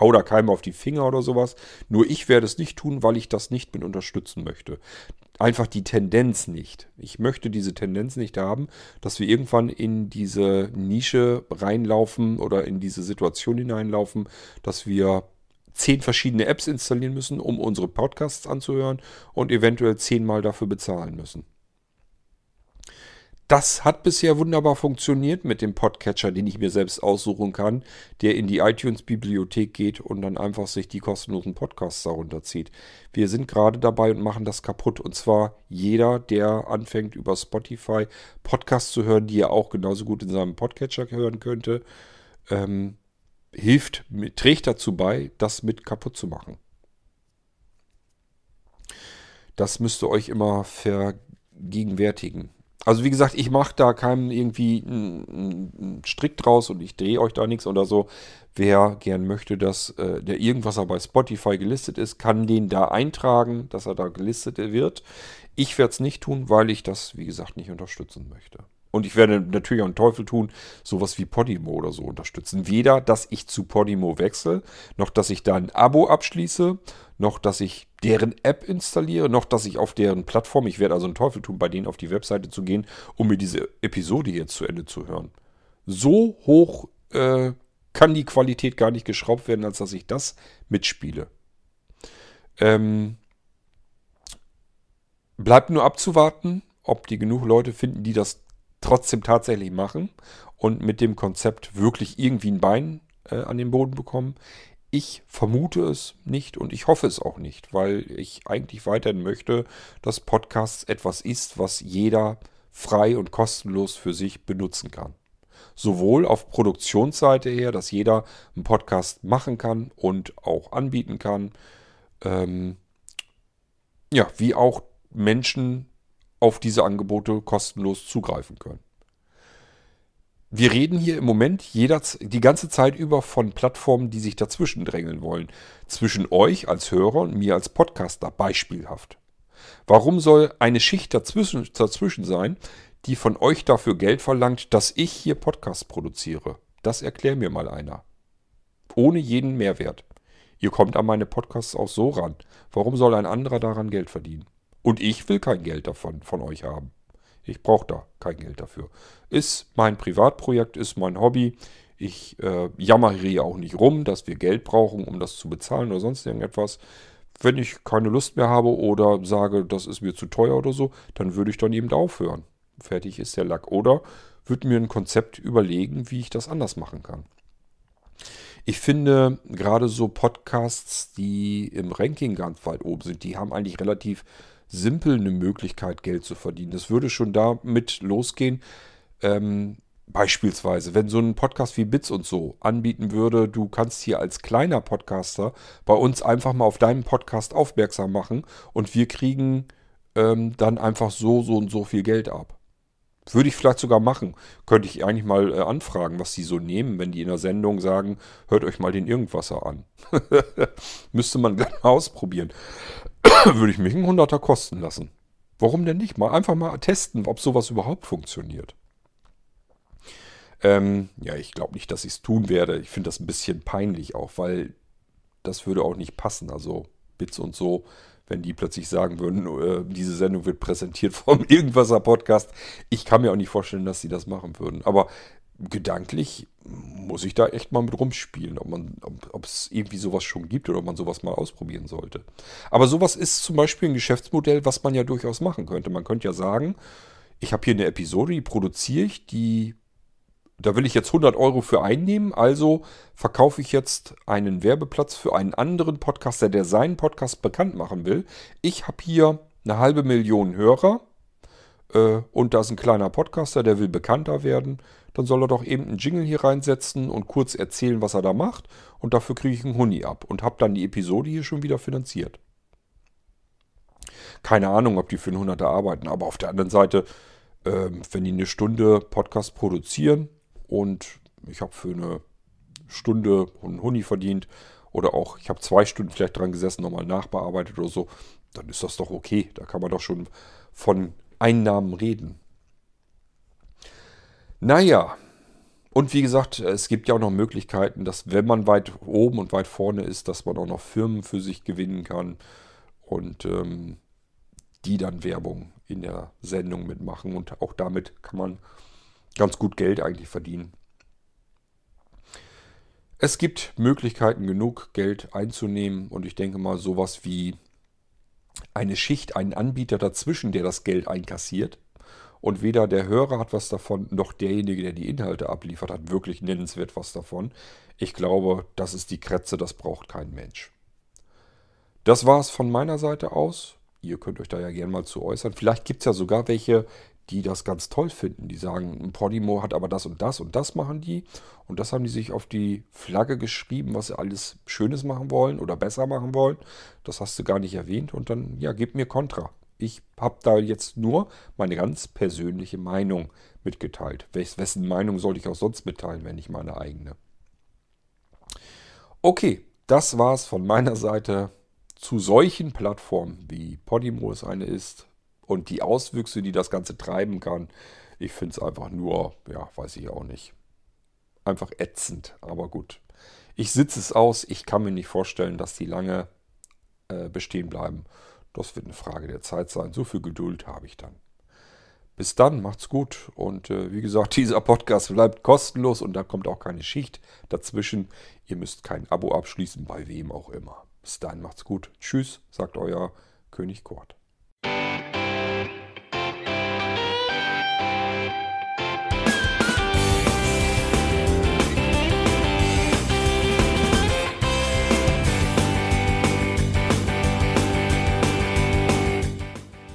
hau da keinem auf die Finger oder sowas. Nur ich werde es nicht tun, weil ich das nicht mit unterstützen möchte einfach die Tendenz nicht. Ich möchte diese Tendenz nicht haben, dass wir irgendwann in diese Nische reinlaufen oder in diese Situation hineinlaufen, dass wir zehn verschiedene Apps installieren müssen, um unsere Podcasts anzuhören und eventuell zehnmal dafür bezahlen müssen. Das hat bisher wunderbar funktioniert mit dem Podcatcher, den ich mir selbst aussuchen kann, der in die iTunes-Bibliothek geht und dann einfach sich die kostenlosen Podcasts darunter zieht. Wir sind gerade dabei und machen das kaputt. Und zwar jeder, der anfängt über Spotify Podcasts zu hören, die er auch genauso gut in seinem Podcatcher hören könnte, ähm, hilft, trägt dazu bei, das mit kaputt zu machen. Das müsst ihr euch immer vergegenwärtigen. Also wie gesagt, ich mache da keinen irgendwie einen Strick draus und ich drehe euch da nichts oder so. Wer gern möchte, dass äh, der irgendwas bei Spotify gelistet ist, kann den da eintragen, dass er da gelistet wird. Ich werde es nicht tun, weil ich das, wie gesagt, nicht unterstützen möchte. Und ich werde natürlich auch einen Teufel tun, sowas wie Podimo oder so unterstützen. Weder, dass ich zu Podimo wechsle, noch dass ich da ein Abo abschließe, noch dass ich deren App installiere, noch dass ich auf deren Plattform, ich werde also einen Teufel tun, bei denen auf die Webseite zu gehen, um mir diese Episode jetzt zu Ende zu hören. So hoch äh, kann die Qualität gar nicht geschraubt werden, als dass ich das mitspiele. Ähm, bleibt nur abzuwarten, ob die genug Leute finden, die das trotzdem tatsächlich machen und mit dem Konzept wirklich irgendwie ein Bein äh, an den Boden bekommen. Ich vermute es nicht und ich hoffe es auch nicht, weil ich eigentlich weiterhin möchte, dass Podcasts etwas ist, was jeder frei und kostenlos für sich benutzen kann. Sowohl auf Produktionsseite her, dass jeder einen Podcast machen kann und auch anbieten kann, ähm, ja, wie auch Menschen auf diese Angebote kostenlos zugreifen können. Wir reden hier im Moment jeder, die ganze Zeit über von Plattformen, die sich dazwischen drängeln wollen. Zwischen euch als Hörer und mir als Podcaster beispielhaft. Warum soll eine Schicht dazwischen, dazwischen sein, die von euch dafür Geld verlangt, dass ich hier Podcasts produziere? Das erklär mir mal einer. Ohne jeden Mehrwert. Ihr kommt an meine Podcasts auch so ran. Warum soll ein anderer daran Geld verdienen? Und ich will kein Geld davon von euch haben. Ich brauche da kein Geld dafür. Ist mein Privatprojekt, ist mein Hobby. Ich äh, jammere hier auch nicht rum, dass wir Geld brauchen, um das zu bezahlen oder sonst irgendetwas. Wenn ich keine Lust mehr habe oder sage, das ist mir zu teuer oder so, dann würde ich dann eben aufhören. Fertig ist der Lack. Oder würde mir ein Konzept überlegen, wie ich das anders machen kann. Ich finde gerade so Podcasts, die im Ranking ganz weit oben sind, die haben eigentlich relativ simpel eine Möglichkeit, Geld zu verdienen. Das würde schon damit losgehen. Ähm, beispielsweise, wenn so ein Podcast wie Bits und so anbieten würde, du kannst hier als kleiner Podcaster bei uns einfach mal auf deinen Podcast aufmerksam machen und wir kriegen ähm, dann einfach so, so und so viel Geld ab. Würde ich vielleicht sogar machen. Könnte ich eigentlich mal äh, anfragen, was die so nehmen, wenn die in der Sendung sagen, hört euch mal den Irgendwasser an. Müsste man mal ausprobieren. würde ich mich einen Hunderter kosten lassen. Warum denn nicht? Mal einfach mal testen, ob sowas überhaupt funktioniert. Ähm, ja, ich glaube nicht, dass ich es tun werde. Ich finde das ein bisschen peinlich auch, weil das würde auch nicht passen. Also Bits und so wenn die plötzlich sagen würden, äh, diese Sendung wird präsentiert vom Irgendwaser Podcast. Ich kann mir auch nicht vorstellen, dass sie das machen würden. Aber gedanklich muss ich da echt mal mit rumspielen, ob man, ob es irgendwie sowas schon gibt oder ob man sowas mal ausprobieren sollte. Aber sowas ist zum Beispiel ein Geschäftsmodell, was man ja durchaus machen könnte. Man könnte ja sagen, ich habe hier eine Episode, die produziere ich, die da will ich jetzt 100 Euro für einnehmen, also verkaufe ich jetzt einen Werbeplatz für einen anderen Podcaster, der seinen Podcast bekannt machen will. Ich habe hier eine halbe Million Hörer äh, und da ist ein kleiner Podcaster, der will bekannter werden. Dann soll er doch eben einen Jingle hier reinsetzen und kurz erzählen, was er da macht. Und dafür kriege ich einen Huni ab und habe dann die Episode hier schon wieder finanziert. Keine Ahnung, ob die für einen 100er arbeiten, aber auf der anderen Seite, äh, wenn die eine Stunde Podcast produzieren, und ich habe für eine Stunde einen Huni verdient oder auch ich habe zwei Stunden vielleicht dran gesessen, nochmal nachbearbeitet oder so, dann ist das doch okay. Da kann man doch schon von Einnahmen reden. Naja, und wie gesagt, es gibt ja auch noch Möglichkeiten, dass wenn man weit oben und weit vorne ist, dass man auch noch Firmen für sich gewinnen kann und ähm, die dann Werbung in der Sendung mitmachen. Und auch damit kann man ganz gut Geld eigentlich verdienen. Es gibt Möglichkeiten genug, Geld einzunehmen und ich denke mal sowas wie eine Schicht, einen Anbieter dazwischen, der das Geld einkassiert. Und weder der Hörer hat was davon, noch derjenige, der die Inhalte abliefert, hat wirklich nennenswert was davon. Ich glaube, das ist die Kretze, das braucht kein Mensch. Das war es von meiner Seite aus. Ihr könnt euch da ja gerne mal zu äußern. Vielleicht gibt es ja sogar welche, die das ganz toll finden. Die sagen, Podimo hat aber das und das und das machen die. Und das haben die sich auf die Flagge geschrieben, was sie alles Schönes machen wollen oder besser machen wollen. Das hast du gar nicht erwähnt. Und dann, ja, gib mir Kontra. Ich habe da jetzt nur meine ganz persönliche Meinung mitgeteilt. wessen Meinung sollte ich auch sonst mitteilen, wenn nicht meine eigene? Okay, das war es von meiner Seite zu solchen Plattformen wie Podimo es eine ist, und die Auswüchse, die das Ganze treiben kann, ich finde es einfach nur, ja, weiß ich auch nicht. Einfach ätzend, aber gut. Ich sitze es aus, ich kann mir nicht vorstellen, dass die lange äh, bestehen bleiben. Das wird eine Frage der Zeit sein. So viel Geduld habe ich dann. Bis dann, macht's gut. Und äh, wie gesagt, dieser Podcast bleibt kostenlos und da kommt auch keine Schicht dazwischen. Ihr müsst kein Abo abschließen, bei wem auch immer. Bis dann, macht's gut. Tschüss, sagt euer König Kurt.